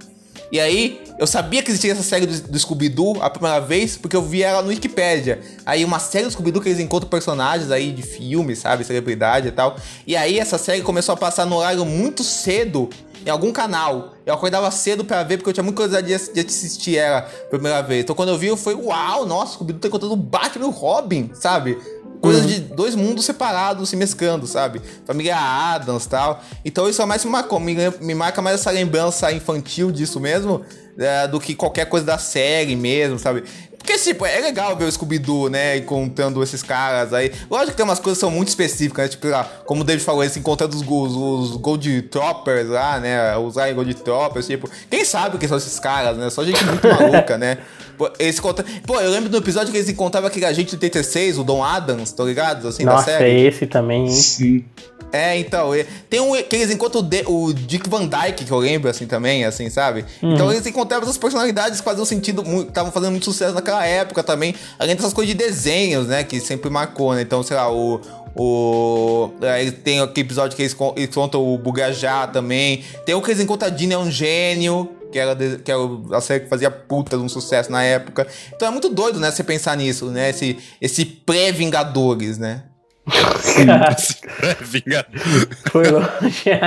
E aí, eu sabia que existia essa série do, do Scooby-Doo a primeira vez, porque eu vi ela no Wikipedia. Aí, uma série do Scooby-Doo que eles encontram personagens aí de filmes, sabe? Celebridade e tal. E aí, essa série começou a passar no horário muito cedo em algum canal. Eu acordava cedo para ver, porque eu tinha muita curiosidade de, assistir ela pela primeira vez. Então, quando eu vi, eu fui, uau, nossa, Scooby-Doo tá encontrando o Batman e o Robin, sabe? Coisas uhum. de dois mundos separados se mesclando, sabe? Família Adams e tal. Então isso é mais me marcou. Me, me marca mais essa lembrança infantil disso mesmo. É, do que qualquer coisa da série mesmo, sabe? Porque, tipo, é legal ver o Scooby-Doo, né, encontrando esses caras aí. Lógico que tem umas coisas que são muito específicas, né? Tipo, lá, como o David falou, eles encontrando os, os, os Gold Troppers lá, né, os Gold Troppers, tipo... Quem sabe o que são esses caras, né? Só gente muito maluca, né? Esse conta... Pô, eu lembro do episódio que eles encontravam aquele agente do 86, o Don Adams, tá ligado? Assim, Nossa, da série. esse também. Sim. É, então, tem um que eles encontram o, Dick Van Dyke, que eu lembro, assim, também, assim, sabe? Uhum. Então eles encontravam essas personalidades que faziam sentido, estavam fazendo muito sucesso naquela daquela época também, além dessas coisas de desenhos, né, que sempre marcou, né? Então, sei lá, o o. Aí tem aquele episódio que eles, eles contam o Bugajá também. Tem o que eles encontram a Dina é um gênio. Que era, que era a série que fazia puta de um sucesso na época. Então é muito doido, né? Você pensar nisso, né? Esse, esse pré-Vingadores, né? pré-Vingadores. Foi longe.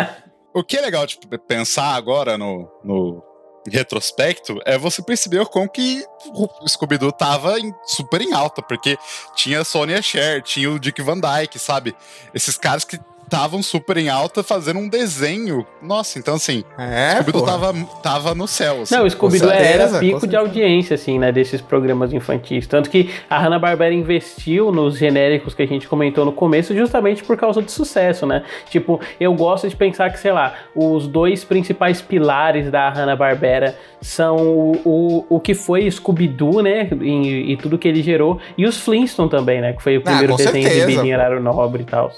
o que é legal, tipo, pensar agora no, no retrospecto é você perceber como que o Scooby-Doo tava em, super em alta, porque tinha a Sonia Cher, tinha o Dick Van Dyke, sabe? Esses caras que estavam super em alta fazendo um desenho. Nossa, então assim, é, Scooby-Doo tava, tava no céu. Assim. Não, o Scooby-Doo era pico de audiência, assim, né, desses programas infantis. Tanto que a Hanna-Barbera investiu nos genéricos que a gente comentou no começo justamente por causa de sucesso, né? Tipo, eu gosto de pensar que, sei lá, os dois principais pilares da Hanna-Barbera são o, o, o que foi Scooby-Doo, né, e, e, tudo que ele gerou, e os Flintstones também, né, que foi o ah, primeiro ah, desenho certeza. de Billy Horário Nobre e tal.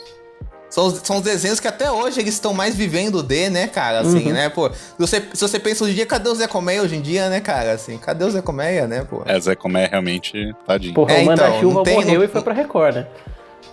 São os, são os desenhos que até hoje eles estão mais vivendo de, né, cara? Assim, uhum. né, pô. Se você, se você pensa hoje em dia, cadê o Zé Colmeia hoje em dia, né, cara? Assim, cadê o Zé Colmeia, né, pô? É, Zé Colmeia realmente tadinho. Porra, é, o Manda-Chuva então, morreu no... e foi pra Record, né?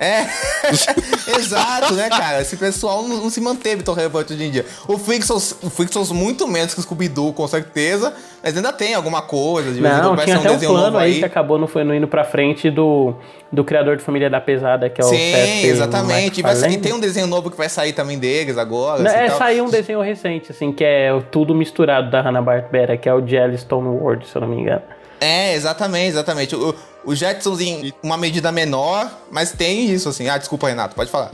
É, exato, né, cara? Esse pessoal não, não, se manteve tão relevante hoje em dia. O Flixos, o Flixos muito menos que o Scooby-Doo, com certeza, mas ainda tem alguma coisa. De não, tinha um até um plano aí que acabou não foi não indo pra frente do, do criador de Família da Pesada, que é o Sim, exatamente. E, vai, e tem um desenho novo que vai sair também deles agora. Não, assim, é, tal. saiu um desenho recente, assim, que é tudo misturado da Hanna-Barbera, que é o Jellystone World, se eu não me engano. É, exatamente, exatamente. O, o Jetsons em uma medida menor, mas tem isso, assim. Ah, desculpa, Renato, pode falar.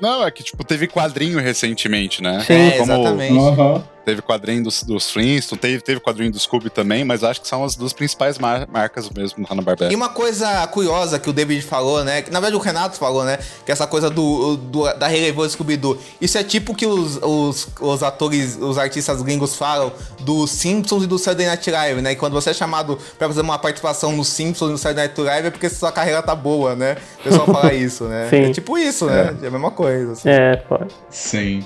Não, é que, tipo, teve quadrinho recentemente, né? Sim, é, exatamente. Uhum. Teve quadrinho dos, dos Flintstones, teve, teve quadrinho do Scooby também, mas acho que são as duas principais mar marcas mesmo Hanna-Barbera. E uma coisa curiosa que o David falou, né? Que, na verdade o Renato falou, né? Que essa coisa do, do da relevância do Scooby-Doo. Isso é tipo que os, os, os atores, os artistas gringos falam dos Simpsons e do Saturday Night Live, né? E quando você é chamado pra fazer uma participação no Simpsons e no Saturday Night Live é porque sua carreira tá boa, né? O pessoal fala isso, né? Sim. É tipo isso, né? É, é a mesma coisa. Assim. É, pode. Sim.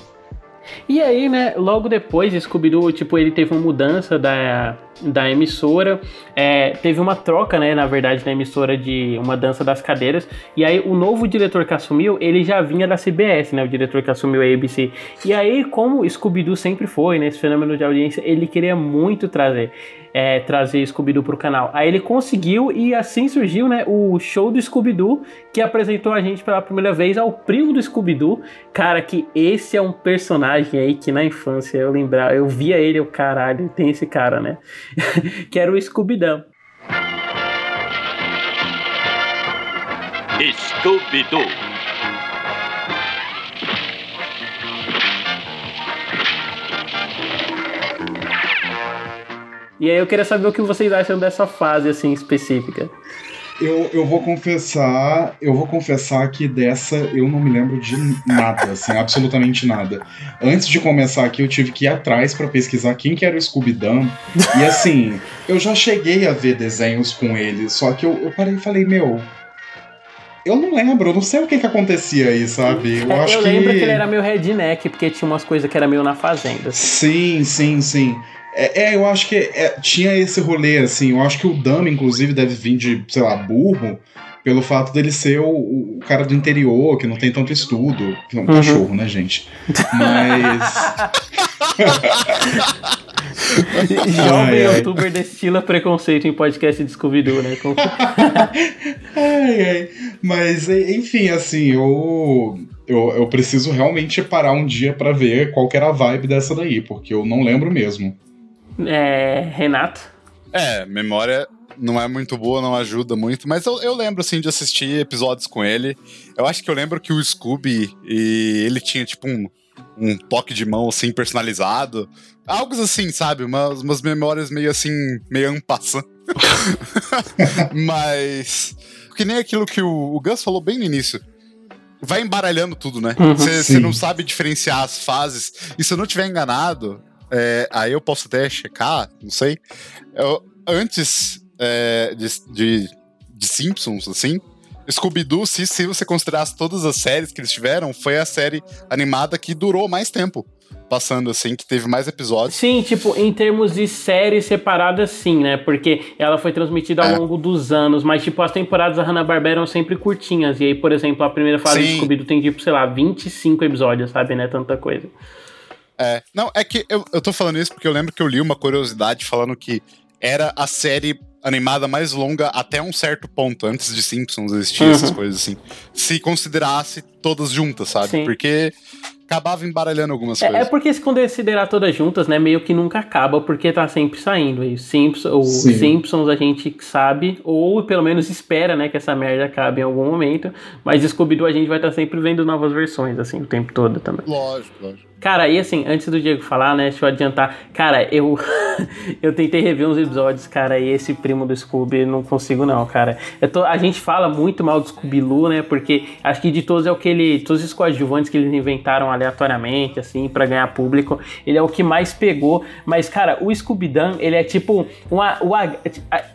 E aí, né, logo depois, Scooby-Doo, tipo, ele teve uma mudança da, da emissora. É, teve uma troca, né, na verdade, na emissora de uma dança das cadeiras. E aí o novo diretor que assumiu, ele já vinha da CBS, né, o diretor que assumiu a ABC. E aí, como Scooby-Doo sempre foi, né, esse fenômeno de audiência, ele queria muito trazer é, trazer Scooby-Doo pro canal. Aí ele conseguiu e assim surgiu, né, o show do Scooby-Doo, que apresentou a gente pela primeira vez ao primo do Scooby-Doo. Cara, que esse é um personagem aí que na infância eu lembrava, eu via ele, o caralho, tem esse cara, né? que era o Scooby-Doo. Scooby-Doo. E aí eu queria saber o que vocês acham dessa fase assim específica. Eu, eu vou confessar, eu vou confessar que dessa eu não me lembro de nada, assim, absolutamente nada. Antes de começar aqui, eu tive que ir atrás para pesquisar quem que era o Scooby-Doo. E assim, eu já cheguei a ver desenhos com ele, só que eu, eu parei e falei, meu, eu não lembro, eu não sei o que que acontecia aí, sabe? Eu, é, acho eu lembro que... que ele era meio redneck, porque tinha umas coisas que era meio na fazenda. Sim, sim, sim. É, é, eu acho que é, tinha esse rolê, assim. Eu acho que o Dama, inclusive, deve vir de, sei lá, burro, pelo fato dele ser o, o cara do interior, que não tem tanto estudo. É um uhum. cachorro, né, gente? Mas. Jovem ai, youtuber destila preconceito em podcast de Scooby-Doo, né? ai, ai. Mas, enfim, assim, eu, eu, eu preciso realmente parar um dia para ver qual que era a vibe dessa daí, porque eu não lembro mesmo. É, Renato? É, memória não é muito boa, não ajuda muito, mas eu, eu lembro, assim, de assistir episódios com ele. Eu acho que eu lembro que o Scooby, e ele tinha, tipo, um, um toque de mão, assim, personalizado. Algo assim, sabe? Umas, umas memórias meio, assim, meio ampassa. mas... Que nem aquilo que o, o Gus falou bem no início vai embaralhando tudo, né? Você uhum, não sabe diferenciar as fases. E se eu não tiver enganado, é, aí eu posso até checar, não sei. Eu, antes é, de, de, de, Simpsons, assim, Scooby-Doo, se, se você considerasse todas as séries que eles tiveram, foi a série animada que durou mais tempo. passando, assim, que teve mais episódios. Sim, tipo, em termos de séries separadas, sim, né? Porque ela foi transmitida ao É. longo dos anos, mas, tipo, as temporadas da Hanna-Barbera eram sempre curtinhas. E aí, por exemplo, a primeira fase Sim. de Scooby-Doo tem, tipo, sei lá, 25 episódios, sabe? Não é tanta coisa. É, não, é que eu, eu tô falando isso porque eu lembro que eu li uma curiosidade falando que era a série animada mais longa até um certo ponto, antes de Simpsons existir Uhum. essas coisas assim. Se considerasse todas juntas, sabe? Sim. Porque acabava embaralhando algumas É, é coisas. porque se considerar todas juntas, né, meio que nunca acaba, porque tá sempre saindo. E Simpsons, o Sim. Simpsons a gente sabe, ou pelo menos espera, né, que essa merda acabe em algum momento. Mas Scooby-Doo a gente vai estar sempre vendo novas versões, assim, o tempo todo também. Lógico, lógico. Cara, e assim, antes do Diego falar, né, deixa eu adiantar. Cara, eu eu tentei rever uns episódios, cara, e esse primo do Scooby não consigo não, cara. Eu tô- a gente fala muito mal do Scooby-Loo, né, porque acho que de todos é o que ele, todos os coadjuvantes que eles inventaram aleatoriamente, assim, pra ganhar público, ele é o que mais pegou. Mas, cara, o Scooby-Dan, ele é tipo uma, ag-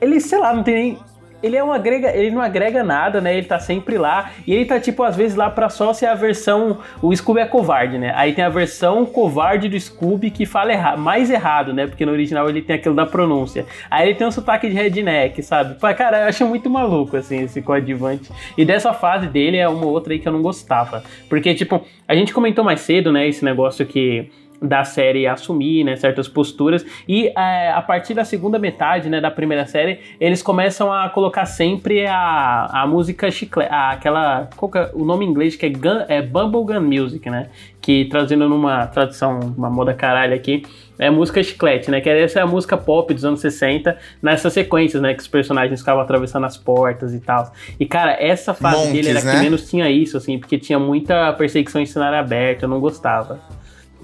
ele, sei lá, não tem nem ele é um agrega, ele não agrega nada, né? Ele tá sempre lá. E ele tá, tipo, às vezes lá pra só ser a versão. O Scooby é covarde, né? Aí tem a versão covarde do Scooby que fala erra, mais errado, né? Porque no original ele tem aquilo da pronúncia. Aí ele tem um sotaque de redneck, sabe? Cara, eu acho muito maluco, assim, esse coadjuvante. E dessa fase dele é uma outra aí que eu não gostava. Porque, tipo, a gente comentou mais cedo, né? Esse negócio que da série assumir, né, certas posturas e é, a partir da segunda metade, né, da primeira série, eles começam a colocar sempre a, a música chiclete, aquela, qual que é o nome em inglês que é, gun, é Bubblegum Music, né, que trazendo numa tradução, uma moda caralho aqui, é música chiclete, né, que essa é a música pop dos anos 60, nessas sequências, né, que os personagens ficavam atravessando as portas e tal. E cara, essa fase dele era né? que menos tinha isso, assim, porque tinha muita perseguição em cenário aberto, eu não gostava.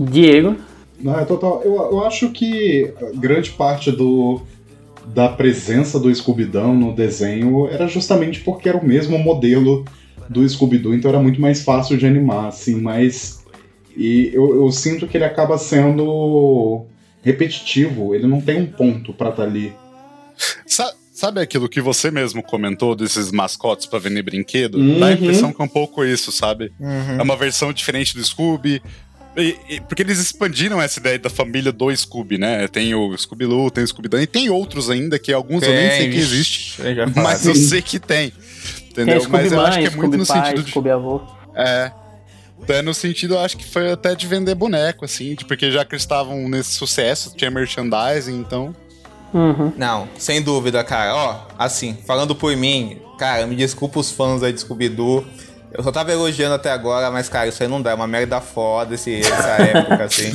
Diego. Não, é total. Eu, eu acho que grande parte do da presença do Scooby-Doo no desenho era justamente porque era o mesmo modelo do Scooby-Doo, então era muito mais fácil de animar, assim, mas e eu, eu sinto que ele acaba sendo repetitivo, ele não tem um ponto pra estar ali. Sa- sabe aquilo que você mesmo comentou desses mascotes pra vender brinquedo? Uhum. Dá a impressão que é um pouco isso, sabe? Uhum. É uma versão diferente do Scooby. E- e- porque eles expandiram essa ideia da família do Scooby, né? Tem o Scooby-Doo, tem o Scooby-Doo, e tem outros ainda, que alguns eu nem sei Tem, que existe. Mas eu sei que tem. Tem Entendeu? Scooby Mas eu acho que é muito no Scooby Pai, sentido de. Scooby Avô. É. Até no sentido, eu acho que foi até de vender boneco, assim, de- porque já que eles estavam nesse sucesso, tinha merchandising, então. Uhum. Não, sem dúvida, cara. Ó, assim, falando por mim, cara, me desculpa os fãs aí de Scooby-Doo. Eu só tava elogiando até agora, mas, cara, isso aí não dá. É uma merda foda esse, essa época, assim.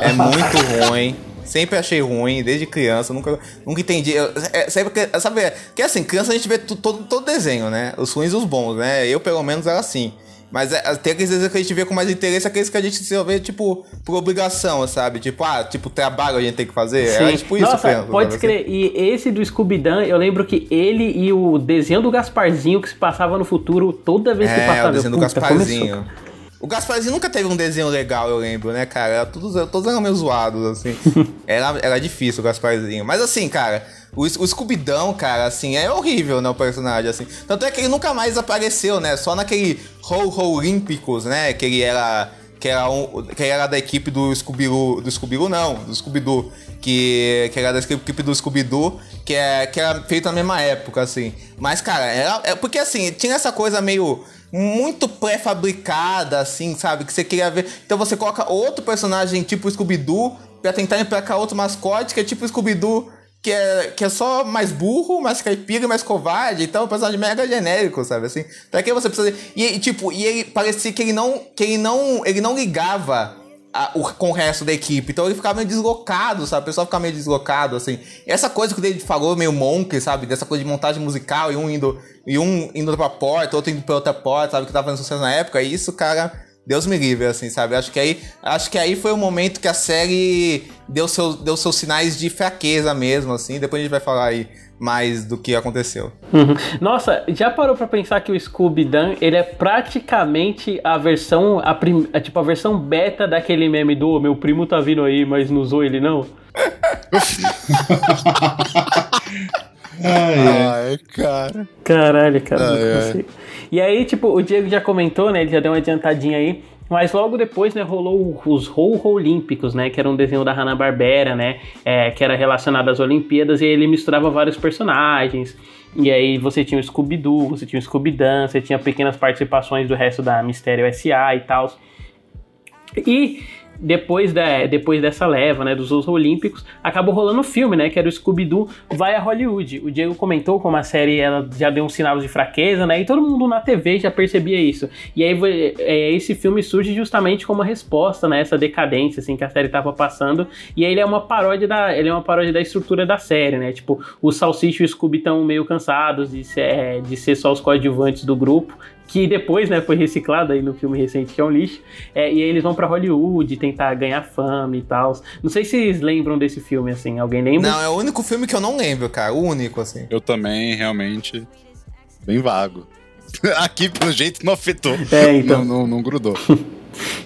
É muito ruim. Sempre achei ruim, desde criança. Nunca, nunca entendi. Eu, é, sabe, que, sabe, que assim, criança a gente vê todo, todo desenho, né? Os ruins e os bons, né? Eu, pelo menos, era assim. Mas é, tem aqueles desenhos que a gente vê com mais interesse, aqueles que a gente se vê, tipo, por obrigação, sabe? Tipo, ah, tipo, trabalho a gente tem que fazer. É Sim. tipo isso, Nossa, criança, pode escrever. E esse do Scooby-Dan, eu lembro que ele e o desenho do Gasparzinho que se passava no futuro, toda vez que É, passava. o desenho do eu, Gasparzinho. começou. O Gasparzinho nunca teve um desenho legal, eu lembro, né, cara? Era todos, todos eram meio zoados, assim. era, era difícil o Gasparzinho. Mas assim, cara, o, o Scooby-Doo, cara, assim, é horrível, né, o personagem, assim. Tanto é que ele nunca mais apareceu, né? Só naquele Ho Ho Olímpicos, né? Que ele era... Que era, um, que era da equipe do Scooby-Doo... Do Scooby-Doo, não. Do Scooby-Doo. Que, que era da equipe do Scooby-Doo, que, é, que era feito na mesma época, assim. Mas, cara, era, é porque, assim, tinha essa coisa meio muito pré-fabricada, assim, sabe? Que você queria ver. Então você coloca outro personagem tipo Scooby-Doo pra tentar emplacar outro mascote que é tipo Scooby-Doo. Que é, que é só mais burro, mais caipira mais covarde. Então é um personagem mega genérico, sabe assim? Pra que você precisa. E, tipo, e ele parecia que ele não. Que ele não. Ele não ligava a- o, com o resto da equipe. Então ele ficava meio deslocado, sabe? O pessoal ficava meio deslocado, assim. E essa coisa que o David falou, meio monk, sabe? Dessa coisa de montagem musical e um indo, e um indo pra porta, outro indo pra outra porta, sabe? Que tava fazendo sucesso na época. E isso, cara, Deus me livre, assim, sabe? Acho que aí, acho que aí foi o momento que a série deu, seu, deu seus sinais de fraqueza mesmo, assim. Depois a gente vai falar aí mais do que aconteceu. Uhum. Nossa, já parou pra pensar que o Scooby-Dan, ele é praticamente a versão, a, prim, a, tipo, a versão beta daquele meme do "Ô, meu primo tá vindo aí, mas não usou ele não? Ai, cara. Caralho, cara, Ai, não ai. E aí, tipo, o Diego já comentou, né? Ele já deu uma adiantadinha aí. Mas logo depois, né, rolou os Ho Olímpicos, né, que era um desenho da Hanna-Barbera, né, é, que era relacionado às Olimpíadas, e ele misturava vários personagens. E aí você tinha o Scooby-Doo, você tinha o Scooby-Dan, você tinha pequenas participações do resto da Mistério S.A. e tal. E depois, da, depois dessa leva, né, dos Jogos Olímpicos, acabou rolando o filme, né, que era o Scooby-Doo vai a Hollywood. O Diego comentou como a série ela já deu um sinal de fraqueza, né, e todo mundo na TV já percebia isso. E aí é, esse filme surge justamente como resposta, né, essa decadência, assim, que a série estava passando. E aí ele é uma paródia da, ele é uma paródia da estrutura da série, né, tipo, o Salsicha e o Scooby estão meio cansados de ser, de ser só os coadjuvantes do grupo, que depois né, foi reciclado aí no filme recente, que é um lixo. É, e aí eles vão para Hollywood tentar ganhar fama e tal. Não sei se vocês lembram desse filme, assim. Alguém lembra? Não, é o único filme que eu não lembro, cara. O único, assim. Eu também, realmente. Bem vago. Aqui, pelo jeito, não afetou. É, então. Não, não, não grudou.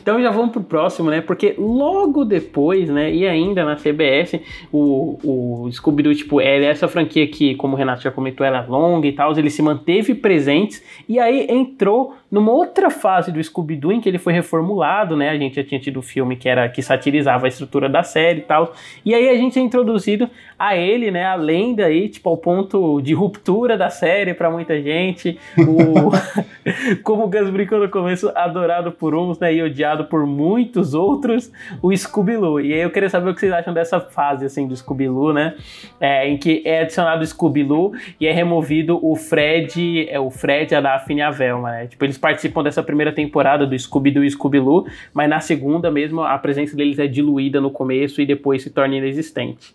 Então já vamos pro próximo, né? Porque logo depois, né? E ainda na CBS, o, o Scooby-Doo, tipo, é essa franquia que, como o Renato já comentou, ela é longa e tal, ele se manteve presentes e aí entrou numa outra fase do Scooby-Doo em que ele foi reformulado, né? A gente já tinha tido o filme que era que satirizava a estrutura da série e tal. E aí a gente é introduzido a ele, né? A lenda aí, tipo, ao ponto de ruptura da série para muita gente. O... como o Gus brincou no começo, adorado por uns, né? E odiado por muitos outros, o Scooby-Doo. E aí eu queria saber o que vocês acham dessa fase, assim, do Scooby-Doo, né? É, em que é adicionado o Scooby-Doo e é removido o Fred, é o Fred, a Daphne e a Velma, né? Tipo, eles participam dessa primeira temporada do Scooby-Doo e Scooby-Doo, mas na segunda mesmo a presença deles é diluída no começo e depois se torna inexistente.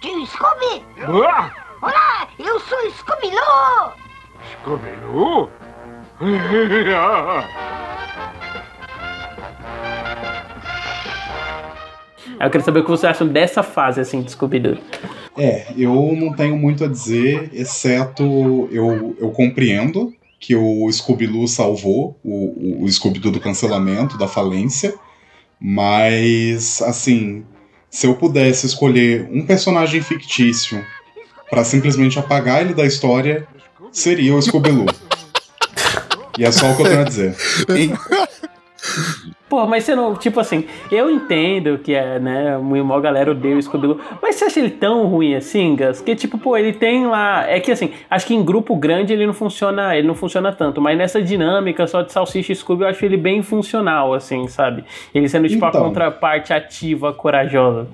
Tio Scooby! Olá, eu sou Scooby-Doo! Scooby-Doo? Eu queria saber o que vocês acham dessa fase, assim, de Scooby-Doo. É, eu não tenho muito a dizer, exceto eu, eu compreendo que o Scooby-Doo salvou o, o Scooby-Doo do cancelamento, da falência, mas, assim, se eu pudesse escolher um personagem fictício para simplesmente apagar ele da história, seria o Scooby-Doo. e é só o que eu tenho a dizer. Pô, mas você não. Tipo assim, eu entendo que é, né? Uma galera odeia o Scooby-Doo. Mas você acha ele tão ruim assim, Gus? Que tipo, pô, ele tem lá. É que assim, acho que em grupo grande ele não funciona. Ele não funciona tanto. Mas nessa dinâmica só de Salsicha e Scooby, eu acho ele bem funcional, assim, sabe? Ele sendo, tipo, Então. a contraparte ativa, corajosa.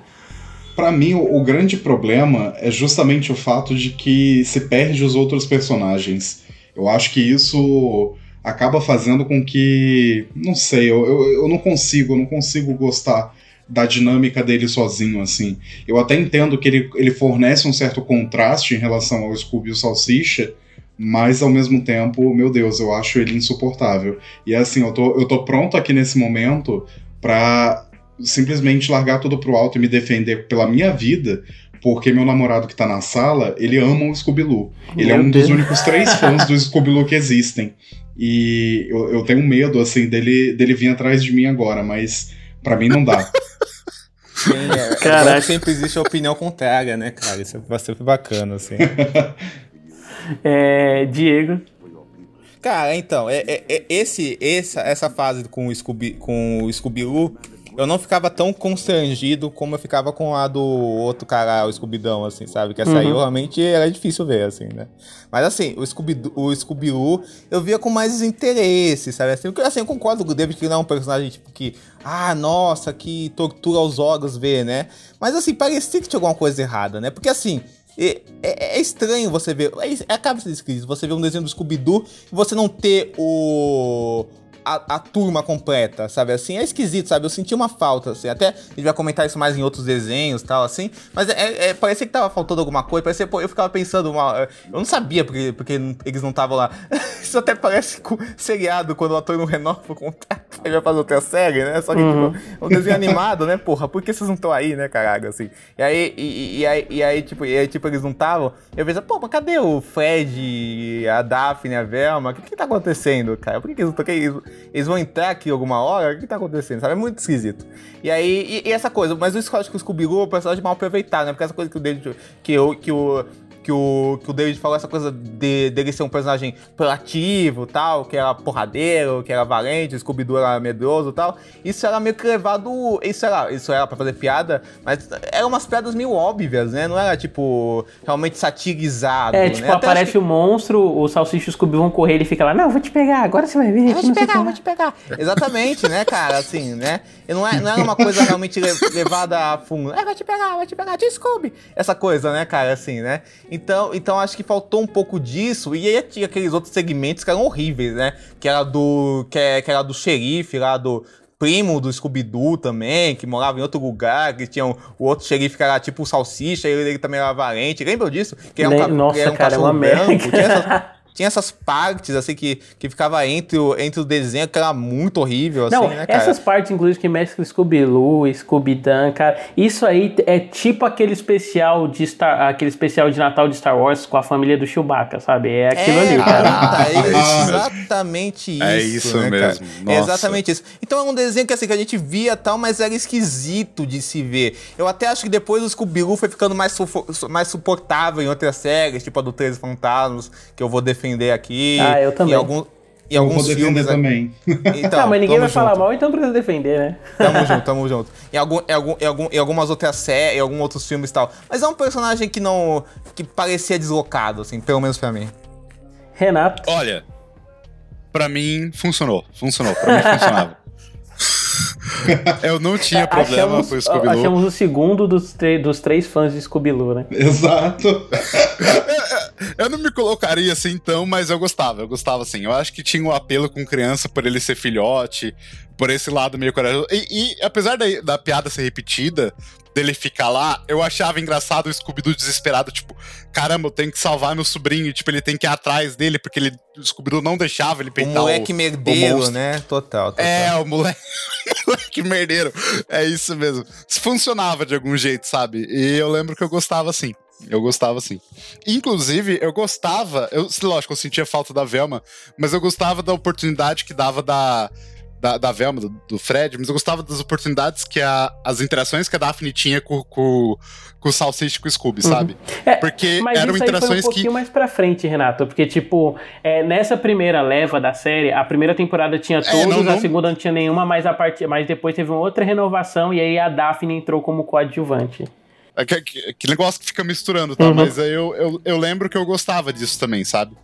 Pra mim, o, o grande problema é justamente o fato de que se perde os outros personagens. Eu acho que isso acaba fazendo com que. Não sei, eu, eu, eu não consigo, eu não consigo gostar da dinâmica dele sozinho, assim. Eu até entendo que ele, ele fornece um certo contraste em relação ao Scooby e o Salsicha, mas ao mesmo tempo, meu Deus, eu acho ele insuportável. E é assim, eu tô, eu tô pronto aqui nesse momento pra simplesmente largar tudo pro alto e me defender pela minha vida, porque meu namorado que tá na sala, ele ama o Scooby-Doo. Ele é um Deus. dos únicos três fãs do Scooby-Doo que existem. E eu, eu tenho medo, assim, dele, dele vir atrás de mim agora, mas pra mim não dá. Sim, é, Caraca. agora sempre existe a opinião contrária, né, cara? Isso é bastante bacana, assim. É. Diego. Cara, então, é, é- é- esse, essa, essa fase com o Scooby, com o Scooby-Doo, eu não ficava tão constrangido como eu ficava com a do outro cara, o Scooby-Dão, assim, sabe? Que essa aí Uhum. realmente era difícil ver, assim, né? Mas assim, o Scooby- o Scooby-Doo eu via com mais interesse, sabe? Assim, porque, assim, eu concordo com o David que não é um personagem, tipo, que... Ah, nossa, que tortura os olhos ver, né? Mas assim, parecia que tinha alguma coisa errada, né? Porque assim... É, é- é estranho você ver. É, acaba sendo esquisito. Você ver um desenho do Scooby-Doo e você não ter o. A, a turma completa, sabe? Assim, é esquisito, sabe? Eu senti uma falta, assim. Até a gente vai comentar isso mais em outros desenhos e tal, assim. Mas é, é- parecia que tava faltando alguma coisa. Parecia, pô, eu ficava pensando, uma, eu não sabia porque, porque eles não estavam lá. Isso até parece com seriado quando o ator não renova o contrato. Ele vai fazer outra série, né? Só que, Uhum. tipo, um desenho animado, né, porra? Por que vocês não estão aí, né, caralho, assim? E aí, e, e- aí, e aí, tipo, e aí, tipo, eles não estavam. Eu pensei, pô, mas cadê o Fred, a Daphne, a Velma? O que que tá acontecendo, cara? Por que, que eles não estão aqui? Eles, vão entrar aqui alguma hora? O que tá acontecendo, sabe? É muito esquisito. E aí, e, e essa coisa, mas o Scott com o Scooby-Doo é um personagem mal aproveitado, né? Porque essa coisa que o David, que eu, que o... Que o, que o David falou, essa coisa de, dele ser um personagem proativo tal, que era porradeiro, que era valente, o Scooby-Doo era medroso e tal. Isso era meio que levado. Isso era, isso era pra fazer piada, mas eram umas piadas meio óbvias, né? Não era, tipo, realmente satirizado. É, né? tipo, acho aparece que- o monstro, o salsicha e o Scooby vão correr, ele fica lá, não, vou te pegar, agora você vai ver. Vou te pegar, que lá." vou te pegar. Exatamente, né, cara? Assim, né? E não, é, não era uma coisa realmente le- levada a fundo. É, vai te pegar, vai te pegar, te Scooby. Essa coisa, né, cara, assim, né? Então, então acho que faltou um pouco disso. E aí tinha aqueles outros segmentos que eram horríveis, né? Que era do. Que, é- que era do xerife lá do. Primo do Scooby-Doo também, que morava em outro lugar, que tinha um- o outro xerife que era tipo o Salsicha, ele, ele também era valente. Lembra disso? Que era um, Nossa, que era um cara, é cachorro uma branco. merda. Tinha essas, tinha essas partes, assim, que, que ficava entre o, entre o desenho, que era muito horrível, assim, Não, né, cara? essas partes, inclusive, que mescla Scooby-Doo, Scooby-Dan, cara, isso aí é tipo aquele especial de Star, aquele especial de Natal de Star Wars com a família do Chewbacca, sabe? É aquilo ali, cara. Tá, é Ah, exatamente isso. É isso né, mesmo. É exatamente isso. Então é um desenho que, assim, que a gente via tal, mas era esquisito de se ver. Eu até acho que depois o Scooby-Doo foi ficando mais, mais suportável em outras séries, tipo a do Três Fantasmas, que eu vou defender aqui. Ah, eu também. Em, algum, Eu alguns defender filmes. também. Então, não, mas ninguém vai falar junto. mal, então precisa defender, né? Tamo junto, tamo junto. Em, algum, em, algum, em, algum, em algumas outras séries, em alguns outros filmes e tal. Mas é um personagem que não. que parecia deslocado, assim, pelo menos pra mim. Renato. Olha, pra mim funcionou. Funcionou, pra mim funcionava. Eu não tinha problema achamos, com o Scooby-Doo. achamos o segundo dos, dos três fãs de Scooby-Doo, né? Exato. Eu não me colocaria assim tão, mas eu gostava, eu gostava assim. Eu acho que tinha um apelo com criança por ele ser filhote, por esse lado meio corajoso. E, e apesar da, da piada ser repetida, dele ficar lá, eu achava engraçado o Scooby-Doo desesperado, tipo, caramba, eu tenho que salvar meu sobrinho, e, tipo, ele tem que ir atrás dele, porque ele, o Scooby-Doo não deixava ele O peitar moleque o, merdeiro, o né? Total, total. É, o moleque, moleque merdeiro. É isso mesmo. Funcionava de algum jeito, sabe? E eu lembro que eu gostava assim. Eu gostava assim. Inclusive, eu gostava. Eu, lógico, eu sentia falta da Velma, mas eu gostava da oportunidade que dava da. Da, da Velma, do, do Fred, mas eu gostava das oportunidades que a, as interações que a Daphne tinha com, com, com o Salsicha e com o Scooby, sabe? É, Porque Mas eram isso aí foi um interações pouquinho que. mais pra frente, Renato. Porque, tipo, é, nessa primeira leva da série, a primeira temporada tinha todos, É, não- a não- segunda não tinha nenhuma, mas, a part... mas depois teve uma outra renovação e aí a Daphne entrou como coadjuvante. É que, que- que negócio que fica misturando, tá? Uhum. Mas aí eu, eu, eu lembro que eu gostava disso também, sabe?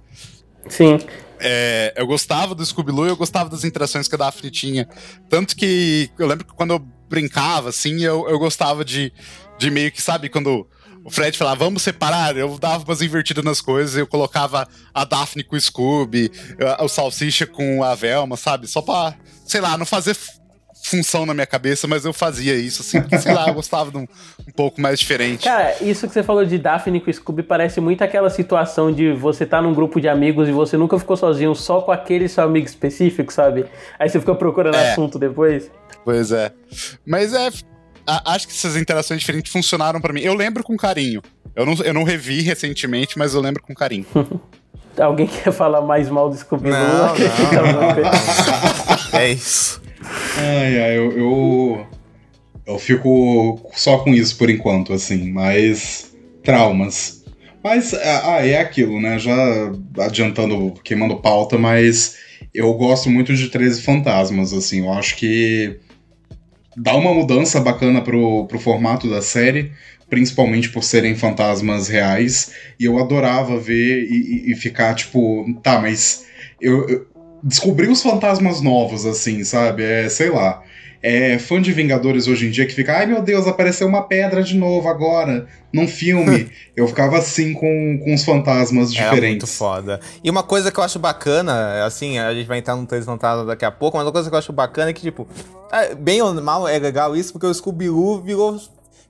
Sim. É, eu gostava do Scooby-Doo eu gostava das interações que a Daphne tinha. Tanto que eu lembro que quando eu brincava, assim, eu, eu gostava de, de meio que, sabe, quando o Fred falava, vamos separar, eu dava umas invertidas nas coisas, eu colocava a Daphne com o Scooby, o Salsicha com a Velma, sabe? Só pra, sei lá, não fazer função na minha cabeça, mas eu fazia isso, assim, porque, sei lá, eu gostava de um, um pouco mais diferente. Cara, isso que você falou de Daphne com o Scooby parece muito aquela situação de você tá num grupo de amigos e você nunca ficou sozinho só com aquele seu amigo específico, sabe? Aí você fica procurando É. assunto depois. Pois é. Mas é. a- acho que essas interações diferentes funcionaram pra mim. Eu lembro com carinho. Eu não, eu não revi recentemente, mas eu lembro com carinho. Alguém quer falar mais mal do Scooby-Doo? Coisa? É isso. Ai, ai, eu, eu. eu fico só com isso por enquanto, assim, mas. Traumas. Mas, ah, é aquilo, né? Já adiantando, queimando pauta, mas eu gosto muito de 13 Fantasmas, assim. Eu acho que dá uma mudança bacana pro, pro formato da série, principalmente por serem fantasmas reais. E eu adorava ver e, e- e ficar tipo, tá, mas eu, eu descobri os fantasmas novos, assim, sabe? É, sei lá. É fã de Vingadores hoje em dia que fica, ai meu Deus, apareceu uma pedra de novo agora, num filme. eu ficava assim com, com os fantasmas É muito diferentes. foda. E uma coisa que eu acho bacana, assim, a gente vai entrar no Três Fantasmas daqui a pouco, mas uma coisa que eu acho bacana é que, tipo, é, bem ou mal é legal isso, porque o Scooby-Doo virou,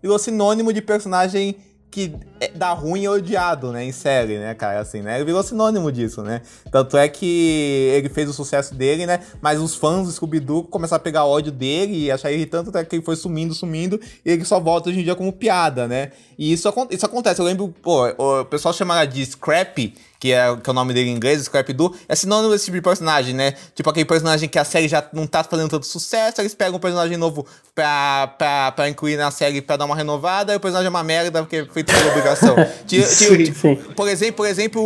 virou sinônimo de personagem que é, dá ruim e odiado, né, em série, né, cara, assim, né? Ele virou sinônimo disso, né? Tanto é que ele fez o sucesso dele, né? Mas os fãs do Scooby-Doo começaram a pegar ódio dele e achar irritante, até que ele foi sumindo, sumindo, e ele só volta hoje em dia como piada, né? E isso, isso acontece. Eu lembro, pô, o pessoal chamava de Scrappy, que é, que é o nome dele em inglês, Scrappy-Doo, é sinônimo desse tipo de personagem, né? Tipo aquele personagem que a série já não tá fazendo tanto sucesso, eles pegam um personagem novo pra, pra, pra incluir na série pra dar uma renovada, e o personagem é uma merda porque é feito por tira, tira, sim, sim. Por exemplo, por exemplo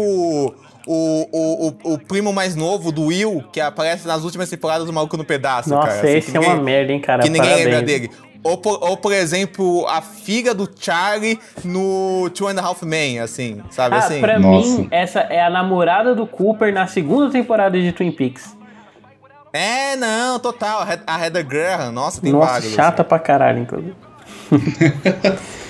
o, o, o, o, primo mais novo do Will, que aparece nas últimas temporadas do Maluco no Pedaço, Nossa, cara. Assim, esse é uma merda, hein, cara. Que ninguém Parabéns. lembra dele. Ou por, ou, por exemplo, a filha do Charlie no Two and a Half Men, assim, sabe ah, assim? Pra Nossa. mim, essa é a namorada do Cooper na segunda temporada de Twin Peaks. É, não, total. A Heather Graham, nossa, tem Nossa, vários. chata assim. pra caralho, inclusive.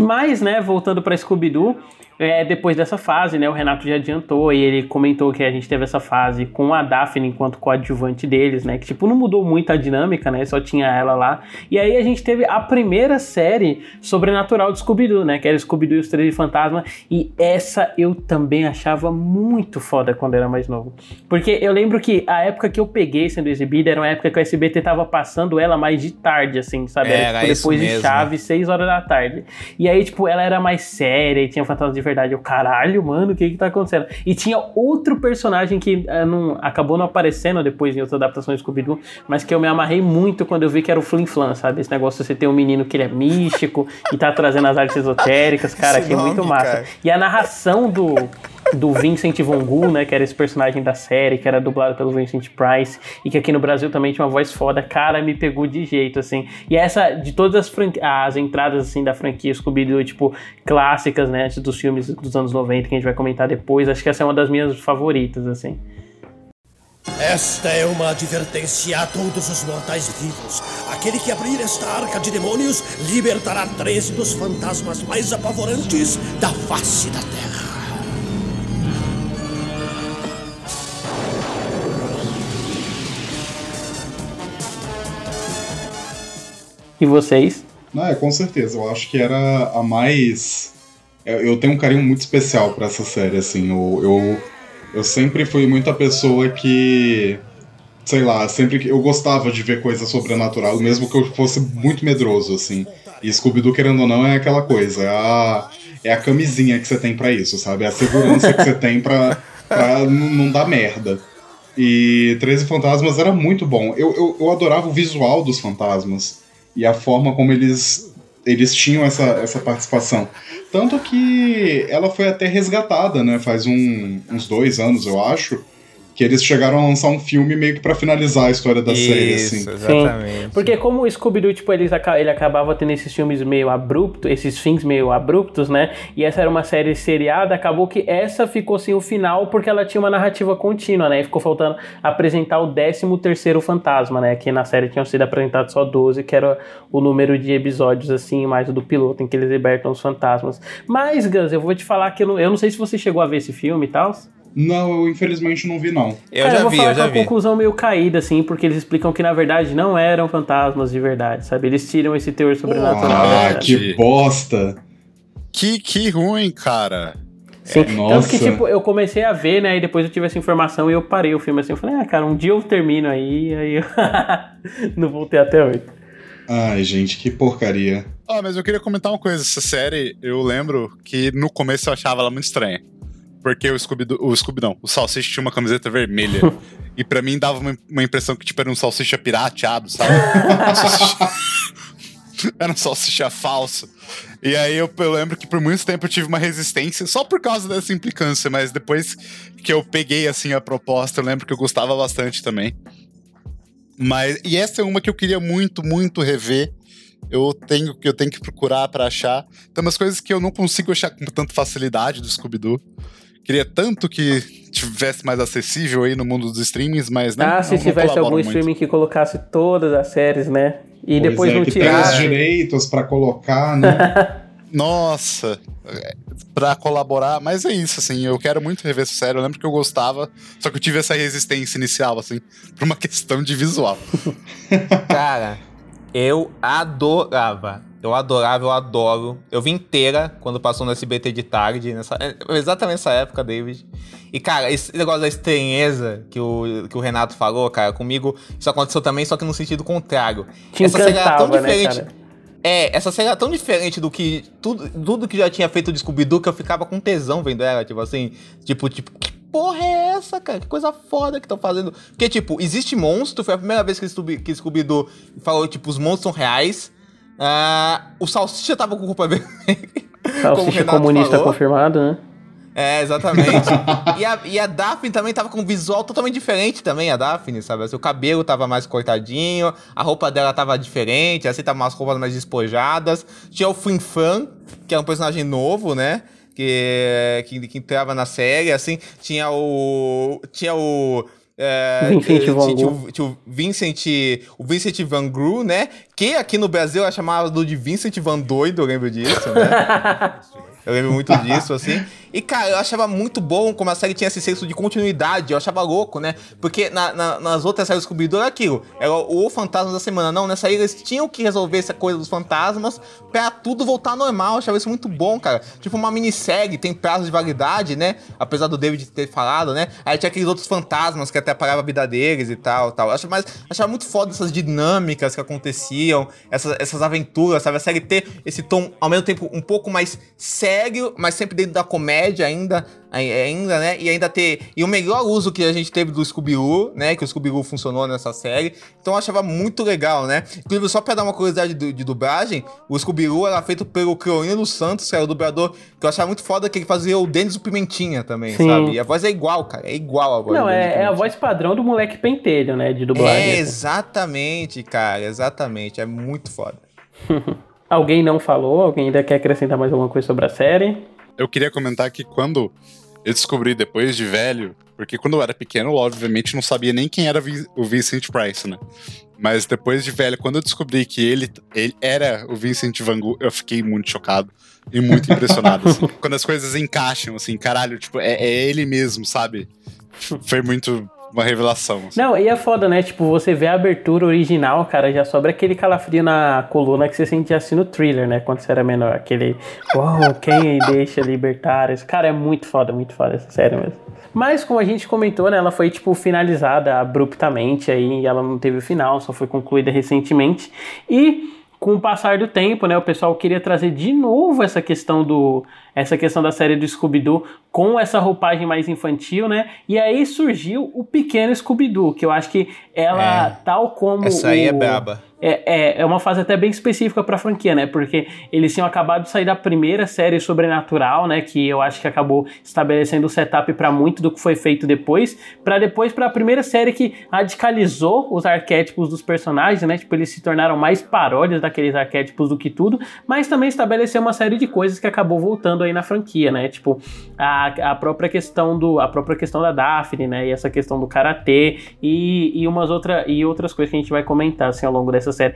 Mas, né, voltando pra Scooby-Doo, é, depois dessa fase, né, o Renato já adiantou e ele comentou que a gente teve essa fase com a Daphne enquanto coadjuvante deles, né, que tipo não mudou muito a dinâmica, né, só tinha ela lá. E aí a gente teve a primeira série sobrenatural de Scooby-Doo, né, que era Scooby-Doo e os Três Fantasmas, e essa eu também achava muito foda quando era mais novo. Porque eu lembro que a época que eu peguei sendo exibida era uma época que o SBT tava passando ela mais de tarde, assim, sabe? Era, tipo, depois de. Chaves, 6 horas da tarde. E aí, tipo, ela era mais séria e tinha fantasma de verdade. Eu, caralho, mano, o que que tá acontecendo? E tinha outro personagem que uh, não, acabou não aparecendo depois em outra adaptação de Scooby-Doo, mas que eu me amarrei muito quando eu vi que era o Flim Flam, sabe? Esse negócio de você ter um menino que ele é místico e tá trazendo as artes esotéricas, cara, que é muito massa. Cara. E a narração do, do Vincent Von né, que era esse personagem da série, que era dublado pelo Vincent Price, e que aqui no Brasil também tinha uma voz foda, cara, me pegou de jeito, assim. E essa, de todas as, as entradas, assim, da franquia Scooby-Doo, tipo, clássicas, né, dos filmes dos anos 90, que a gente vai comentar depois, acho que essa é uma das minhas favoritas, assim. Esta é uma advertência a todos os mortais vivos. Aquele que abrir esta arca de demônios libertará 13 dos fantasmas mais apavorantes da face da Terra. E vocês? Não, é, com certeza. Eu acho que era a mais. Eu tenho um carinho muito especial para essa série, assim. Eu, eu, eu sempre fui muita pessoa que. Sei lá, sempre que. Eu gostava de ver coisa sobrenatural, mesmo que eu fosse muito medroso, assim. E Scooby-Doo, querendo ou não, é aquela coisa. É a, é a camisinha que você tem para isso, sabe? É a segurança que você tem pra, pra não dar merda. E 13 Fantasmas era muito bom. Eu, eu, eu adorava o visual dos fantasmas e a forma como eles, eles tinham essa, essa participação. Tanto que ela foi até resgatada, né? Faz um, uns dois anos, eu acho. Que eles chegaram a lançar um filme meio que pra finalizar a história da Isso, série, assim. exatamente. Sim, porque como o Scooby-Doo, tipo, eles, ele acabava tendo esses filmes meio abruptos, esses fins meio abruptos, né? E essa era uma série seriada, acabou que essa ficou sem o final porque ela tinha uma narrativa contínua, né? E ficou faltando apresentar o 13 terceiro fantasma, né? Que na série tinham sido apresentados só 12, que era o número de episódios, assim, mais o do piloto, em que eles libertam os fantasmas. Mas, Gus, eu vou te falar que eu não, eu não sei se você chegou a ver esse filme e tal. Não, eu infelizmente não vi, não. Eu Cara, já eu vou vi, falar eu já que é uma vi. conclusão meio caída, assim, porque eles explicam que na verdade não eram fantasmas de verdade, sabe? Eles tiram esse teor sobrenatural. Ah, que bosta! Que, que ruim, cara. Sim, tanto Nossa. que, tipo, eu comecei a ver, né, e depois eu tive essa informação e eu parei o filme assim, eu falei, ah, cara, um dia eu termino aí, aí eu não voltei até hoje. Ai, gente, que porcaria. Ah, mas eu queria comentar uma coisa. Essa série, eu lembro que no começo eu achava ela muito estranha. Porque o Scooby, o Scooby não, o Salsicha tinha uma camiseta vermelha. e pra mim dava uma, uma impressão que tipo, era um salsicha pirateado, sabe? Era um salsicha falso. E aí eu, eu lembro que por muito tempo eu tive uma resistência só por causa dessa implicância, mas depois que eu peguei assim a proposta, eu lembro que eu gostava bastante também. Mas e essa é uma que eu queria muito, muito rever. Eu tenho que eu tenho que procurar pra achar. Tem umas coisas que eu não consigo achar com tanta facilidade do Scooby-Doo. Queria tanto que tivesse mais acessível aí no mundo dos streamings, mas né, ah, se tivesse algum muito. streaming que colocasse todas as séries, né? E Pois depois é, não os tirasse. direitos pra colocar, né? Nossa, pra colaborar, mas é isso, assim, eu quero muito rever essa série. Eu lembro que eu gostava, só que eu tive essa resistência inicial, assim, por uma questão de visual. Cara, eu adorava. Eu adorava, eu adoro. Eu vi inteira quando passou no SBT de tarde, nessa, exatamente nessa época, David. E, cara, esse negócio da estranheza que o, que o Renato falou, cara, comigo, isso aconteceu também, só que no sentido contrário. Te essa série era tão né, diferente. cara? É, essa série era tão diferente do que. Tudo, tudo que já tinha feito o Scooby-Doo que eu ficava com tesão vendo ela, tipo assim. Tipo, tipo, que porra é essa, cara? Que coisa foda que estão fazendo. Porque, tipo, existe monstro, foi a primeira vez que Scooby-Doo falou, tipo, os monstros são reais. Ah, o Salsicha tava com culpa vermelha. Salsicha comunista falou. confirmado, né? É, exatamente. e, a, e a Daphne também tava com um visual totalmente diferente também, a Daphne, sabe? Assim, o cabelo tava mais cortadinho, a roupa dela tava diferente, assim, tava umas roupas mais despojadas. Tinha o Fin Fan, que é um personagem novo, né? Que, que, que entrava na série, assim. Tinha o... Tinha o... É, Vincent Van tinha Gogh. o- tinha o Vincent, o Vincent Van Gogh, né? Que aqui no Brasil é chamado de Vincent Van Doido, eu lembro disso, né? Eu lembro muito disso, assim. E, cara, eu achava muito bom como a série tinha esse senso de continuidade. Eu achava louco, né? Porque na- na- nas outras séries Scooby-Doo era aquilo. Era o fantasma da semana. Não, nessa aí eles tinham que resolver essa coisa dos fantasmas pra tudo voltar normal. Eu achava isso muito bom, cara. Tipo, uma minissérie tem prazo de validade, né? Apesar do David ter falado, né? Aí tinha aqueles outros fantasmas que até parava a vida deles e tal, tal. Eu achava, mas, achava muito foda essas dinâmicas que aconteciam, essas, essas aventuras, sabe? A série ter esse tom, ao mesmo tempo, um pouco mais sério, mas sempre dentro da comédia ainda, ai- ainda, né? E ainda ter... E o melhor uso que a gente teve do Scooby-Doo, né? Que o Scooby-Doo funcionou nessa série. Então eu achava muito legal, né? Inclusive, só pra dar uma curiosidade de, de dublagem, o Scooby-Doo era feito pelo Cleonino Santos, que era o dublador que eu achava muito foda, que ele fazia o Denis o Pimentinha também, Sim. sabe? E a voz é igual, cara. É igual a voz Não, é, é a voz padrão do moleque pentelho, né? De dublagem. É, assim. exatamente, cara. Exatamente. É muito foda. Alguém não falou? Alguém ainda quer acrescentar mais alguma coisa sobre a série? Eu queria comentar que quando eu descobri depois de velho, porque quando eu era pequeno, eu obviamente não sabia nem quem era o Vincent Price, né? Mas depois de velho, quando eu descobri que ele, ele era o Vincent Van Gogh, eu fiquei muito chocado e muito impressionado. assim. Quando as coisas encaixam, assim, caralho, tipo, é, é ele mesmo, sabe? Foi muito uma revelação. assim. Não, e é foda, né? Tipo, você vê a abertura original, cara, já sobra aquele calafrio na coluna que você sentia assim no thriller, né? Quando você era menor. Aquele, uau, quem deixa libertar? Esse cara é muito foda, muito foda essa série mesmo. Mas, como a gente comentou, né? Ela foi, tipo, finalizada abruptamente aí, ela não teve final, só foi concluída recentemente. E com o passar do tempo, né, o pessoal queria trazer de novo essa questão do essa questão da série do Scooby-Doo com essa roupagem mais infantil, né? E aí surgiu o pequeno Scooby-Doo, que eu acho que ela, É. tal como Essa aí é o- braba. é, é, é uma fase até bem específica pra franquia, né? Porque eles tinham acabado de sair da primeira série Sobrenatural, né? Que eu acho que acabou estabelecendo o setup pra muito do que foi feito depois. Pra depois, pra primeira série que radicalizou os arquétipos dos personagens, né? Tipo, eles se tornaram mais paródias daqueles arquétipos do que tudo. Mas também estabeleceu uma série de coisas que acabou voltando aí na franquia, né? Tipo, a, a própria questão do a própria questão da Daphne, né? E essa questão do karatê e, e umas outra, e outras coisas que a gente vai comentar assim ao longo dessa série.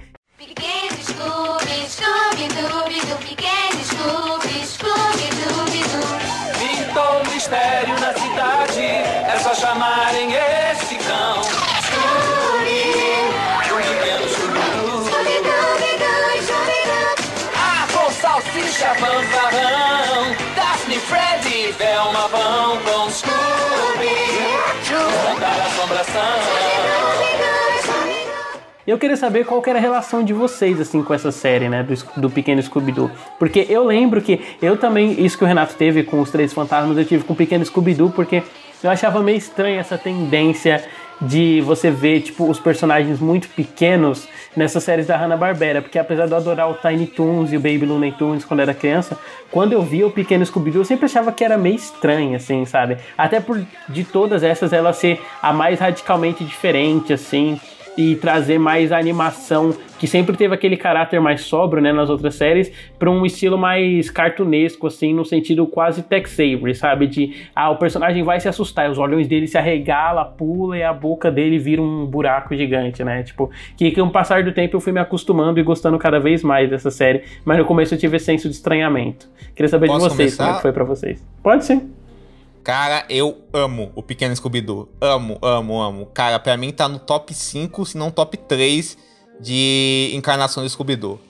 Eu queria saber qual que era a relação de vocês, assim, com essa série, né, do, do Pequeno Scooby-Doo. Porque eu lembro que eu também, isso que o Renato teve com os Três Fantasmas, eu tive com o Pequeno Scooby-Doo, porque eu achava meio estranha essa tendência de você ver, tipo, os personagens muito pequenos nessas séries da Hanna-Barbera. Porque apesar de eu adorar o Tiny Toons e o Baby Looney Tunes quando era criança, quando eu via o Pequeno Scooby-Doo, eu sempre achava que era meio estranho, assim, sabe? Até por, de todas essas, ela ser a mais radicalmente diferente, assim e trazer mais animação que sempre teve aquele caráter mais sóbrio, né, nas outras séries, para um estilo mais cartunesco, assim, no sentido quase Tex Avery, sabe? De, ah, o personagem vai se assustar, os olhos dele se arregala, pula e a boca dele vira um buraco gigante, né? Tipo, que com o passar do tempo eu fui me acostumando e gostando cada vez mais dessa série, mas no começo eu tive esse senso de estranhamento. Queria saber Posso de vocês, começar? como é que foi pra vocês. Pode sim. Cara, eu amo o Pequeno Scooby-Doo. Amo, amo, amo. Cara, pra mim tá no top 5, se não top 3 de encarnação do Scooby-Doo.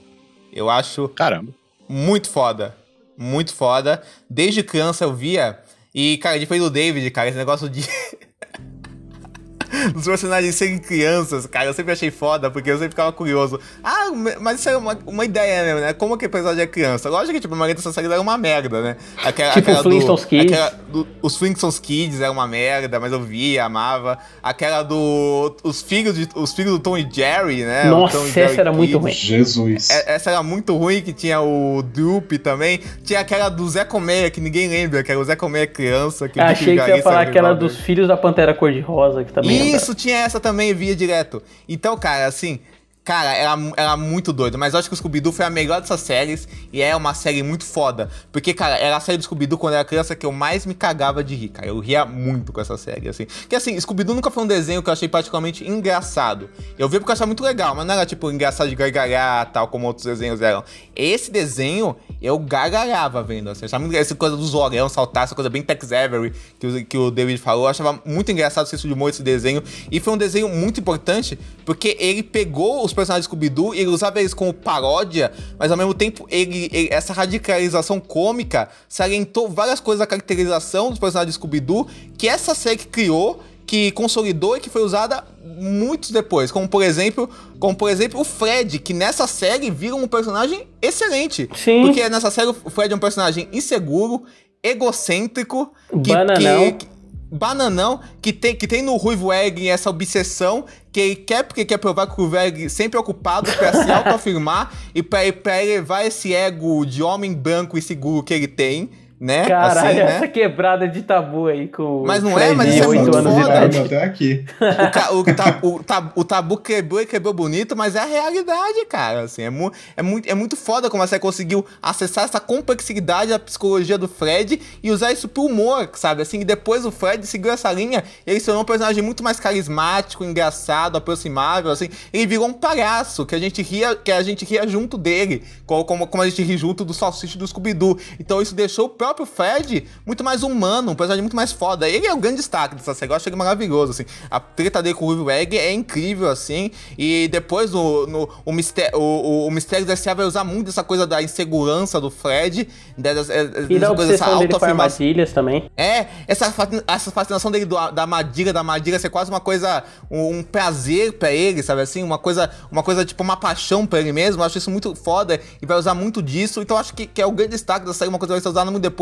Eu acho. Caramba. Muito foda. Muito foda. Desde criança eu via. E, cara, diferente do David, cara, esse negócio de. Dos personagens serem crianças, cara, eu sempre achei foda, porque eu sempre ficava curioso. Ah, mas isso é uma, uma ideia mesmo, né? Como que o personagem é criança? Lógico que, tipo, a maioria dessas séries era uma merda, né? Aquela, Tipo aquela Flintstones Kids. aquela do- os Flintstones Kids era uma merda, mas eu via, amava. Aquela do. Os filhos, de, os filhos do Tom e Jerry, né? Nossa, Tom e Jerry essa era muito Kids. ruim. Jesus. É- Essa era muito ruim, que tinha o Droop também. Tinha aquela do Zé Colmeia, que ninguém lembra, que era o Zé Colmeia criança. Que Achei que ia falar era aquela dos filhos da Pantera Cor-de-Rosa, que também Isso, tinha essa também, via direto. Então, cara, assim, cara, era, era muito doido. Mas eu acho que o Scooby-Doo foi a melhor dessas séries e é uma série muito foda. Porque, cara, era a série do Scooby-Doo quando eu era criança que eu mais me cagava de rir, cara. Eu ria muito com essa série, assim. Porque, assim, Scooby-Doo nunca foi um desenho que eu achei particularmente engraçado. Eu vi porque eu achava muito legal, mas não era, tipo, engraçado de gargalhar, tal, como outros desenhos eram. Esse desenho, eu gargalhava vendo, assim. Eu achava muito essa coisa do Zorão saltar, essa coisa bem Tex Avery que, o- que o David falou. Eu achava muito engraçado o senso de humor esse desenho. E foi um desenho muito importante, porque ele pegou os personagens do Scooby-Doo e ele usava eles como paródia, mas ao mesmo tempo, ele, ele- essa radicalização cômica salientou várias coisas da caracterização dos personagens do Scooby-Doo que essa série criou que consolidou e que foi usada muitos depois, como por exemplo, como por exemplo o Fred, que nessa série vira um personagem excelente. Sim. Porque nessa série o Fred é um personagem inseguro, egocêntrico, que, Bananão. que- que- bananão, que tem, que tem no Ruivo Egg essa obsessão que ele quer porque quer provar que o Ruivo sempre é ocupado pra se autoafirmar e pra elevar esse ego de homem branco e seguro que ele tem, né? Caralho, Assim, né? essa quebrada de tabu aí com Mas não é, mas de isso é 8 muito anos de foda. idade. Até aqui. O, ca- o ta- o ta- o tabu quebrou e quebrou bonito, mas é a realidade, cara. Assim, é, mu- é, muito, é muito foda como você conseguiu acessar essa complexidade da psicologia do Fred e usar isso pro humor, sabe? Assim, e depois o Fred seguiu essa linha e ele se tornou um personagem muito mais carismático, engraçado, aproximável, assim. Ele virou um palhaço, que a gente ria, que a gente ria junto dele, co- como, como a gente ri junto do Salsicha e do Scooby-Doo. Então isso deixou o próprio Fred muito mais humano, um personagem muito mais foda. Ele é o grande destaque dessa série, eu acho ele maravilhoso, assim. A treta dele com o Ruby Egg é incrível, assim. E depois no, no- o, mistério, o, o, o Mistério da S.A. vai usar muito essa coisa da insegurança do Fred, dessa, E dessa da coisa, dessa com autoafirmação. também. É, essa, essa fascinação dele do- da armadilha, da armadilha ser quase uma coisa, um, um prazer pra ele, sabe assim? Uma coisa, uma coisa tipo uma paixão pra ele mesmo. Eu acho isso muito foda e vai usar muito disso. Então eu acho que, que é o grande destaque da série, uma coisa que vai ser usada muito depois.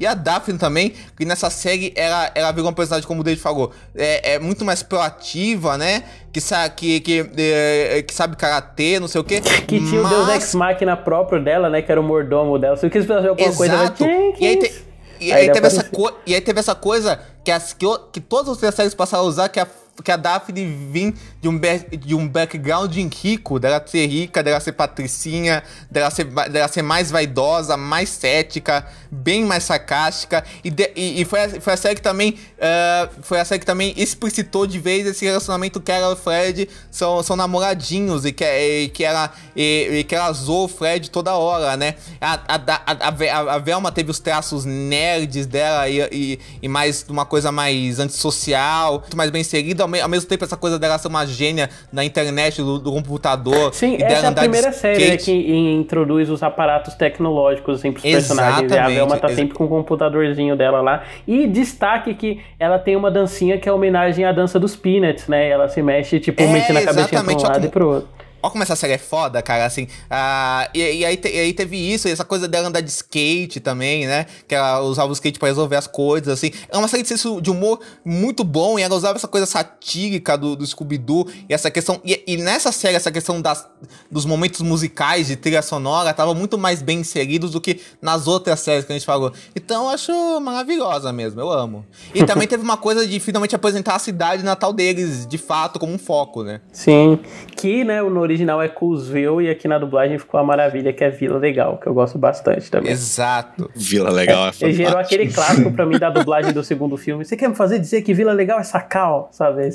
E a Daphne também, que nessa série ela, ela virou um personagem, como o David falou, é, é muito mais proativa, né? Que, sa que, que, é, que sabe karatê, não sei o quê. Que tinha o Deus Ex Machina próprio dela, né? Que era o mordomo dela. Se eu quis fazer alguma coisa, ela Exato. E aí, te- e Aí aí teve apareceu. essa co- e aí teve essa coisa que, as, que, que todas as outras séries passaram a usar, que a, que a Daphne vim de um, de um background rico, dela ser rica, dela ser patricinha, dela ser, dela ser mais vaidosa, mais cética, bem mais sarcástica. E, de- e, e foi, a, foi a série que também eh, foi a série que também explicitou de vez esse relacionamento que ela e o Fred são, são namoradinhos e que, e, que ela e, e que ela zoou o Fred toda hora, né? A, a, a- a Velma teve os traços nerds dela e, e, e mais uma coisa mais antissocial, muito mais bem inserida, ao, me- ao mesmo tempo essa coisa dela ser uma gênia na internet, do, do computador. Sim, e essa é a primeira série né, que introduz os aparatos tecnológicos assim, pros personagens. E a Exatamente, Velma tá sempre com o computadorzinho dela lá. E destaque que ela tem uma dancinha que é homenagem à dança dos Peanuts, né? Ela se mexe, tipo, É, mexendo a cabecinha pra exatamente, um lado e pro outro. Olha como essa série é foda, cara, assim. ah, e, e aí, te- e aí teve isso, essa coisa dela andar de skate também, né? Que ela usava o skate pra resolver as coisas, assim. É uma série de senso de humor muito bom, e ela usava essa coisa satírica do, do Scooby-Doo, e essa questão... E, e nessa série, essa questão das, dos momentos musicais de trilha sonora, tava muito mais bem inseridos do que nas outras séries que a gente falou. Então, eu acho maravilhosa mesmo, eu amo. E também teve uma coisa de finalmente apresentar a cidade natal deles, de fato, como um foco, né? Sim. Que, né, no original é Coolsville e aqui na dublagem ficou a maravilha, que é Vila Legal, que eu gosto bastante também. Exato. Vila Legal é Ele gerou fantástico. aquele clássico pra mim da dublagem do segundo filme. Você quer me fazer dizer que Vila Legal é sacal? Sabe?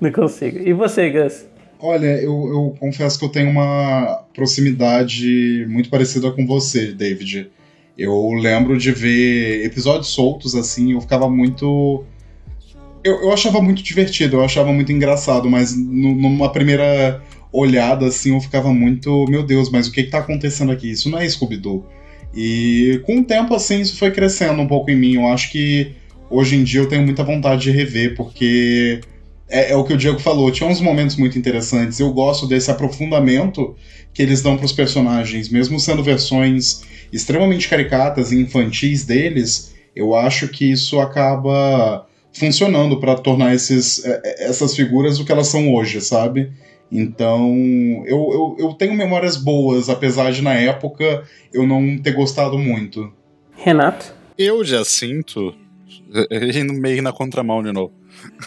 Não consigo. E você, Gus? Olha, eu, eu confesso que eu tenho uma proximidade muito parecida com você, David. Eu lembro de ver episódios soltos assim, eu ficava muito. Eu, eu achava muito divertido, eu achava muito engraçado, mas nu- numa primeira olhada assim, eu ficava muito, meu Deus, mas o que, que tá acontecendo aqui? Isso não é Scooby-Doo. E com o tempo, assim, isso foi crescendo um pouco em mim. Eu acho que hoje em dia eu tenho muita vontade de rever, porque é, é o que o Diego falou, tinha uns momentos muito interessantes. Eu gosto desse aprofundamento que eles dão para os personagens, mesmo sendo versões extremamente caricatas e infantis deles, eu acho que isso acaba funcionando para tornar esses, é, é, essas figuras o que elas são hoje, sabe? Então, eu, eu, eu tenho memórias boas, apesar de na época eu não ter gostado muito. Renato? Eu já sinto, indo meio na contramão de novo,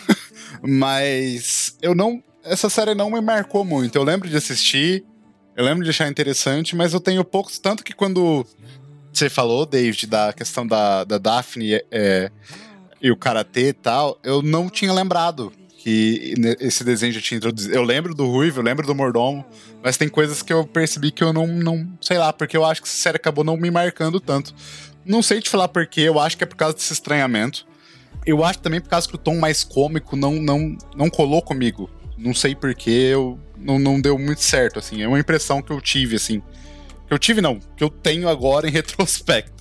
mas eu não. Essa série não me marcou muito. Eu lembro de assistir, eu lembro de achar interessante, mas eu tenho poucos. Tanto que quando você falou, David, da questão da, da Daphne é, e o karatê e tal, eu não tinha lembrado que esse desenho já tinha introduzido. Eu lembro do Ruivo, eu lembro do Mordomo, mas tem coisas que eu percebi que eu não, não. Sei lá, porque eu acho que essa série acabou não me marcando tanto. Não sei te falar porquê, eu acho que é por causa desse estranhamento. Eu acho também por causa que o tom mais cômico não, não, não colou comigo. Não sei porquê, eu não, não deu muito certo, assim. É uma impressão que eu tive, assim. Que eu tive, não, que eu tenho agora em retrospecto.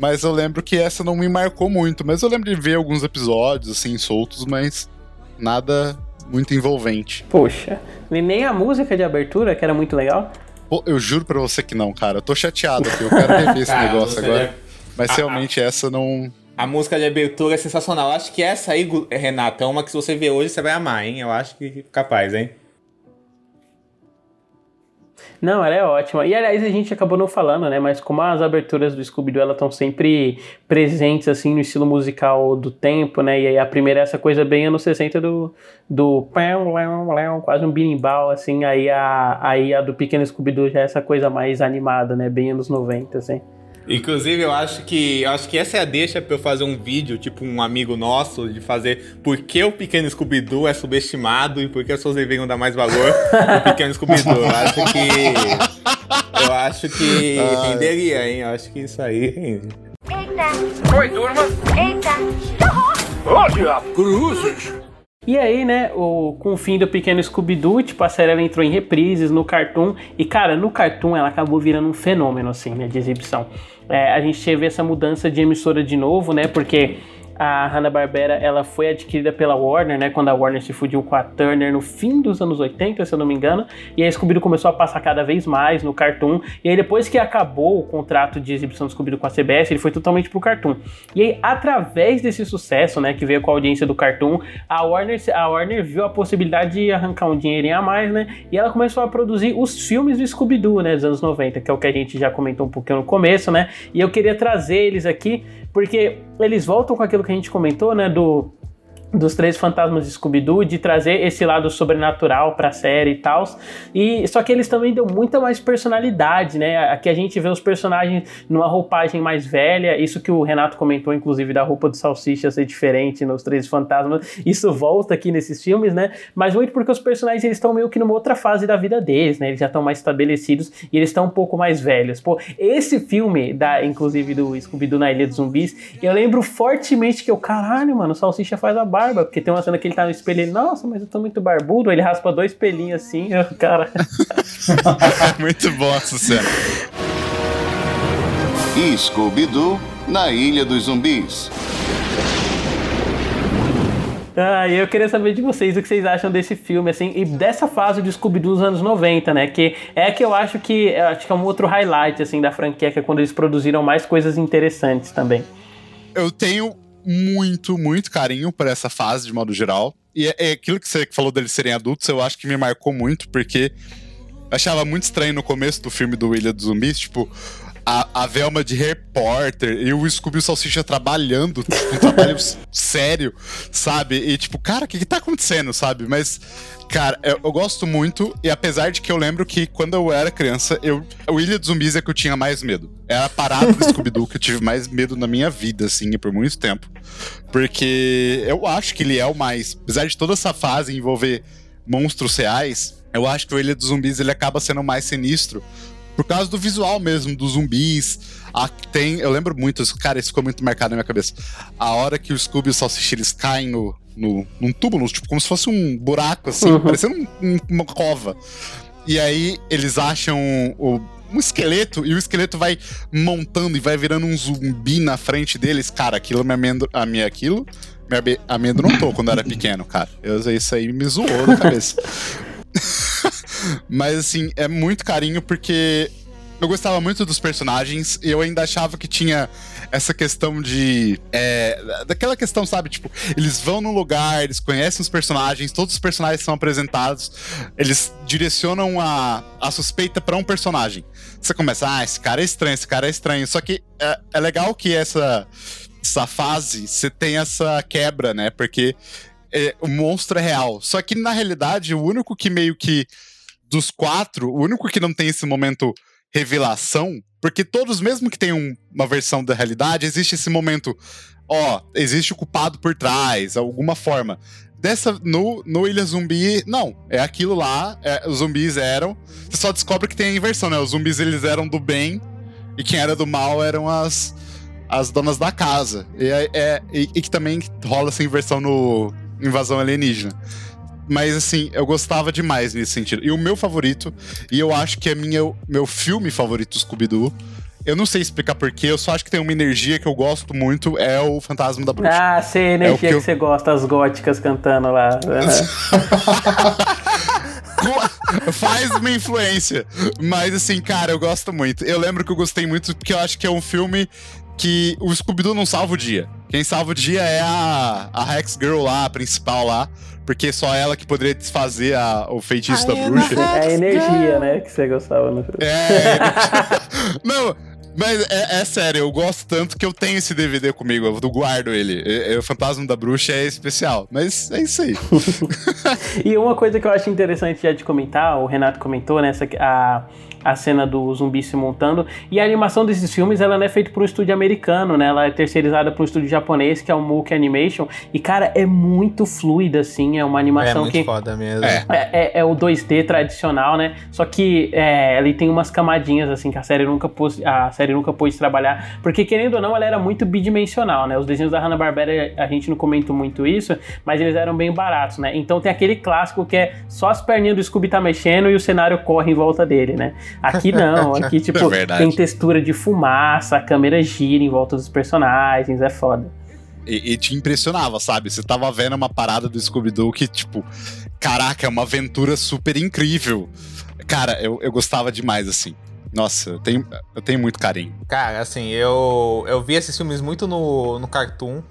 Mas eu lembro que essa não me marcou muito. Mas eu lembro de ver alguns episódios, assim, soltos, mas nada muito envolvente. Poxa, e nem a música de abertura, que era muito legal. Pô, eu juro pra você que não, cara. Eu tô chateado aqui. Eu quero rever esse negócio agora. Mas realmente essa não. A música de abertura é sensacional. Eu acho que essa aí, Renata, é uma que se você ver hoje você vai amar, hein? Eu acho que capaz, hein? Não, ela é ótima. E aliás, a gente acabou não falando, né? Mas como as aberturas do Scooby-Doo estão sempre presentes, assim, no estilo musical do tempo, né? E aí a primeira é essa coisa bem anos 60 do. do quase um birimbau, assim. Aí a, aí a do Pequeno Scooby-Doo já é essa coisa mais animada, né? Bem anos 90, assim. Inclusive, eu acho que eu acho que essa é a deixa pra eu fazer um vídeo, tipo um amigo nosso, de fazer por que o pequeno Scooby-Doo é subestimado e por que as pessoas deveriam dar mais valor pro pequeno Scooby-Doo. Eu acho que. Eu acho que renderia, hein? Eu acho que isso aí rende. Eita! Oi, turma. Eita! Que horror! Ô, diabo. Cruzes. E aí, né, o, com o fim do Pequeno Scooby-Doo, tipo, a série ela entrou em reprises no Cartoon. E, cara, no Cartoon ela acabou virando um fenômeno, assim, né, de exibição. É, a gente teve essa mudança de emissora de novo, né, porque a Hanna-Barbera, ela foi adquirida pela Warner, né, quando a Warner se fudiu com a Turner no fim dos anos 80, se eu não me engano. E aí Scooby-Doo começou a passar cada vez mais no Cartoon. E aí depois que acabou o contrato de exibição do Scooby-Doo com a CBS, ele foi totalmente pro Cartoon. E aí, através desse sucesso, né, que veio com a audiência do Cartoon, a Warner, a Warner viu a possibilidade de arrancar um dinheirinho a mais, né, e ela começou a produzir os filmes do Scooby-Doo, né, dos anos 90, que é o que a gente já comentou um pouquinho no começo, né, e eu queria trazer eles aqui, porque eles voltam com aquilo que a gente comentou, né, do dos três fantasmas de Scooby-Doo, de trazer esse lado sobrenatural pra série e tal. E só que eles também dão muita mais personalidade, né? Aqui a gente vê os personagens numa roupagem mais velha, isso que o Renato comentou inclusive da roupa do Salsicha ser diferente nos três fantasmas. Isso volta aqui nesses filmes, né? Mas muito porque os personagens eles estão meio que numa outra fase da vida deles, né? Eles já estão mais estabelecidos e eles estão um pouco mais velhos. Pô, esse filme da inclusive do Scooby-Doo na Ilha dos Zumbis, eu lembro fortemente que eu, caralho, mano, o Salsicha faz a barba, porque tem uma cena que ele tá no espelho e ele, nossa, mas eu tô muito barbudo, ele raspa dois pelinhos assim, eu, cara. Muito bom essa cena. E Scooby-Doo na Ilha dos Zumbis. Ah, eu queria saber de vocês o que vocês acham desse filme, assim, e dessa fase de Scooby-Doo dos anos 90, né? Que é que eu acho que eu acho que é um outro highlight, assim, da franquia, que é quando eles produziram mais coisas interessantes também. Eu tenho muito, muito carinho por essa fase, de modo geral. E é, é aquilo que você falou deles serem adultos, eu acho que me marcou muito, porque achava muito estranho no começo do filme do Ilha dos Zumbis, tipo, a, a Velma de repórter e o Scooby e o Salsicha trabalhando, um trabalho sério, sabe? E tipo, cara, o que que tá acontecendo, sabe? Mas, cara, eu, eu gosto muito, e apesar de que eu lembro que quando eu era criança, eu, o Ilha dos Zumbis é que eu tinha mais medo. Era a parada do Scooby-Doo que eu tive mais medo na minha vida, assim, por muito tempo. Porque eu acho que ele é o mais. Apesar de toda essa fase envolver monstros reais, eu acho que o Ilha dos Zumbis ele acaba sendo o mais sinistro Por causa do visual mesmo, dos zumbis. A, tem, eu lembro muito, cara, isso ficou muito marcado na minha cabeça. A hora que o Scooby e o Salsicha eles caem no, no, num túmulo, tipo, como se fosse um buraco, assim, Uhum. parecendo um- um- uma cova. E aí eles acham o- um esqueleto e o esqueleto vai montando e vai virando um zumbi na frente deles. Cara, aquilo me amendo, a minha aquilo me amedrontou quando eu era pequeno, cara. Eu, isso aí me zoou na cabeça. Mas assim, é muito carinho porque eu gostava muito dos personagens e eu ainda achava que tinha essa questão de. é, daquela questão, sabe? Tipo, eles vão num lugar, eles conhecem os personagens, todos os personagens são apresentados, eles direcionam a, a suspeita pra um personagem. Você começa, ah, esse cara é estranho, esse cara é estranho. Só que é, é legal que essa, essa fase você tem essa quebra, né? Porque é, o monstro é real. Só que na realidade, o único que meio que. Dos quatro, o único que não tem esse momento revelação, porque todos, mesmo que tenham uma versão da realidade, existe esse momento, ó, existe o culpado por trás, alguma forma. Dessa, no, no Ilha Zumbi, não, é aquilo lá, é, os zumbis eram, você só descobre que tem a inversão, né, os zumbis eles eram do bem, e quem era do mal eram as, as donas da casa, e, é, é- e, e que também rola essa inversão no Invasão Alienígena. Mas assim, eu gostava demais nesse sentido. E o meu favorito, e eu acho que é minha, meu filme favorito do Scooby-Doo, eu não sei explicar porquê, eu só acho que tem uma energia que eu gosto muito, é o Fantasma da Bruxa. Ah, sei a É energia que que, eu- você gosta, as góticas cantando lá. Faz uma influência. Mas assim, cara, eu gosto muito. Eu lembro que eu gostei muito porque eu acho que é um filme que o Scooby-Doo não salva o dia. Quem salva o dia é a, a Rex Girl lá, a principal lá. Porque só ela que poderia desfazer a- o feitiço da bruxa. É a energia, né, que você gostava no filme. É. Não, mas é, é sério, eu gosto tanto que eu tenho esse DVD comigo, eu guardo ele. É- é o Fantasma da Bruxa é especial. Mas é isso aí. E uma coisa que eu acho interessante já de comentar, o Renato comentou, né, essa, a, a cena do zumbi se montando, e a animação desses filmes, ela não é feita por um estúdio americano, né, ela é terceirizada por um estúdio japonês, que é o Mookie Animation, e cara, é muito fluida, assim, é uma É animação muito que... foda mesmo. É. É, é- é o 2D tradicional, né? Só que é, ele tem umas camadinhas assim que a série nunca pôs, a série nunca pôde trabalhar, porque querendo ou não, ela era muito bidimensional, né? Os desenhos da Hanna-Barbera, a gente não comentou muito isso, mas eles eram bem baratos, né? Então tem aquele clássico que é só as perninhas do Scooby tá mexendo e o cenário corre em volta dele, né? Aqui não, aqui tipo É tem textura de fumaça, a câmera gira em volta dos personagens, é foda. E, e te impressionava, sabe? Você tava vendo uma parada do Scooby-Doo que, tipo, caraca, é uma aventura super incrível. Cara, eu, eu gostava demais, assim. Nossa, eu tenho, eu tenho muito carinho. Cara, assim, eu, eu vi esses filmes muito no, no Cartoon.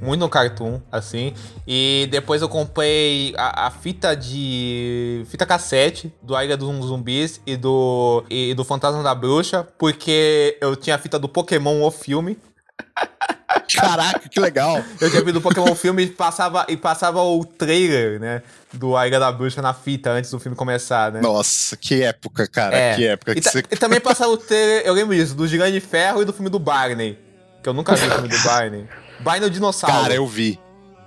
Muito no Cartoon, assim. E depois eu comprei a, a fita de. fita cassete do A Ilha dos Zumbis e do, e do Fantasma da Bruxa, porque eu tinha a fita do Pokémon o filme. Caraca, que legal! Eu tinha visto o Pokémon filme e passava, e passava o trailer, né? Do A Ilha da Bruxa na fita antes do filme começar, né? Nossa, que época, cara. É. Que época E, que ta- você. e também passava o trailer, eu lembro disso, do Gigante de Ferro e do filme do Barney. Que eu nunca vi o filme do Barney. Barney o dinossauro. Cara, eu vi.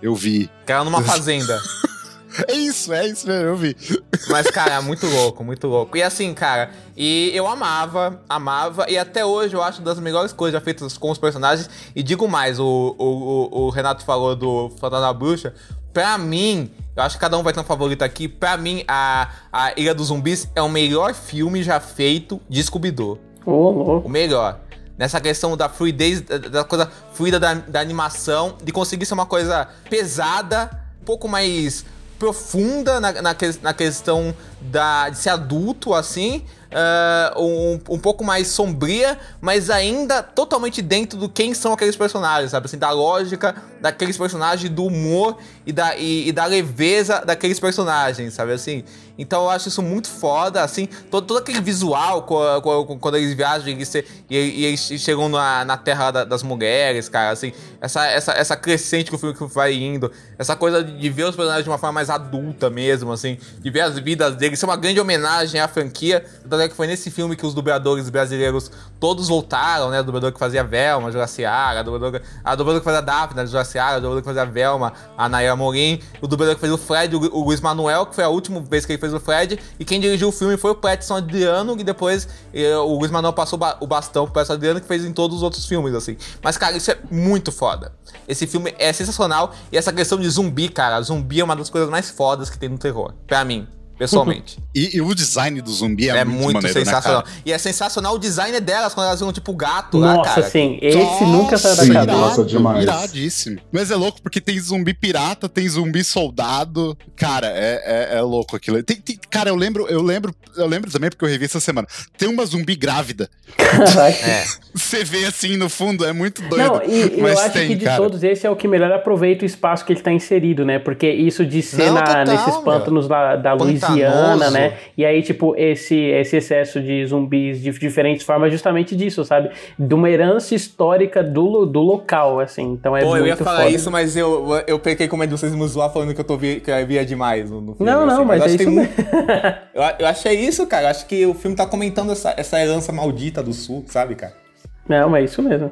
Eu vi. Que era numa fazenda. É isso, é isso mesmo, eu vi. Mas, cara, é muito louco, muito louco. E assim, cara, e eu amava, amava, e até hoje eu acho das melhores coisas já feitas com os personagens. E digo mais, o, o, o, Renato falou do Fantasma da Bruxa. Pra mim, eu acho que cada um vai ter um favorito aqui. Pra mim, a, a Ilha dos Zumbis é o melhor filme já feito de Scooby-Doo. O melhor. Nessa questão da fluidez, da, coisa fluida da, da animação, de conseguir ser uma coisa pesada, um pouco mais profunda na, na, na questão da, de ser adulto, assim, ah, um, um pouco mais sombria, mas ainda totalmente dentro do quem são aqueles personagens, sabe? Assim, da lógica daqueles personagens, do humor e da, e, e da leveza daqueles personagens, sabe? Assim, então eu acho isso muito foda, assim, todo, todo aquele visual quando eles viajam e eles, e, e eles chegam na, na terra da- das mulheres, cara, assim, essa, essa, essa crescente que o filme vai indo, essa coisa de ver os personagens de uma forma mais adulta mesmo, assim, de ver as vidas deles ele ser uma grande homenagem à franquia. Tanto é que foi nesse filme que os dubladores brasileiros todos voltaram, né? O dublador que fazia a Velma, Juraciara, a dubladora, a dubladora que fazia a Daphne, a Juraciara, a dublador que fazia a Velma, a Nayara Morim, o dublador que fez o Fred, o, o Luiz Manuel, que foi a última vez que ele fez o Fred, e quem dirigiu o filme foi o Peterson Adriano, e depois eh, o Luiz Manuel passou ba- o bastão pro Peterson Adriano, que fez em todos os outros filmes, assim. Mas, cara, isso é muito foda. Esse filme é sensacional, e essa questão de zumbi, cara, zumbi é uma das coisas mais fodas que tem no terror, pra mim. Pessoalmente. E, e o design do zumbi é, É muito, muito, maneiro, né, sensacional. cara? e é sensacional o design delas quando elas viram tipo gato lá, Nossa, cara. sim, esse nunca saiu da cabeça. nossa, demais. Iradíssimo. Mas é louco porque tem zumbi pirata, tem zumbi soldado. Cara, é, é, é louco aquilo. Tem- tem- cara, eu lembro, eu lembro, eu lembro também porque eu revi essa semana. Tem uma zumbi grávida. É. Você vê assim no fundo, é muito doido. Não, e eu mas acho tem, que de cara. todos esse é o que melhor aproveita o espaço que ele tá inserido, né? Porque isso de ser Não, na- total, nesses pântanos da, da Pantanoso. Louisiana, né? E aí, tipo, esse, esse excesso de zumbis de diferentes formas é justamente disso, sabe? De uma herança histórica do, do local, assim. Então é Pô, muito eu ia falar foda. isso, mas eu, eu peguei como é de vocês me zoar falando que eu tô vi, que eu via demais no, no filme. Não, não, assim. mas eu é isso muito- eu, eu achei isso, cara. Eu acho que o filme tá comentando essa, essa herança maldita do sul, sabe, cara? Não, é isso mesmo.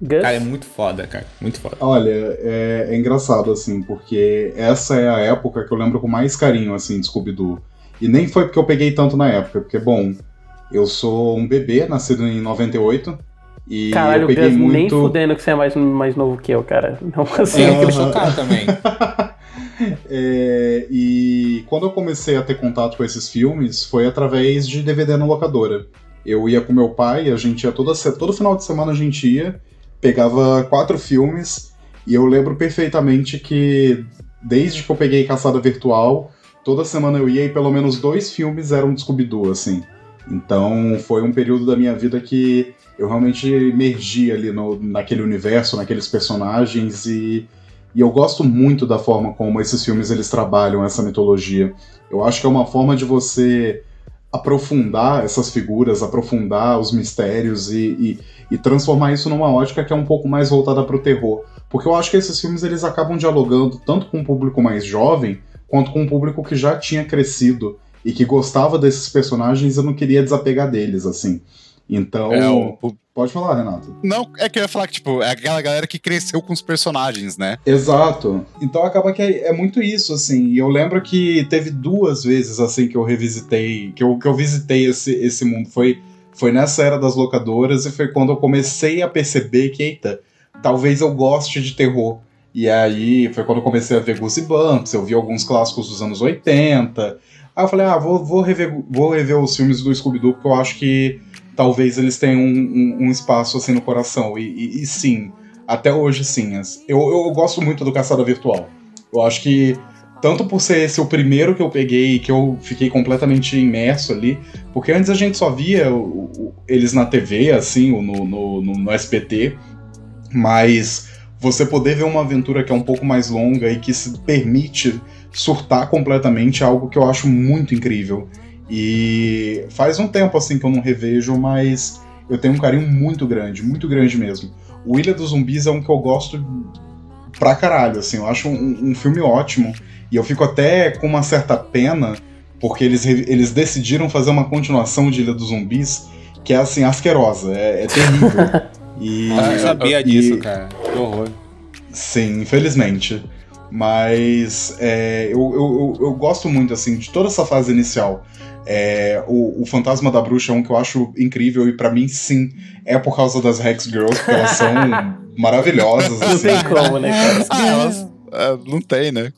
Gus? Cara, é muito foda, cara. Muito foda. Olha, é, é engraçado, assim, porque essa é a época que eu lembro com mais carinho, assim, de Scooby-Doo. E nem foi porque eu peguei tanto na época, porque, bom, eu sou um bebê, nascido em 98, e Caralho, eu peguei Gus, nem muito... fudendo que você é mais, mais novo que eu, cara. Não assim. Tem aquele chocar também. É, e quando eu comecei a ter contato com esses filmes, foi através de DVD na locadora. Eu ia com meu pai, a gente ia toda, todo final de semana a gente ia, pegava quatro filmes, e eu lembro perfeitamente que desde que eu peguei Caçada Virtual, toda semana eu ia e pelo menos dois filmes eram de Scooby-Doo, assim. Então foi um período da minha vida que eu realmente emergi ali no, naquele universo, naqueles personagens e, e eu gosto muito da forma como esses filmes eles trabalham essa mitologia. Eu acho que é uma forma de você aprofundar essas figuras, aprofundar os mistérios e, e, e transformar isso numa ótica que é um pouco mais voltada para o terror. Porque eu acho que esses filmes eles acabam dialogando tanto com um público mais jovem quanto com um público que já tinha crescido e que gostava desses personagens e não queria desapegar deles, assim. Então, É, o- pode falar, Renato. Não, é que eu ia falar que, tipo, é aquela galera que cresceu com os personagens, né? Exato. Então acaba que é, é muito isso, assim. E eu lembro que teve duas vezes, assim, que eu revisitei, que eu, que eu visitei esse, esse mundo. Foi, foi nessa era das locadoras e foi quando eu comecei a perceber que, eita, talvez eu goste de terror. E aí foi quando eu comecei a ver Goosebumps, eu vi alguns clássicos dos anos 80. Aí eu falei, ah, vou, vou, rever, vou rever os filmes do Scooby-Doo, porque eu acho que talvez eles tenham um, um- um espaço assim no coração. E, e- e sim, até hoje sim. Eu, eu gosto muito do Caçada Virtual. Eu acho que, tanto por ser esse o primeiro que eu peguei que eu fiquei completamente imerso ali, porque antes a gente só via o- o- eles na TV, assim, ou no, no, no, no SBT, mas você poder ver uma aventura que é um pouco mais longa e que se permite surtar completamente é algo que eu acho muito incrível. E faz um tempo assim que eu não revejo, mas eu tenho um carinho muito grande, muito grande mesmo. O Ilha dos Zumbis é um que eu gosto pra caralho, assim, eu acho um, um filme ótimo. E eu fico até com uma certa pena, porque eles, eles decidiram fazer uma continuação de Ilha dos Zumbis que é assim, asquerosa, é, é terrível. E, Ah, eu sabia e- disso, cara. Que horror. Sim, infelizmente. Mas é, eu, eu, eu, eu gosto muito assim de toda essa fase inicial. É, o, o Fantasma da Bruxa é um que eu acho incrível e pra mim sim é por causa das Rex Girls, porque elas são maravilhosas. Não assim. tem como, né, cara? Ah, elas. é, não tem, né?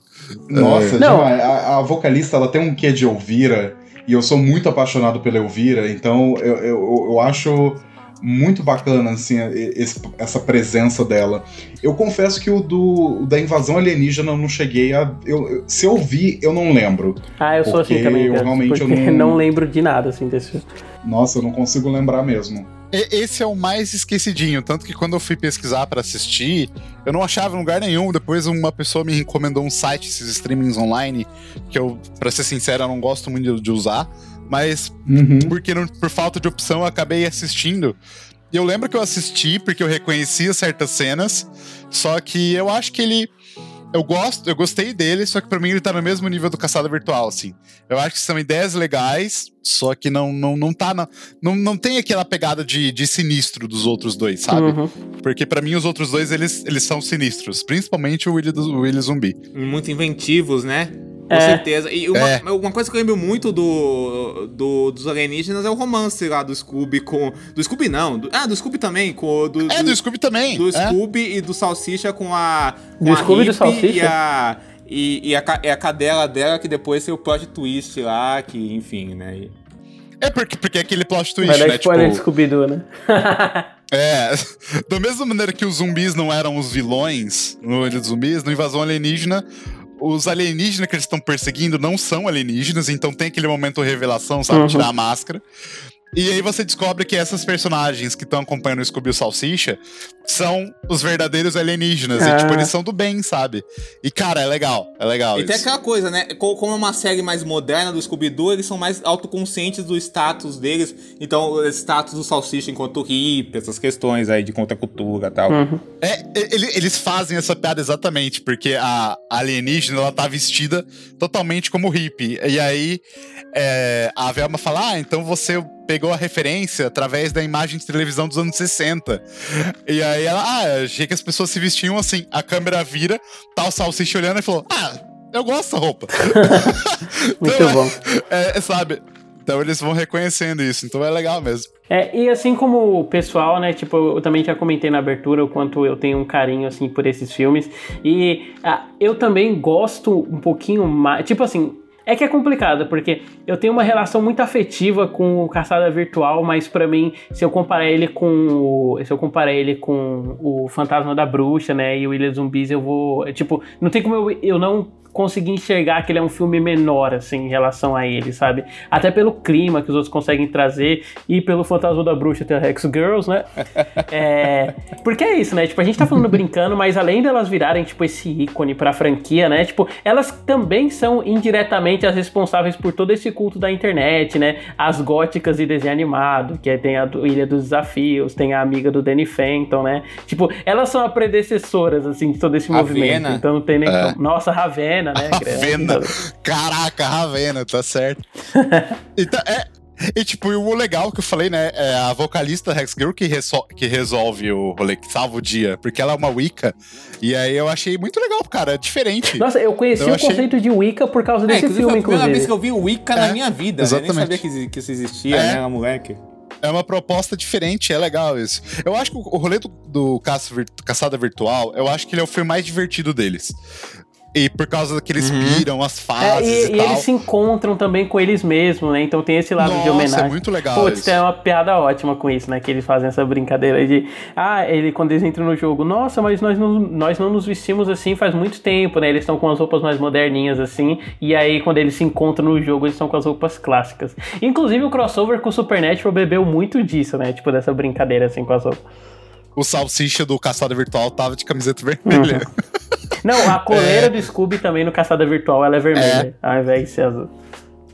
Nossa, Não. demais. A, a vocalista ela tem um quê de Elvira, e eu sou muito apaixonado pela Elvira, então eu, eu, eu acho muito bacana assim, esse- essa presença dela. Eu confesso que o do o da invasão alienígena eu não cheguei a. Eu, se eu vi, eu não lembro. Ah, eu sou assim também, eu realmente porque eu não- não lembro de nada, assim, desse... Nossa, eu não consigo lembrar mesmo. Esse é o mais esquecidinho, tanto que quando eu fui pesquisar pra assistir, eu não achava em lugar nenhum. Depois uma pessoa me recomendou um site, esses streamings online, que eu, pra ser sincero, eu não gosto muito de usar, mas Uhum. porque não- por falta de opção eu acabei assistindo. E eu lembro que eu assisti porque eu reconhecia certas cenas, só que eu acho que ele eu gosto, eu gostei dele, só que pra mim ele tá no mesmo nível do Caçada Virtual, assim. Eu acho que são ideias legais, só que não, não, não tá na, não, não tem aquela pegada de, de sinistro dos outros dois, sabe? Uhum. Porque pra mim os outros dois, eles, eles são sinistros. Principalmente o Willy, do, o Willy Zumbi. Muito inventivos, né? Com É. certeza. E uma, É. uma coisa que eu lembro muito do, do- dos alienígenas é o romance lá do Scooby com. Do Scooby não. do- ah, do Scooby também. Com, do, É, do Scooby também. Do é. Scooby e do Salsicha com a. Com Do a Scooby e do Salsicha? E a. E, e a, é a cadela dela que depois tem o plot twist lá, que, enfim, né? E- É porque, porque é aquele plot twist, Vai dar né? spoiler de Tipo, Scooby-Doo, né? é. Da mesma maneira que os zumbis não eram os vilões no Ilha dos Zumbis, no Invasão Alienígena, os alienígenas que eles estão perseguindo não são alienígenas, então tem aquele momento revelação, sabe? Uhum. Tirar a máscara. E aí você descobre que essas personagens que estão acompanhando o Scooby e o Salsicha são os verdadeiros alienígenas. Ah. E, tipo, eles são do bem, sabe? E, cara, é legal. É legal E tem isso. aquela coisa, né? Co- Como é uma série mais moderna do Scooby-Doo, eles são mais autoconscientes do status deles. Então, o status do Salsicha enquanto hippie, essas questões aí de contracultura e tal. É, ele- eles fazem essa piada exatamente, porque a alienígena, ela tá vestida totalmente como hippie. E aí, é, a Velma fala, ah, então você pegou a referência através da imagem de televisão dos anos 60. E aí ela, ah, achei que as pessoas se vestiam assim. A câmera vira, tá o Salsicha olhando e falou, ah, eu gosto dessa roupa. Muito bom. É, é, sabe? Então eles vão reconhecendo isso, então é legal mesmo. É, e assim como o pessoal, né, tipo, eu também já comentei na abertura o quanto eu tenho um carinho, assim, por esses filmes. E ah, eu também gosto um pouquinho mais, tipo assim, é que é complicado, porque eu tenho uma relação muito afetiva com o Caçada Virtual, mas pra mim, se eu comparar ele com o, se eu comparar ele com o Fantasma da Bruxa, né, e o Ilha dos Zumbis, eu vou, tipo, não tem como eu, eu não conseguir enxergar que ele é um filme menor, assim, em relação a ele, sabe? Até pelo clima que os outros conseguem trazer e pelo Fantasma da Bruxa ter a Rex Girls, né? É, porque é isso, né? Tipo, a gente tá falando brincando, mas além delas virarem, tipo, esse ícone pra franquia, né? Tipo, elas também são indiretamente as responsáveis por todo esse culto da internet, né? As góticas de desenho animado, que tem a do Ilha dos Desafios, tem a amiga do Danny Fenton, né? Tipo, elas são as predecessoras, assim, de todo esse movimento. Então não tem nem É. Nossa, Ravena, né? Ravena. Caraca, Ravena, tá certo. então, é. E tipo, o legal que eu falei, né? É a vocalista Rex Girl que, resol- que resolve o rolê, que salva o dia, porque ela é uma Wicca. E aí eu achei muito legal, cara, é diferente. Nossa, eu conheci Eu o achei- conceito de Wicca por causa É, desse inclusive, filme, foi a primeira inclusive. vez que eu vi o Wicca na É, minha vida, né? Eu nem exatamente. sabia que, isso- que isso existia, É. né? Moleque. É uma proposta diferente, é legal isso. Eu acho que o o rolê do, do Caça Vir- Caçada Virtual, eu acho que ele é o filme mais divertido deles. E por causa daquele eles piram as É, fases e, e, e tal. eles se encontram também com eles mesmos, né? Então tem esse lado de Nossa, homenagem. é muito legal Putz, isso. tem uma piada ótima com isso, né? Que eles fazem essa brincadeira de. Ah, ele quando eles entram no jogo, nossa, mas nós não, nós não nos vestimos assim faz muito tempo, né? Eles estão com as roupas mais moderninhas assim. E aí, quando eles se encontram no jogo, eles estão com as roupas clássicas. Inclusive, o crossover com o Supernatural bebeu muito disso, né? Tipo, dessa brincadeira assim com as roupas. O salsicha do Caçada Virtual tava de camiseta vermelha. Não, a coleira É. do Scooby também no Caçada Virtual ela é vermelha, ao invés de ser azul.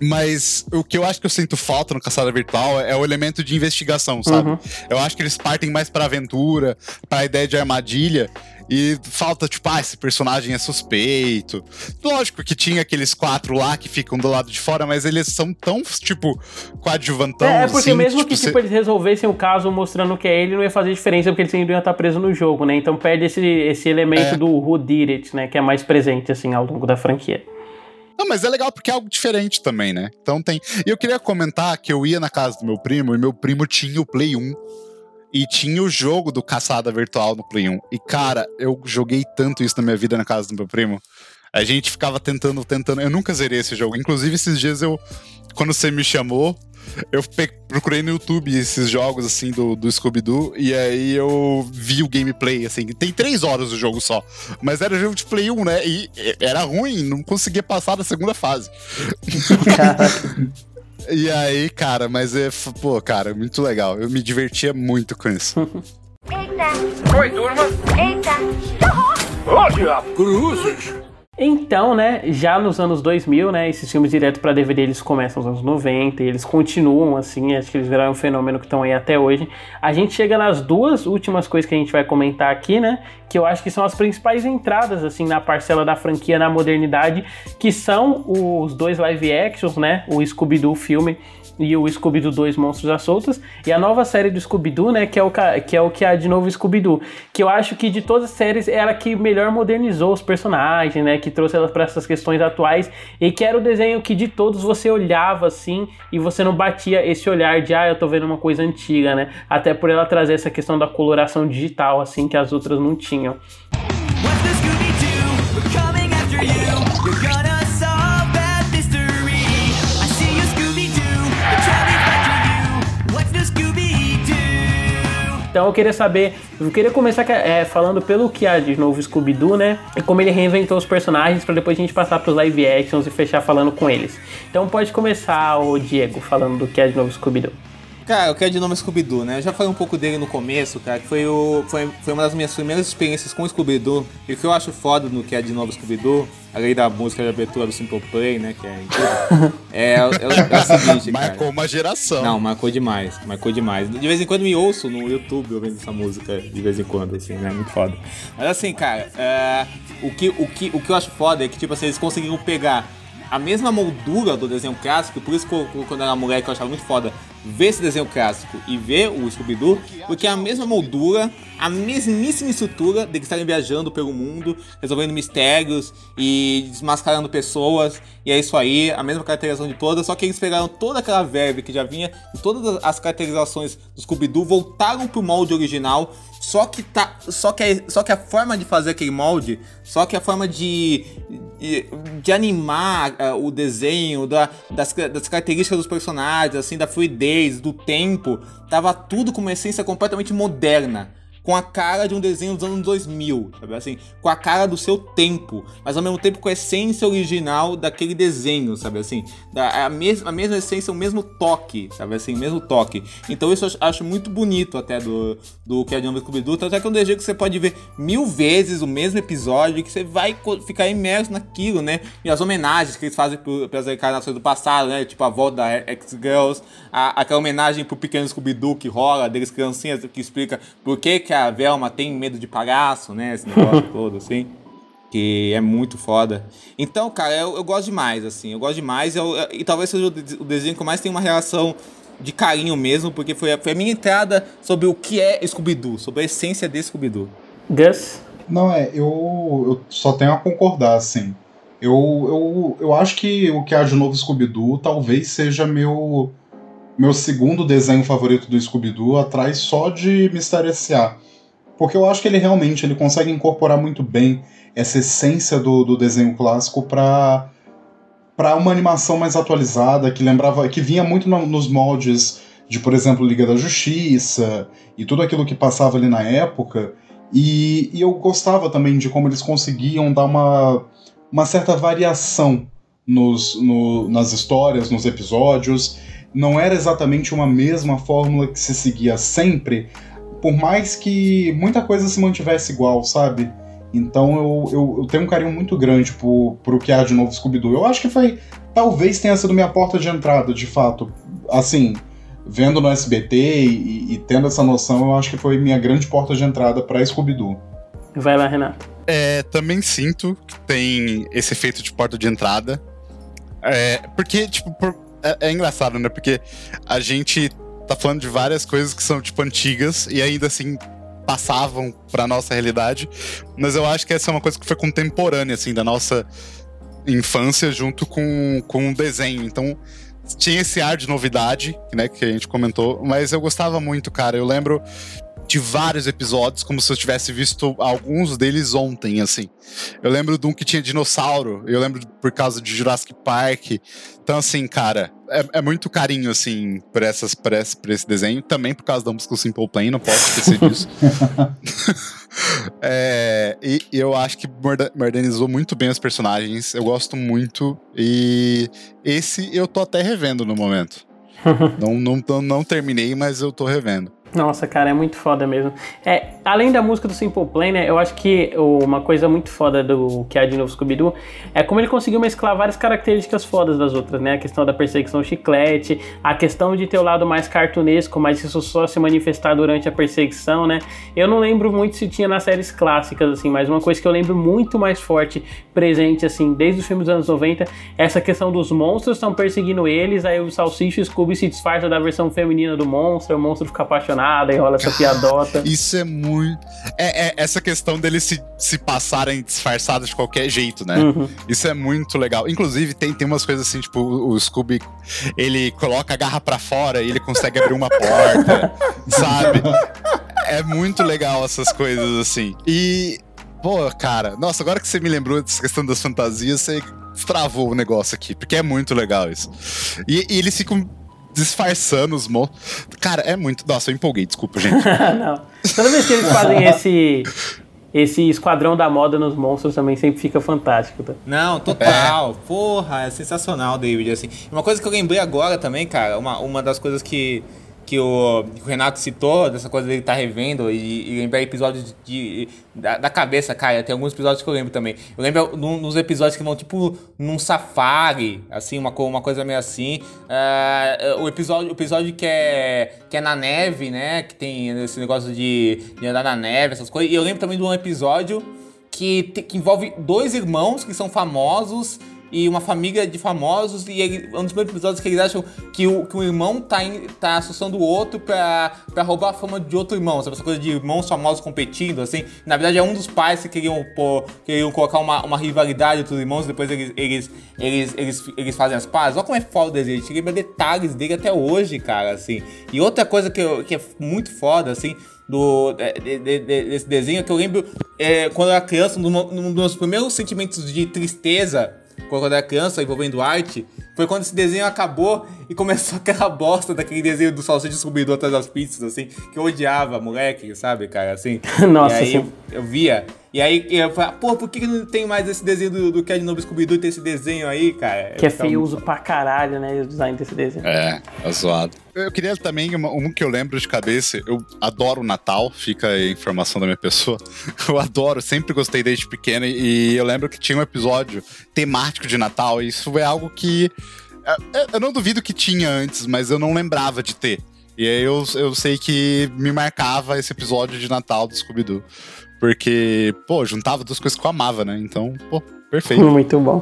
Mas o que eu acho que eu sinto falta no Caçada Virtual é o elemento de investigação, sabe? Uhum. Eu acho que eles partem mais pra aventura, pra ideia de armadilha. E falta, tipo, ah, esse personagem é suspeito. Lógico que tinha aqueles quatro lá que ficam do lado de fora, mas eles são tão, tipo, coadjuvantão. É, é porque assim, mesmo tipo, que cê- tipo, eles resolvessem o caso mostrando que é ele, não ia fazer diferença porque eles ainda iam estar presos no jogo, né? Então perde esse, esse elemento É. do who did it, né? Que é mais presente, assim, ao longo da franquia. Não, mas é legal porque é algo diferente também, né? Então tem. E eu queria comentar que eu ia na casa do meu primo e meu primo tinha o Play 1. E tinha o jogo do Caçada Virtual no Play 1. E, cara, eu joguei tanto isso na minha vida na casa do meu primo. A gente ficava tentando, tentando. Eu nunca zerei esse jogo. Inclusive, esses dias eu. Quando você me chamou, eu procurei no YouTube esses jogos, assim, do, do Scooby-Doo. E aí eu vi o gameplay, assim. Tem três horas o jogo só. Mas era jogo de Play 1, né? E era ruim, não conseguia passar da segunda fase. E aí, cara, mas é, pô, cara, muito legal. Eu me divertia muito com isso. Eita! Oi, turma. Eita! Diabo. Cruzes. Então, né, já nos anos 2000, né, esses filmes direto para DVD eles começam nos anos 90 e eles continuam assim, acho que eles viraram um fenômeno que estão aí até hoje. A gente chega nas duas últimas coisas que a gente vai comentar aqui, né, que eu acho que são as principais entradas assim na parcela da franquia na modernidade, que são os dois live actions, né, o Scooby-Doo filme e o Scooby-Doo 2 Monstros à Soltas, e a nova série do Scooby-Doo, né, que é, o, que é o que há de novo Scooby-Doo, que eu acho que de todas as séries é a que melhor modernizou os personagens, né, que trouxe elas para essas questões atuais, e que era o desenho que de todos você olhava assim, e você não batia esse olhar de, ah, eu tô vendo uma coisa antiga, né, até por ela trazer essa questão da coloração digital, assim, que as outras não tinham. After Então eu queria saber, eu queria começar é, falando pelo que há de novo Scooby-Doo, né? E como ele reinventou os personagens para depois a gente passar pros live actions e fechar falando com eles. Então pode começar o Diego falando do que há de novo Scooby-Doo. Cara, eu quero de nome Scooby-Doo, né? Eu já falei um pouco dele no começo, cara, que foi, o, foi, foi uma das minhas primeiras experiências com o Scooby-Doo. E o que eu acho foda no que é de novo Scooby-Doo, além da música de abertura do Simple Play, né? Que é é, é, o- é o seguinte, cara. Marcou uma geração. Não, marcou demais, marcou demais. De vez em quando me ouço no YouTube ouvindo essa música, de vez em quando, assim, né? Muito foda. Mas assim, cara, é, o, que, o, que, o que eu acho foda é que, tipo assim, eles conseguiram pegar a mesma moldura do desenho clássico, por isso que quando eu era moleque eu achava muito foda ver esse desenho clássico e ver o Scooby-Doo, porque é a mesma moldura, a mesmíssima estrutura de que estarem viajando pelo mundo, resolvendo mistérios e desmascarando pessoas, e é isso aí, a mesma caracterização de todas, só que eles pegaram toda aquela verve que já vinha, e todas as caracterizações do Scooby-Doo voltaram pro molde original, só que tá, só que, a- só que a forma de fazer aquele molde, só que a forma de, de, animar ah, o desenho, da- das, das características dos personagens, assim, da fluidez, do tempo, tava tudo com uma essência completamente moderna. Com a cara de um desenho dos anos 2000, sabe assim? Com a cara do seu tempo, mas ao mesmo tempo com a essência original daquele desenho, sabe assim? Da, a, mesma, a mesma essência, o mesmo toque, sabe assim? O mesmo toque. Então isso eu acho- muito bonito até do, do que é novo Scooby-Doo. Tanto é que é um desenho que você pode ver mil vezes o mesmo episódio que você vai ficar imerso naquilo, né? E as homenagens que eles fazem para as encarnações do passado, né? Tipo a volta da X-Girls, aquela homenagem pro pequeno Scooby-Doo que rola, deles criancinhas, que explica por que, que a Velma tem medo de palhaço, né? Esse negócio todo, assim. Que é muito foda. Então, cara, eu, eu gosto demais, assim. Eu gosto demais. eu- e talvez seja o desenho que eu mais tenho uma relação de carinho mesmo, porque foi a, foi a minha entrada sobre o que é Scooby-Doo, sobre a essência de Scooby-Doo. Gus? Não, é, eu, eu só tenho a concordar, assim. Eu, eu, eu acho que o que há de novo Scooby-Doo talvez seja meu, meu segundo desenho favorito do Scooby-Doo, atrás só de Mistério S.A. Porque eu acho que ele realmente ele consegue incorporar muito bem essa essência do, do desenho clássico para para uma animação mais atualizada, que lembrava, que vinha muito no- nos moldes de, por exemplo, Liga da Justiça e tudo aquilo que passava ali na época. E, e eu gostava também de como eles conseguiam dar uma, uma certa variação nos, no- nas histórias, nos episódios. Não era exatamente uma mesma fórmula que se seguia sempre, por mais que muita coisa se mantivesse igual, sabe? Então eu, eu, eu tenho um carinho muito grande por, pro que há de novo Scooby-Doo. Eu acho que foi. Talvez tenha sido minha porta de entrada, de fato. Assim, vendo no SBT e, e tendo essa noção, eu acho que foi minha grande porta de entrada pra Scooby-Doo. Vai lá, Renato. É, também sinto que tem esse efeito de porta de entrada. É, porque, tipo, por- é, é engraçado, né? Porque a gente tá falando de várias coisas que são, tipo, antigas e ainda assim passavam pra nossa realidade. Mas eu acho que essa é uma coisa que foi contemporânea, assim, da nossa infância junto com, com o desenho. Então, tinha esse ar de novidade, né, que a gente comentou, mas eu gostava muito, cara. Eu lembro de vários episódios, como se eu tivesse visto alguns deles ontem, assim. Eu lembro de um que tinha dinossauro, eu lembro por causa de Jurassic Park. Então, assim, cara, é, é muito carinho, assim, por, essas, por, esse, por esse desenho. Também por causa da música Simple Plan, não posso esquecer disso. É, e, eu acho que modernizou muito bem os personagens. Eu gosto muito. E esse eu tô até revendo no momento. não, não, não terminei, mas eu tô revendo. Nossa, cara, é muito foda mesmo. É, além da música do Simple Plan, né, eu acho que uma coisa muito foda do que é de novo Scooby-Doo é como ele conseguiu mesclar várias características fodas das outras, né? A questão da perseguição chiclete, a questão de ter o lado mais cartunesco, mas isso só se manifestar durante a perseguição, né? Eu não lembro muito se tinha nas séries clássicas, assim, mas uma coisa que eu lembro muito mais forte, presente, assim, desde os filmes dos anos 90, é essa questão dos monstros estão perseguindo eles, aí o Salsicha e o Scooby se disfarça da versão feminina do monstro, o monstro fica apaixonado, e rola essa piadota. Isso é muito. É, é essa questão deles se, se passarem disfarçados de qualquer jeito, né? Uhum. Isso é muito legal. Inclusive, tem, tem umas coisas assim, tipo, o, o Scooby ele coloca a garra pra fora e ele consegue abrir uma porta, sabe? É muito legal essas coisas assim. E. Pô, cara, nossa, agora que você me lembrou dessa questão das fantasias, você travou o negócio aqui, porque é muito legal isso. E, e eles ficam disfarçando os monstros. Cara, é muito. Nossa, eu empolguei, desculpa, gente. não. Toda vez que eles fazem esse. Esse esquadrão da moda nos monstros também sempre fica fantástico, tá? Não, total. Porra, é sensacional, David. Assim. Uma coisa que eu lembrei agora também, cara, uma, uma das coisas que, que, o, que o Renato citou, dessa coisa dele estar revendo e, e lembrar episódios de, da, da cabeça, cara. Tem alguns episódios que eu lembro também. Eu lembro num- nos episódios que vão, tipo, num safari, assim, uma, uma coisa meio assim. Ah, o, episódio, o episódio que é, que é na neve, né? Que tem esse negócio de, de andar na neve, essas coisas. E eu lembro também de um episódio que, te- que envolve dois irmãos que são famosos e uma família de famosos e ele, um dos primeiros episódios que eles acham que o, que o irmão tá, em, tá associando o outro pra, pra roubar a fama de outro irmão, sabe? Essa coisa de irmãos famosos competindo, assim. Na verdade, é um dos pais que queriam, pôr, queriam colocar uma, uma rivalidade entre os irmãos, depois eles, eles, eles, eles, eles fazem as pazes. Olha como é foda desenho, a gente lembra detalhes dele até hoje, cara, assim. E outra coisa que, eu- que é muito foda, assim, do, de- de- de- desse desenho, que eu lembro é, quando eu era criança, num dos meus primeiros sentimentos de tristeza, quando era criança, envolvendo arte, foi quando esse desenho acabou e começou aquela bosta daquele desenho do salsicha descobridor atrás das pizzas, assim, que eu odiava, moleque, sabe, cara, assim. Nossa, e aí sim. eu, via. E aí eu falava, pô, por que que não tem mais esse desenho do, do Cat Novo Scooby-Doo e tem esse desenho aí, cara? Que é ficava feioso pra caralho, né? O design desse desenho. É, é zoado. Eu queria também, uma- um que eu lembro de cabeça, eu adoro o Natal, fica aí a informação da minha pessoa. Eu adoro, sempre gostei desde pequeno, e eu lembro que tinha um episódio temático de Natal, e isso é algo que. É, Eu não duvido que tinha antes, mas eu não lembrava de ter. E aí eu, eu sei que me marcava esse episódio de Natal do Scooby-Doo. Porque, pô, juntava duas coisas que eu amava, né? Então, pô, perfeito. Muito bom.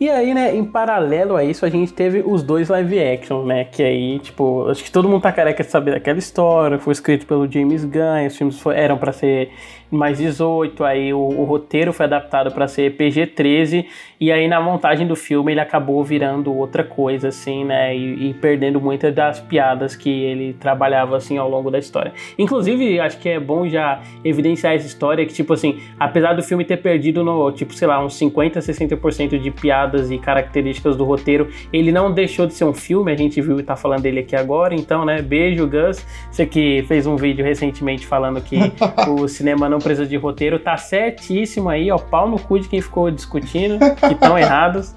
E aí, né, em paralelo a isso, a gente teve os dois live action, né? Que aí, tipo, acho que todo mundo tá careca de saber daquela história. Foi escrito pelo James Gunn, os filmes foi- eram pra ser mais 18, aí o, o roteiro foi adaptado pra ser PG-13, e aí na montagem do filme ele acabou virando outra coisa, assim, né? E, e perdendo muitas das piadas que ele trabalhava, assim, ao longo da história. Inclusive, acho que é bom já evidenciar essa história, que, tipo assim, apesar do filme ter perdido no, tipo, sei lá, uns 50, 60% de piadas e características do roteiro, ele não deixou de ser um filme, a gente viu e tá falando dele aqui agora, então, né, beijo, Gus. Você que fez um vídeo recentemente falando que o cinema não precisa de roteiro, tá certíssimo aí, ó, pau no cu de quem ficou discutindo, que estão errados.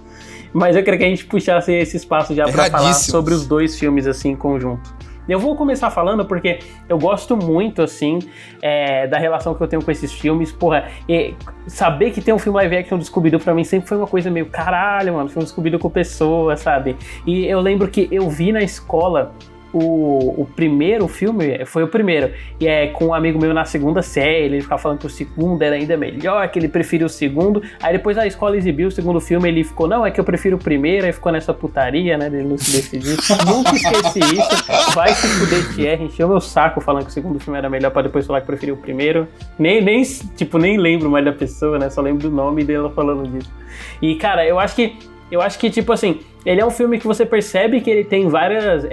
Mas eu queria que a gente puxasse esse espaço já pra falar sobre os dois filmes, assim, em conjunto. Eu vou começar falando porque eu gosto muito, assim, é, da relação que eu tenho com esses filmes. Porra, e saber que tem um filme live action do Scooby-Doo pra mim sempre foi uma coisa meio caralho, mano. Filme do Scooby-Doo com pessoa, sabe? E eu lembro que eu vi na escola o, o primeiro filme, foi o primeiro, e é com um amigo meu na segunda série, ele ficava falando que o segundo era ainda melhor, que ele preferia o segundo, aí depois a escola exibiu o segundo filme, ele ficou, não, é que eu prefiro o primeiro, aí ficou nessa putaria, né, dele não se decidir. Nunca esqueci isso, vai se fuder Thierry, encheu meu saco falando que o segundo filme era melhor pra depois falar que preferiu o primeiro, nem, nem, tipo, nem lembro mais da pessoa, né, só lembro do nome dela falando disso. E, cara, eu acho que eu acho que, tipo assim, ele é um filme que você percebe que ele tem vários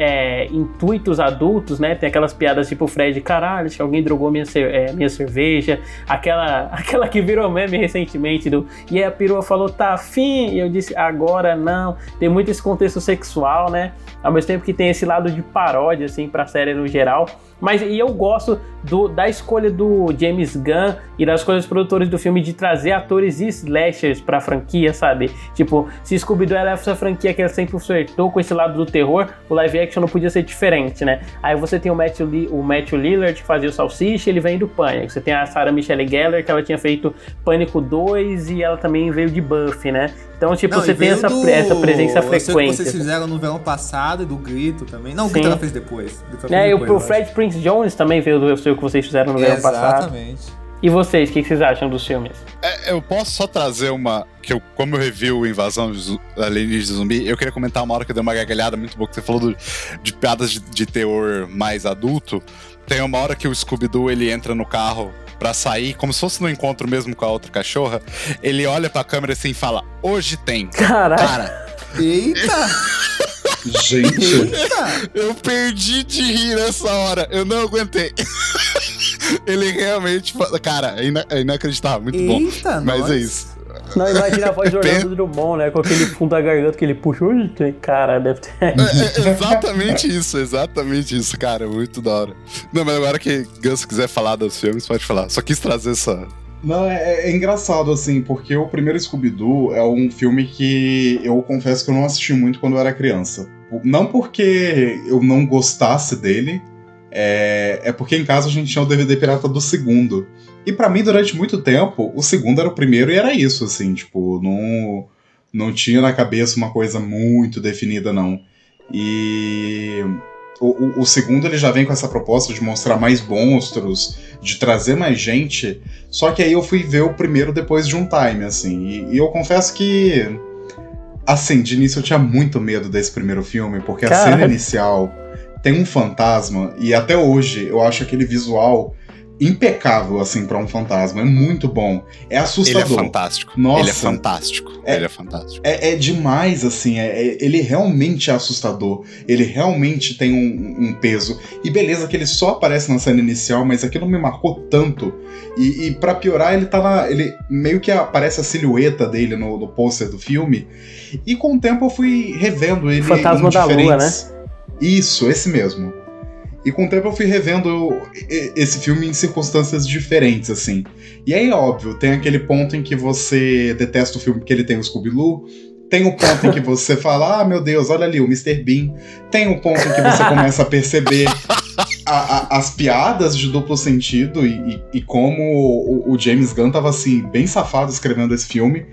intuitos adultos, né? Tem aquelas piadas tipo Fred, caralho, que alguém drogou minha, é, minha cerveja. Aquela, aquela que virou meme recentemente do E a perua falou, tá afim? E eu disse, agora não. Tem muito esse contexto sexual, né? Ao mesmo tempo que tem esse lado de paródia, assim, pra série no geral. Mas e eu gosto do, da escolha do James Gunn e das dos produtores do filme de trazer atores e slashers pra franquia, sabe? Tipo, se Scooby-Doo é essa franquia que franquia sempre flertou com esse lado do terror, o live action não podia ser diferente, né? Aí você tem o Matthew, Li- o Matthew Lillard, que fazia o Salsicha, ele vem do Pânico. Você tem a Sarah Michelle Gellar, que ela tinha feito Pânico 2 e ela também veio de Buffy, né? Então, tipo, Não, você tem essa, do- essa presença Eu sei frequente. que vocês fizeram no verão passado e do Grito também. Não, o. Grito ela fez depois. Grito É, fez e o, depois. Fred Prince Jones também veio do Eu Sei o que vocês fizeram no verão passado. Exatamente. E vocês, o que que vocês acham dos filmes? É, eu posso só trazer uma. Que eu, como eu review o Invasão Alienígenas de Zumbi, eu queria comentar uma hora que eu dei uma gargalhada muito boa, que você falou do- de piadas de, de teor mais adulto. Tem uma hora que o Scooby-Doo ele entra no carro pra sair, como se fosse no encontro mesmo com a outra cachorra. Ele olha pra câmera assim e fala: Hoje tem. Caralho. Cara, Eita! Gente, eu perdi de rir nessa hora. Eu não aguentei. Ele realmente. Cara, é, ina- é inacreditável, muito Eita, bom. Mas nós. é isso. Não, imagina a voz do Orlando Drummond, né? Com aquele fundo da garganta que ele puxa. Cara, deve ter. É, é exatamente isso, exatamente isso, cara. Muito da hora. Não, mas agora que Gus quiser falar dos filmes, pode falar. Só quis trazer essa. Não, é, é engraçado, assim, porque o primeiro Scooby-Doo é um filme que eu confesso que eu não assisti muito quando eu era criança. Não porque eu não gostasse dele, é, é porque em casa a gente tinha o DVD pirata do segundo. E pra mim, durante muito tempo, o segundo era o primeiro e era isso, assim, tipo, não, não tinha na cabeça uma coisa muito definida, não. E o, o- o segundo ele já vem com essa proposta de mostrar mais monstros, de trazer mais gente. Só que aí eu fui ver o primeiro depois de um time, assim. E, e eu confesso que. Assim, de início eu tinha muito medo desse primeiro filme, porque a cena inicial tem um fantasma, e até hoje eu acho aquele visual impecável, assim, pra um fantasma. É muito bom. É Ele assustador. é fantástico. Nossa. Ele é fantástico. Ele é fantástico. É, é demais, assim, é- é- ele realmente é assustador, ele realmente tem um, um peso. E beleza que ele só aparece na cena inicial, mas aquilo me marcou tanto. E, e para piorar, ele tá na. Ele meio que aparece a silhueta dele no, no pôster do filme. E com o tempo eu fui revendo ele. Fantasma da Lua, diferentes- Isso, esse mesmo. E com o tempo eu fui revendo esse filme em circunstâncias diferentes, assim. E aí, óbvio, tem aquele ponto em que você detesta o filme porque ele tem o Scooby-Doo. Tem o ponto em que você fala, ah, meu Deus, olha ali, o Mr. Bean. Tem o ponto em que você começa a perceber a- a- as piadas de duplo sentido e, e- e como o, o James Gunn tava, assim, bem safado escrevendo esse filme.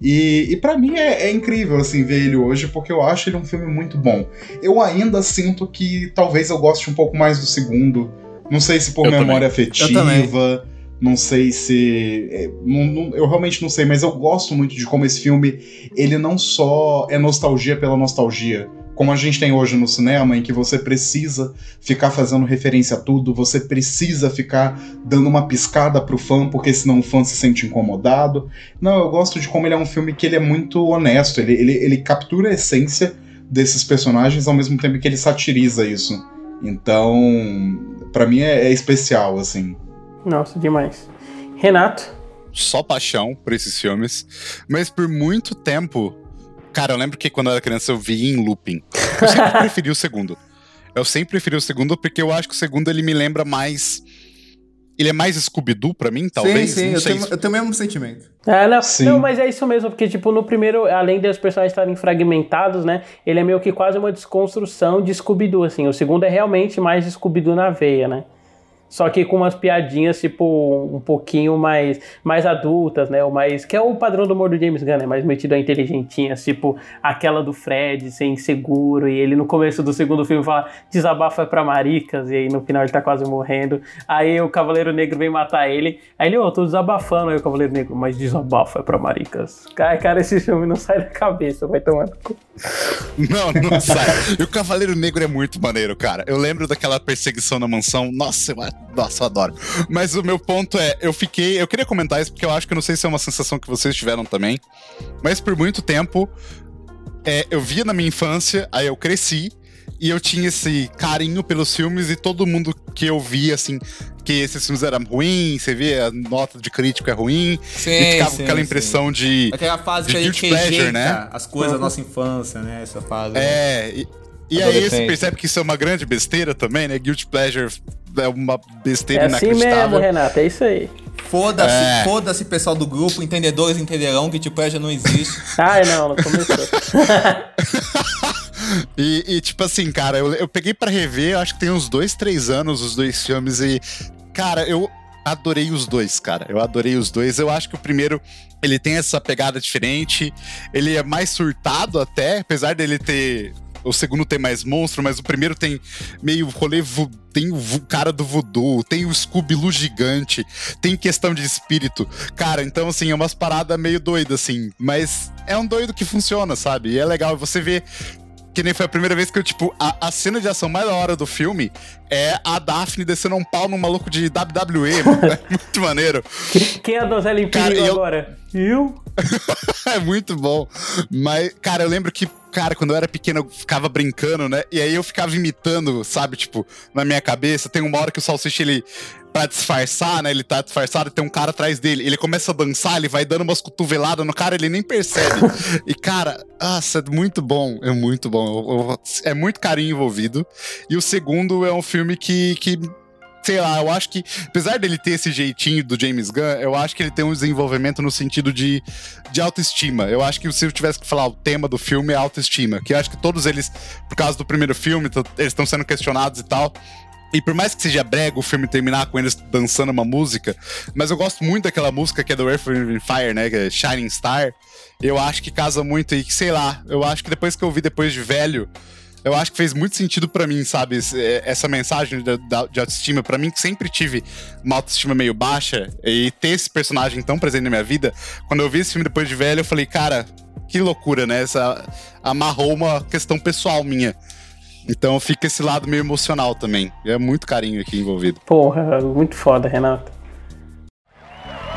E, e para mim é, é incrível, assim, ver ele hoje, porque eu acho ele um filme muito bom. Eu ainda sinto que talvez eu goste um pouco mais do segundo. Não sei se por Eu memória também. Afetiva. Não sei se. é, não- não- eu realmente não sei, mas eu gosto muito de como esse filme ele não só é nostalgia pela nostalgia, como a gente tem hoje no cinema, em que você precisa ficar fazendo referência a tudo, você precisa ficar dando uma piscada pro fã, porque senão o fã se sente incomodado. Não, eu gosto de como ele é um filme que ele é muito honesto, ele, ele, ele captura a essência desses personagens ao mesmo tempo que ele satiriza isso. Então, pra mim é, é especial, assim. Nossa, demais. Renato. Só paixão por esses filmes. Mas por muito tempo. Cara, eu lembro que quando eu era criança eu vi em looping. Eu sempre preferi o segundo. Eu sempre preferi o segundo porque eu acho que o segundo ele me lembra mais. Ele é mais Scooby-Doo pra mim, talvez? Sim, sim, Não eu sei tenho, eu tenho o mesmo sentimento. É, não, Sim. não, mas é isso mesmo, porque, tipo, no primeiro, além dos personagens estarem fragmentados, né, ele é meio que quase uma desconstrução de Scooby-Doo, assim. O segundo é realmente mais Scooby-Doo na veia, né? Só que com umas piadinhas, tipo, um pouquinho mais, mais adultas, né? O mais, que é o padrão do humor do James Gunn, né? Mais metido a inteligentinhas, tipo aquela do Fred ser inseguro, e ele no começo do segundo filme fala desabafa pra maricas, e aí no final ele tá quase morrendo. Aí o Cavaleiro Negro vem matar ele, aí ele, ô, tô desabafando, aí o Cavaleiro Negro, mas desabafa pra maricas. Cara, cara, esse filme não sai da cabeça, vai cu. Não, não sai. E o Cavaleiro Negro é muito maneiro, cara. Eu lembro daquela perseguição na mansão. Nossa, eu, nossa, eu adoro. Mas o meu ponto é, eu fiquei. Eu queria comentar isso porque eu acho que eu não sei se é uma sensação que vocês tiveram também. Mas por muito tempo, é, eu via na minha infância, aí eu cresci. E eu tinha esse carinho pelos filmes e todo mundo que eu via, assim, que esses filmes eram ruins, você via a nota de crítico é ruim. Sim, e ficava sim, com aquela sim. impressão de. Aquela fase de que a gente pleasure, né? as coisas da nossa infância, né? Essa fase. É, e, e aí você percebe que isso é uma grande besteira também, né? Guilty Pleasure é uma besteira É assim inacreditável. mesmo, Renato, é isso aí. Foda-se, É. foda-se, pessoal do grupo, entendedores entenderão que tipo já não existe. Ah, não, não começou. E, e, tipo assim, cara, eu, eu peguei pra rever, acho que tem uns dois, três anos os dois filmes e, cara, eu adorei os dois, cara. Eu adorei os dois. Eu acho que o primeiro, ele tem essa pegada diferente, ele é mais surtado até, apesar dele ter... O segundo tem mais monstro, mas o primeiro tem meio rolê. Tem o cara do voodoo, tem o Scooby-Loo gigante, tem questão de espírito. Cara, então, assim, é umas paradas meio doidas, assim. Mas é um doido que funciona, sabe? E é legal você ver que nem foi a primeira vez que eu, tipo, a, a cena de ação mais da hora do filme é a Daphne descendo um pau no maluco de WWE, mano. É muito maneiro. Quem é a donzela eu- agora? Eu? é muito bom. Mas, cara, eu lembro que, cara, quando eu era pequeno, eu ficava brincando, né? E aí eu ficava imitando, sabe? Tipo, na minha cabeça. Tem uma hora que o Salsicha, ele, pra disfarçar, né? Ele tá disfarçado, tem um cara atrás dele. Ele começa a dançar, ele vai dando umas cotoveladas no cara, ele nem percebe. e, cara, nossa, é muito bom. É muito bom. Eu- eu- é muito carinho envolvido. E o segundo é um filme que. que sei lá, eu acho que, apesar dele ter esse jeitinho do James Gunn, eu acho que ele tem um desenvolvimento no sentido de, de autoestima. Eu acho que se eu tivesse que falar o tema do filme é autoestima, que eu acho que todos eles, por causa do primeiro filme, eles estão sendo questionados e tal. E por mais que seja brega o filme terminar com eles dançando uma música, mas eu gosto muito daquela música que é do Earth, Wind Fire, né, que é Shining Star. Eu acho que casa muito e que, sei lá, eu acho que depois que eu vi depois de velho, eu acho que fez muito sentido pra mim, sabe? é, Essa mensagem de, autoestima. Pra mim, que sempre tive uma autoestima meio baixa, e ter esse personagem tão presente na minha vida, quando eu vi esse filme depois de velho, eu falei, cara, que loucura, né? Essa amarrou uma questão pessoal minha. Então fica esse lado meio emocional também. É muito carinho aqui envolvido. Porra, muito foda, Renato.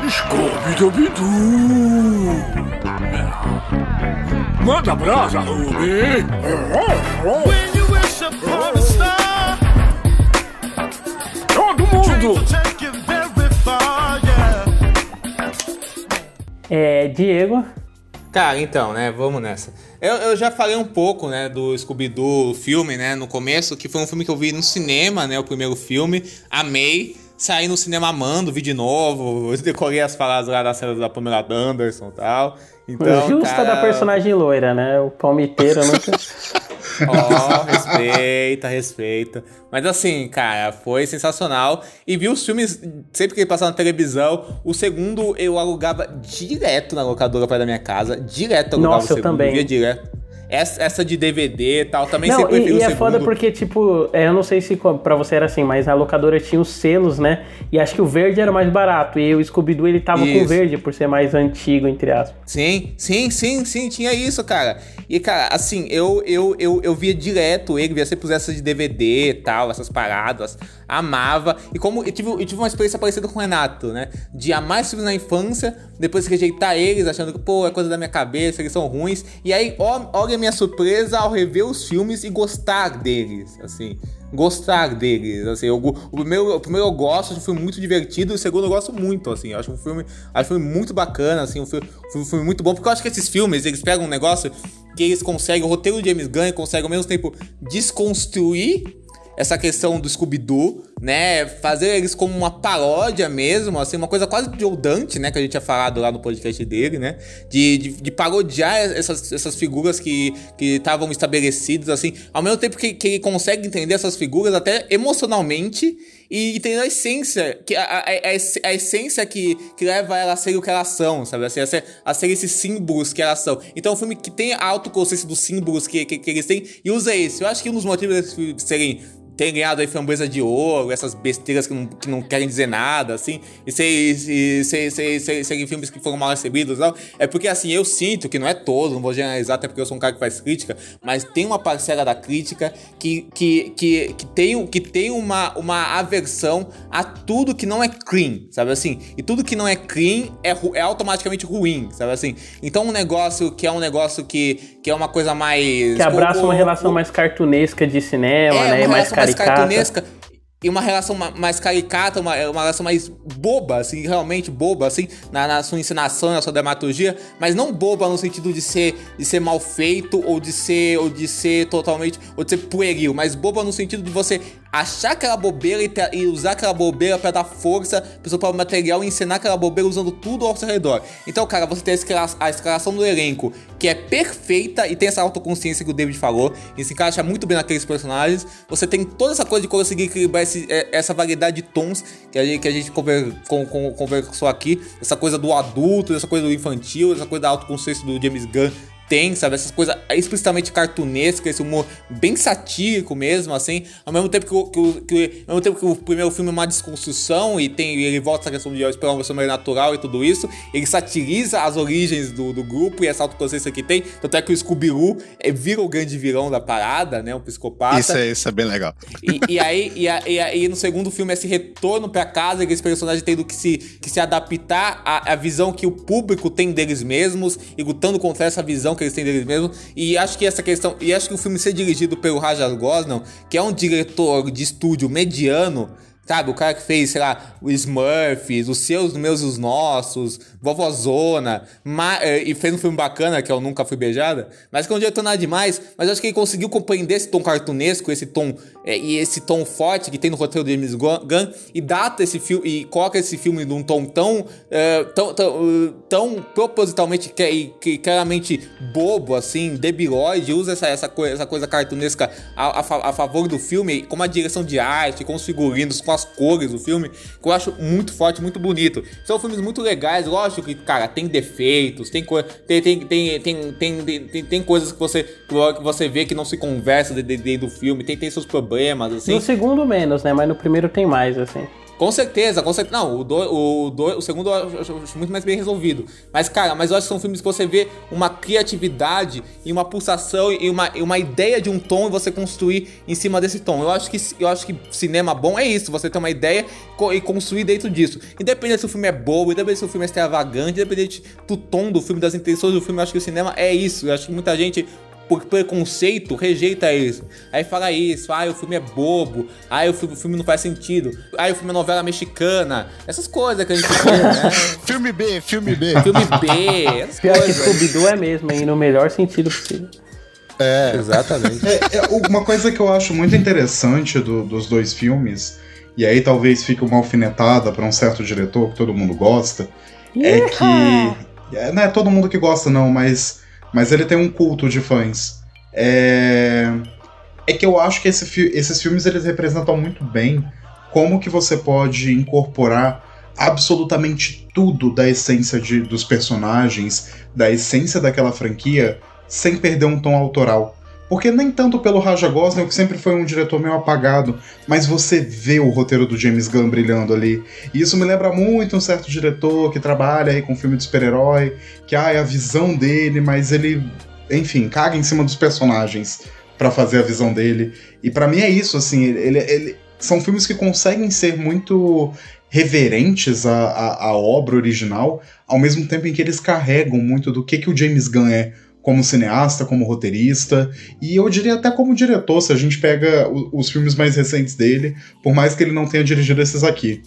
Scooby-Dooby-Doo! Manda brasa, Ruby! Todo mundo! É, Diego. Cara, então, né, vamos nessa. Eu, eu já falei um pouco, né, do Scooby-Doo filme, né, no começo, que foi um filme que eu vi no cinema, né, o primeiro filme, amei, saí no cinema amando, vi de novo, decorei as palavras lá da cena da Pamela Anderson e tal. Então, Justa cara, da personagem loira, né? O palmiteiro nunca. Ó, respeita, respeita. Mas assim, cara, foi sensacional. E vi os filmes sempre que ele passava na televisão. O segundo eu alugava direto na locadora perto da minha casa. Direto eu alugava Nossa, o eu segundo. também. Via direto. Essa, essa de DVD e tal, também Não, sempre prefiro e, e é segundo. foda porque, tipo, é, eu não sei se pra você era assim, mas a locadora tinha os selos, né? E acho que o verde era mais barato. E o Scooby-Doo ele tava com Isso. o verde por ser mais antigo, entre aspas. Sim, sim, sim, sim, tinha isso, cara. E, cara, assim, eu, eu, eu, eu via direto ele, via sempre essa de DVD e tal, essas paradas. Amava. E como eu tive, eu tive uma experiência parecida com o Renato, né? De amar esses filmes na infância, depois rejeitar eles, achando que, pô, é coisa da minha cabeça, eles são ruins. E aí, olha minha surpresa ao rever os filmes e gostar deles, assim. Gostar deles, assim. Eu, o, primeiro, o primeiro eu gosto, acho um filme muito divertido, o segundo eu gosto muito, assim. Acho um filme, acho um filme muito bacana, assim, um filme, um filme muito bom, porque eu acho que esses filmes, eles pegam um negócio que eles conseguem, o roteiro de James Gunn consegue ao mesmo tempo desconstruir essa questão do Scooby-Doo, né? Fazer eles como uma paródia mesmo, assim, uma coisa quase de Dante, né? Que a gente tinha falado lá no podcast dele, né? De, de, de parodiar essas, essas figuras que estavam estabelecidas, assim, ao mesmo tempo que, que ele consegue entender essas figuras até emocionalmente e entender a essência, que a, a, a, ess- a essência que, que leva ela a ser o que elas são, sabe? Assim, a, ser, a ser esses símbolos que elas são. Então é um filme que tem a autoconsciência dos símbolos que, que, que eles têm e usa esse. Eu acho que um dos motivos deles serem terem ganhado aí framboesa de ouro, essas besteiras que não, que não querem dizer nada, assim, e serem se, se, se, se, serem filmes que foram mal recebidos e tal, é porque, assim, eu sinto que não é todo, não vou generalizar, até porque eu sou um cara que faz crítica, mas tem uma parcela da crítica que, que, que, que tem, que tem uma, uma aversão a tudo que não é clean, sabe assim? E tudo que não é clean é, é automaticamente ruim, sabe assim? Então um negócio que é um negócio que, que é uma coisa mais... Que abraça uma relação mais cartunesca de cinema, é, né? Mais relação mais caricata. cartunesca e uma relação ma- mais caricata, uma, uma relação mais boba, assim, realmente boba, assim, na, na sua encenação, na sua dramaturgia, mas não boba no sentido de ser, de ser mal feito ou de ser, ou de ser totalmente, ou de ser pueril, mas boba no sentido de você achar aquela bobeira e, e usar aquela bobeira pra dar força pro seu próprio material e encenar aquela bobeira usando tudo ao seu redor. Então, cara, você tem a, escala- a escalação do elenco, que é perfeita e tem essa autoconsciência que o David falou, e se encaixa muito bem naqueles personagens. Você tem toda essa coisa de conseguir equilibrar esse- é, essa variedade de tons que a gente, que a gente conver- con- con- conversou aqui, essa coisa do adulto, essa coisa do infantil, essa coisa da autoconsciência do James Gunn tem, sabe? Essas coisas explicitamente cartunescas, esse humor bem satírico mesmo, assim. Ao mesmo tempo que o, que que- ao mesmo tempo que o primeiro filme é uma desconstrução e tem ele volta essa questão de esperar uma versão natural e tudo isso, ele satiriza as origens do, do grupo e essa autoconsciência que tem. Tanto é que o Scooby-Doo é, vira o grande vilão da parada, né? Um psicopata. Isso é, isso é bem legal. E, e aí, e, a- e aí no segundo filme, esse retorno pra casa, aqueles personagens tendo que se, que se adaptar à, à visão que o público tem deles mesmos e lutando contra essa visão que eles têm deles mesmos. E acho que essa questão. E acho que o filme ser dirigido pelo Rajas Gosnell, que é um diretor de estúdio mediano. Sabe, o cara que fez, sei lá, o Smurfs, os seus, os meus e os nossos, Vovozona, eh, e fez um filme bacana, que é o Nunca Fui Beijada, mas que é um diretor nada demais, mas acho que ele conseguiu compreender esse tom cartunesco, esse tom, eh, e esse tom forte que tem no roteiro do James Gunn, e data esse filme, e coloca esse filme num tom tão, eh, tão, tão, tão propositalmente, e que claramente bobo, assim, debilóide, usa essa, essa, coisa, essa coisa cartunesca a, a a favor do filme, com a direção de arte, com os figurinos, com as cores do filme, que eu acho muito forte, muito bonito. São filmes muito legais, lógico que, cara, tem defeitos, tem, tem, tem, tem, tem, tem, tem, tem, coisas que você, que você vê que não se conversa dentro de, de- do filme, tem, tem seus problemas, assim. No segundo menos, né? Mas no primeiro tem mais, assim. Com certeza, com certeza. Não, o, do, o, do, o segundo eu acho, muito mais bem resolvido. Mas, cara, mas eu acho que são filmes que você vê uma criatividade e uma pulsação e uma, e uma ideia de um tom e você construir em cima desse tom. Eu acho que, eu acho que cinema bom é isso, você ter uma ideia e construir dentro disso. Independente se o filme é bobo, independente se o filme é extravagante, independente do tom do filme, das intenções do filme, eu acho que o cinema é isso. Eu acho que muita gente por preconceito, rejeita isso. Aí fala isso, ah, o filme é bobo, ah, o filme, o filme não faz sentido, ah, o filme é novela mexicana, essas coisas que a gente vê, né? filme B, filme B. Filme B, essas Pior que coisas. Scooby-Doo é mesmo, hein? No melhor sentido possível. É. Exatamente. É, é, uma coisa que eu acho muito interessante do- dos dois filmes, e aí talvez fique uma alfinetada para um certo diretor que todo mundo gosta, é que. é, não é todo mundo que gosta, não, mas, mas ele tem um culto de fãs. É, é que eu acho que esse fi- esses filmes eles representam muito bem como que você pode incorporar absolutamente tudo da essência de- dos personagens, da essência daquela franquia, sem perder um tom autoral. Porque nem tanto pelo Raja Gosling, que sempre foi um diretor meio apagado, mas você vê o roteiro do James Gunn brilhando ali. E isso me lembra muito um certo diretor que trabalha aí com filme de super-herói, que ah, é a visão dele, mas ele, enfim, caga em cima dos personagens pra fazer a visão dele. E pra mim é isso, assim, ele, ele- são filmes que conseguem ser muito reverentes à, à, à obra original, ao mesmo tempo em que eles carregam muito do que, que o James Gunn é como cineasta, como roteirista, e eu diria até como diretor, se a gente pega os filmes mais recentes dele, por mais que ele não tenha dirigido esses aqui.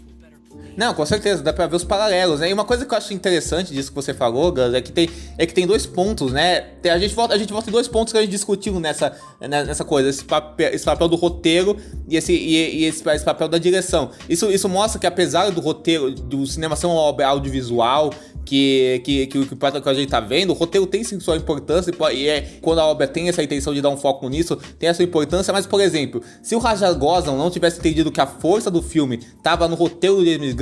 Não, com certeza, dá pra ver os paralelos, né? E uma coisa que eu acho interessante disso que você falou, Gus, é que tem, é que tem dois pontos, né? A, gente volta, a gente volta em dois pontos que a gente discutiu nessa, né, nessa coisa, esse papel, esse papel do roteiro e, esse, e, e esse, esse papel da direção. Isso, isso mostra que apesar do roteiro, do cinema ser uma obra audiovisual, que, que, que, que, que a gente tá vendo, o roteiro tem sim sua importância, e é quando a obra tem essa intenção de dar um foco nisso, tem essa importância, mas, por exemplo, se o Raja não tivesse entendido que a força do filme tava no roteiro do James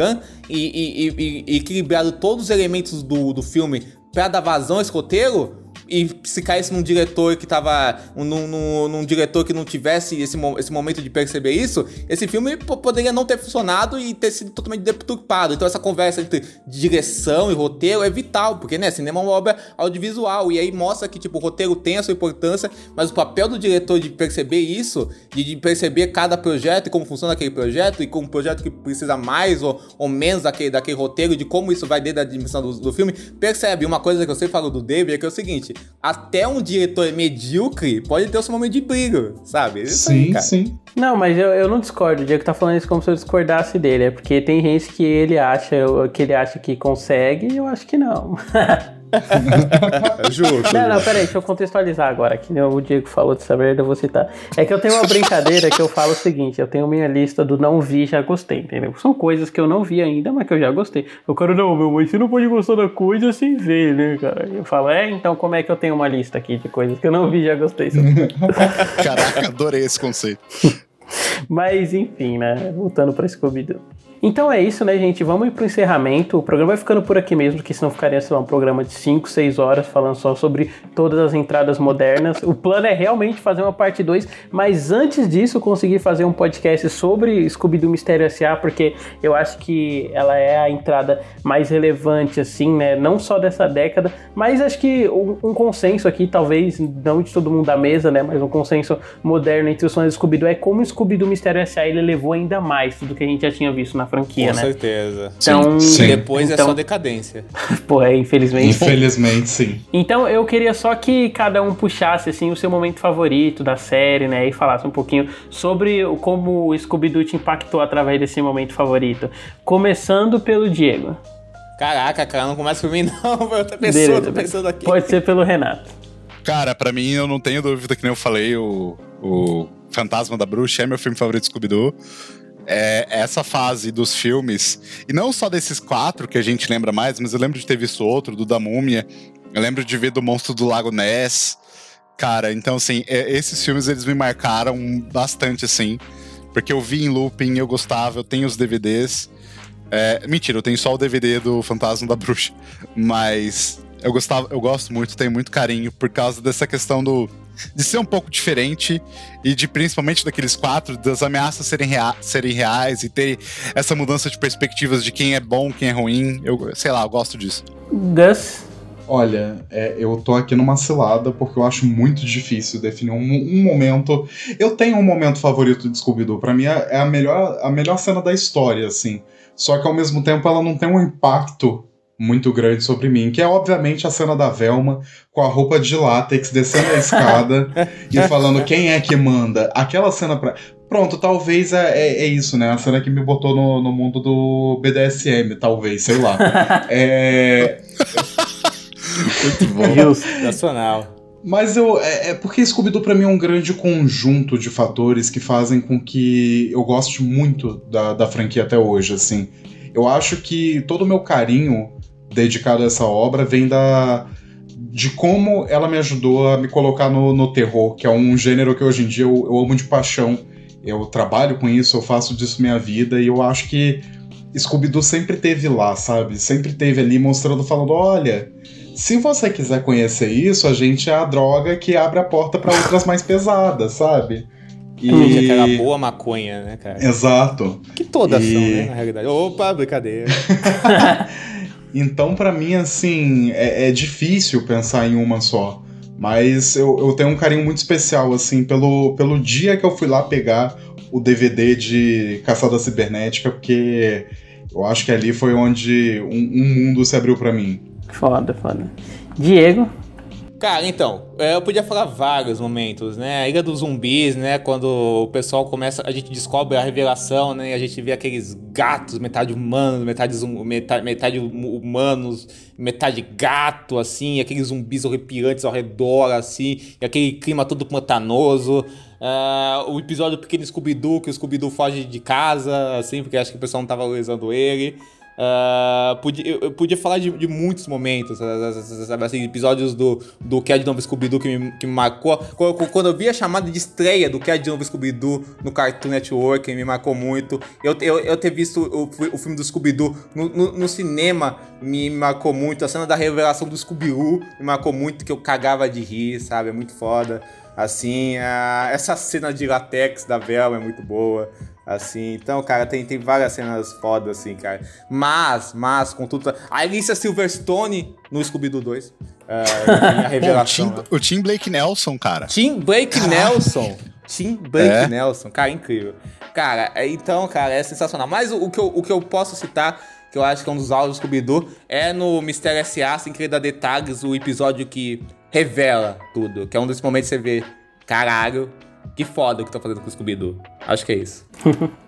E, e, e- e equilibrado todos os elementos do, do filme pra dar vazão a esse roteiro, e se caísse num diretor que tava. Num, num, num diretor que não tivesse esse, esse momento de perceber isso, esse filme po- poderia não ter funcionado e ter sido totalmente deturpado. Então essa conversa entre direção e roteiro é vital, porque né, cinema é uma obra audiovisual. E aí mostra que tipo, o roteiro tem a sua importância, mas o papel do diretor de perceber isso, de, de perceber cada projeto e como funciona aquele projeto, e como um projeto que precisa mais ou, ou menos daquele, daquele roteiro, de como isso vai dentro da dimensão do, do filme, percebe. Uma coisa que eu sempre falo do David é que é o seguinte: até um diretor medíocre pode ter o seu momento de brilho, sabe? É isso aí, cara. Não, mas eu, eu não discordo. O Diego tá falando isso como se eu discordasse dele. É porque tem gente que ele acha que ele acha que consegue e eu acho que não. Justo. Não, não, peraí, deixa eu contextualizar agora, que nem o Diego falou dessa merda, eu vou citar. É que eu tenho uma brincadeira que eu falo o seguinte, eu tenho minha lista do não vi, já gostei, entendeu? São coisas que eu não vi ainda, mas que eu já gostei. Eu quero, não, meu, mas você não pode gostar da coisa sem ver, né, cara? Eu falo, é, então como é que eu tenho uma lista aqui de coisas que eu não vi já gostei? Caraca, adorei esse conceito. Mas enfim, né? Voltando pra Scooby-Doo. Então é isso, né, gente? Vamos ir pro encerramento. O programa vai ficando por aqui mesmo, porque senão ficaria, sei lá, um programa de 5, 6 horas falando só sobre todas as entradas modernas. O plano é realmente fazer uma parte 2, mas antes disso, conseguir fazer um podcast sobre Scooby-Doo Mistério S.A., porque eu acho que ela é a entrada mais relevante, assim, né? Não só dessa década, mas acho que um, consenso aqui, talvez, não de todo mundo da mesa, né? Mas um consenso moderno entre os fãs de Scooby-Doo é como o Scooby-Doo Mistério S.A. ele levou ainda mais tudo que a gente já tinha visto na franquia, Com né? certeza. Então, Sim. Depois é então- só decadência. Pô, é, infelizmente. Infelizmente, sim. Então eu queria só que cada um puxasse assim o seu momento favorito da série, né, e falasse um pouquinho sobre como o Scooby-Doo te impactou através desse momento favorito. Começando pelo Diego. Caraca, cara, não começa por mim não, foi outra pessoa, Beleza, tô pensando aqui. Pode ser pelo Renato. Cara, pra mim, eu não tenho dúvida que nem eu falei, o, o Fantasma da Bruxa é meu filme favorito de Scooby-Doo. É, essa fase dos filmes, e não só desses quatro que a gente lembra mais, mas eu lembro de ter visto outro, do da Múmia, eu lembro de ver do Monstro do Lago Ness. Cara, então assim, é- esses filmes eles me marcaram bastante, assim, porque eu vi em looping, eu gostava, eu tenho os DVDs. É, mentira, eu tenho só o DVD do Fantasma da Bruxa. Mas eu gostava, eu gosto muito, tenho muito carinho por causa dessa questão do de ser um pouco diferente e de principalmente daqueles quatro das ameaças serem, rea- serem reais e ter essa mudança de perspectivas de quem é bom, quem é ruim. Eu sei lá, eu gosto disso. Gus. Olha, é, eu tô aqui numa cilada porque eu acho muito difícil definir um, um momento. Eu tenho um momento favorito de Scooby-Doo. Pra mim é é a melhor, a melhor cena da história, assim. Só que ao mesmo tempo ela não tem um impacto muito grande sobre mim, que é obviamente a cena da Velma com a roupa de látex descendo a escada e falando quem é que manda. Aquela cena pra. Pronto, talvez é, é, é isso, né? A cena que me botou no, no mundo do BDSM, talvez, sei lá. É. Muito bom. Nacional. Mas eu. É, é porque Scooby-Doo pra mim é um grande conjunto de fatores que fazem com que eu goste muito da, da franquia até hoje, assim. Eu acho que todo o meu carinho dedicado a essa obra vem da. de como ela me ajudou a me colocar no, no terror, que é um gênero que hoje em dia eu, eu amo de paixão. Eu trabalho com isso, eu faço disso minha vida, e eu acho que Scooby-Doo sempre teve lá, sabe? Sempre teve ali mostrando, falando: olha, se você quiser conhecer isso, a gente é a droga que abre a porta pra outras mais pesadas, sabe? E... Aquela boa maconha, né, cara? Exato. Que todas E- são, né, na realidade. Opa, brincadeira. Então, pra mim, assim, é, é difícil pensar em uma só. Mas eu, eu tenho um carinho muito especial, assim, pelo, pelo dia que eu fui lá pegar o DVD de Caçada Cibernética, porque eu acho que ali foi onde um, um mundo se abriu pra mim. Foda, foda. Diego. Cara, então, é, eu podia falar vários momentos, né? A Ilha dos Zumbis, né? Quando o pessoal começa, a gente descobre a revelação, né? E a gente vê aqueles gatos, metade humanos, metade, metade, metade hum- humanos, metade gato, assim, aqueles zumbis horrepiantes ao redor, assim, e aquele clima todo pantanoso. Ah, o episódio do Pequeno Scooby-Doo, que o Scooby-Doo foge de casa, assim, porque acho que o pessoal não tava valorizando ele. Ah, podia, eu, podia falar de, de muitos momentos, sabe, assim, episódios do, do Que é de Novo Scooby-Doo que me, que me marcou. Quando, quando eu vi a chamada de estreia do é de Novo Scooby-Doo no Cartoon Network, me marcou muito. Eu, eu, eu ter visto o, o filme do Scooby-Doo no, no, no cinema me marcou muito. A cena da revelação do Scooby-Doo me marcou muito, que eu cagava de rir, sabe? É muito foda. Assim, essa cena de latex da Velma é muito boa. Assim, então, cara, tem, tem várias cenas fodas, assim, cara. Mas, mas, contudo, a Alicia Silverstone no Scooby-Doo 2. É, a revelação. O, né? Tim, o Tim Blake Nelson, cara. Tim Blake Nelson. Tim Blake É. Nelson. Cara, incrível. Cara, é- então, cara, é sensacional. Mas o, o que eu, o que eu posso citar, que eu acho que é um dos áudios do Scooby-Doo, é no Mistério S.A., sem querer dar detalhes, o episódio que revela tudo. Que é um desses momentos que você vê, caralho, que foda o que tá fazendo com o Scooby-Doo. Acho que é isso.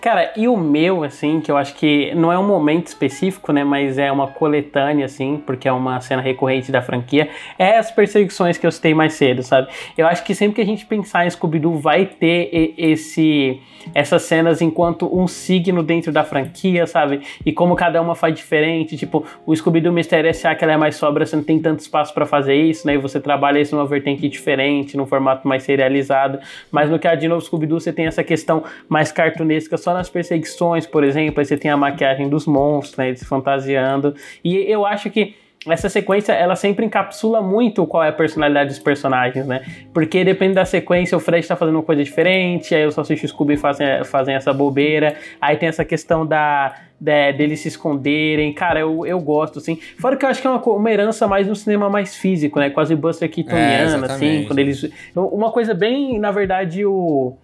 Cara, e o meu, assim, que eu acho que não é um momento específico, né? Mas é uma coletânea, assim, porque é uma cena recorrente da franquia, é as perseguições que eu citei mais cedo, sabe? Eu acho que sempre que a gente pensar em Scooby-Doo, vai ter esse essas cenas enquanto um signo dentro da franquia, sabe? E como cada uma faz diferente. Tipo, o Scooby-Doo Mistério S.A. que ela é mais sobra, você não tem tanto espaço pra fazer isso, né? E você trabalha isso numa vertente diferente, num formato mais serializado. Mas no que de novo Scooby-Doo, você tem essa questão mais cartunesca só nas perseguições, por exemplo. Aí você tem a maquiagem dos monstros, né? Eles fantasiando. E eu acho que essa sequência, ela sempre encapsula muito qual é a personalidade dos personagens, né? Porque depende da sequência, o Fred tá fazendo uma coisa diferente, aí o Salsicha e o Scooby fazem, fazem essa bobeira, aí tem essa questão da, da- deles se esconderem, cara, eu, eu gosto, assim. Fora que eu acho que é uma, uma herança mais no cinema mais físico, né? Quase Buster Keatoniana, assim, exatamente. quando eles... Uma coisa bem, na verdade, o...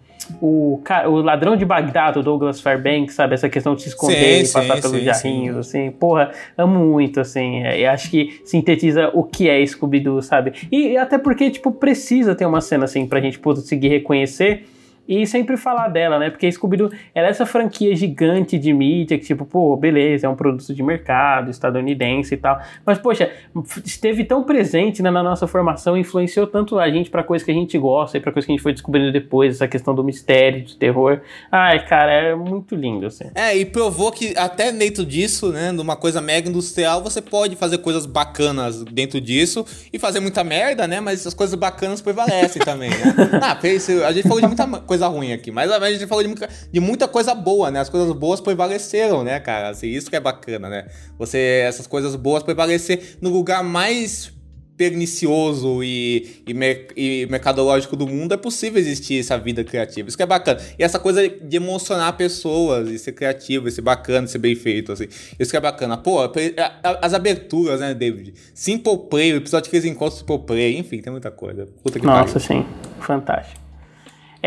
O, o ladrão de Bagdá, do Douglas Fairbanks, sabe? Essa questão de se esconder Sim, e passar sim, pelos sim, jarrinhos, assim. Porra, amo muito, assim. é, Eu acho que sintetiza o que é Scooby-Doo, sabe? E, e até porque, tipo, precisa ter uma cena, assim, pra gente conseguir reconhecer e sempre falar dela, né? Porque Scooby-Doo ela é essa franquia gigante de mídia que, tipo, pô, beleza, é um produto de mercado estadunidense e tal. Mas, poxa, esteve tão presente né, na nossa formação, influenciou tanto a gente pra coisa que a gente gosta e pra coisa que a gente foi descobrindo depois, essa questão do mistério, do terror. Ai, cara, é muito lindo, assim. É, e provou que até dentro disso, né, numa coisa mega industrial, você pode fazer coisas bacanas dentro disso e fazer muita merda, né, mas as coisas bacanas prevalecem também, né? Ah, a gente falou de muita ma- coisa ruim aqui, mas a gente falou de muita, de muita coisa boa, né? As coisas boas prevaleceram, né, cara? Assim, isso que é bacana, né? Você, essas coisas boas prevalecer no lugar mais pernicioso e, e, mer- e mercadológico do mundo, é possível existir essa vida criativa. Isso que é bacana. E essa coisa de emocionar pessoas, e ser criativo, e ser bacana, e ser bem feito, assim. Isso que é bacana. Pô, as aberturas, né, David? Simple Play, o episódio que eles encontram Simple Play, enfim, tem muita coisa. Puta que Nossa, pariu. sim. Fantástico.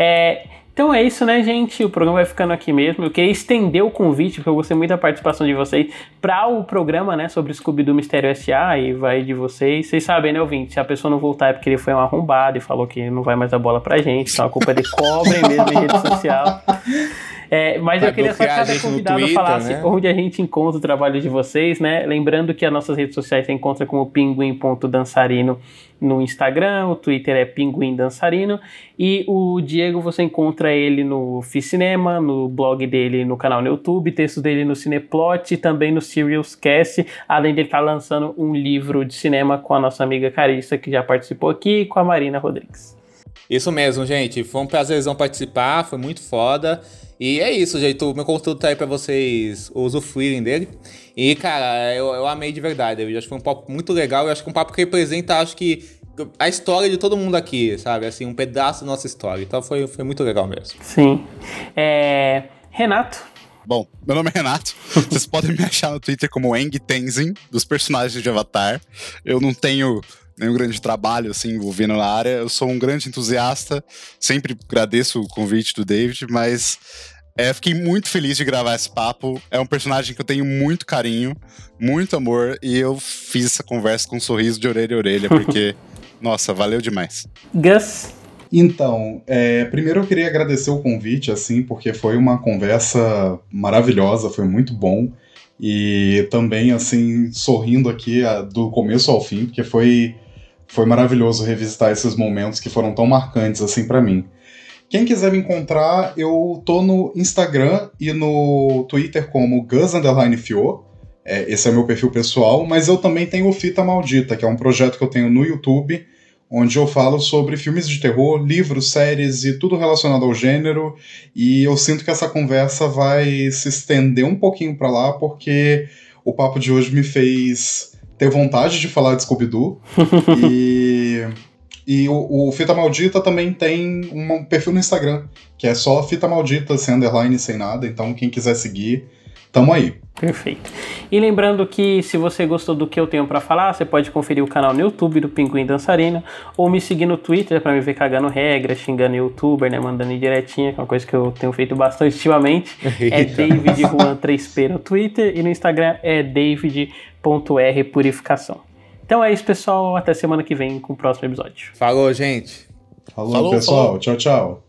É, então é isso, né, gente? O programa vai ficando aqui mesmo. Eu queria estender o convite, porque eu gostei muito da participação de vocês, para o programa, né, sobre Scooby-Doo Mistério S.A. e vai de vocês. Vocês sabem, né, ouvinte? Se a pessoa não voltar é porque ele foi um arrombado e falou que não vai mais dar bola pra gente, então a culpa é de cobrem mesmo em rede social. É, mas Vai eu queria só que cada convidado Twitter, falasse né? onde a gente encontra o trabalho de vocês, né? Lembrando que as nossas redes sociais você encontra como pinguim.dançarino no Instagram, o Twitter é Pinguim Dançarino e o Diego você encontra ele no Ficinema, no blog dele no canal no YouTube, texto dele no Cineplot e também no Serious Cast, além de estar lançando um livro de cinema com a nossa amiga Carissa, que já participou aqui, e com a Marina Rodrigues. Isso mesmo, gente. Foi um prazerzão participar, foi muito foda. E é isso, gente. O meu conteúdo tá aí pra vocês usufruírem dele. E, cara, eu, eu amei de verdade. Eu acho que foi um papo muito legal. Eu acho que um papo que representa, acho que, a história de todo mundo aqui, sabe? Assim, um pedaço da nossa história. Então foi, foi muito legal mesmo. Sim. É... Renato. Bom, meu nome é Renato. Vocês podem me achar no Twitter como Eng Tenzin, dos personagens de Avatar. Eu não tenho nenhum grande trabalho assim envolvendo na área. Eu sou um grande entusiasta. Sempre agradeço o convite do David, mas é, fiquei muito feliz de gravar esse papo. É um personagem que eu tenho muito carinho, muito amor, e eu fiz essa conversa com um sorriso de orelha a orelha, porque, nossa, valeu demais. Gus. Então, é, primeiro eu queria agradecer o convite, assim, porque foi uma conversa maravilhosa, foi muito bom. E também, assim, sorrindo aqui ah, do começo ao fim, porque foi, foi maravilhoso revisitar esses momentos que foram tão marcantes, assim, pra mim. Quem quiser me encontrar, eu tô no Instagram e no Twitter como Gus Underline Fio. É, esse é meu perfil pessoal, mas eu também tenho o Fita Maldita, que é um projeto que eu tenho no YouTube, onde eu falo sobre filmes de terror, livros, séries e tudo relacionado ao gênero. E eu sinto que essa conversa vai se estender um pouquinho pra lá, porque o papo de hoje me fez ter vontade de falar de Scooby-Doo. e e o, o Fita Maldita também tem um perfil no Instagram, que é só Fita Maldita, sem underline, sem nada. Então, quem quiser seguir, tamo aí. Perfeito. E lembrando que se você gostou do que eu tenho pra falar, você pode conferir o canal no YouTube do Pinguim Dançarino ou me seguir no Twitter pra me ver cagando regra, xingando youtuber, né, mandando indiretinha, que é uma coisa que eu tenho feito bastante ultimamente. É. David Juan 3P no Twitter e no Instagram é david.r purificação. Então é isso, pessoal. Até semana que vem com o próximo episódio. Falou, gente. Falou, Falou, pessoal. falou. Tchau, tchau.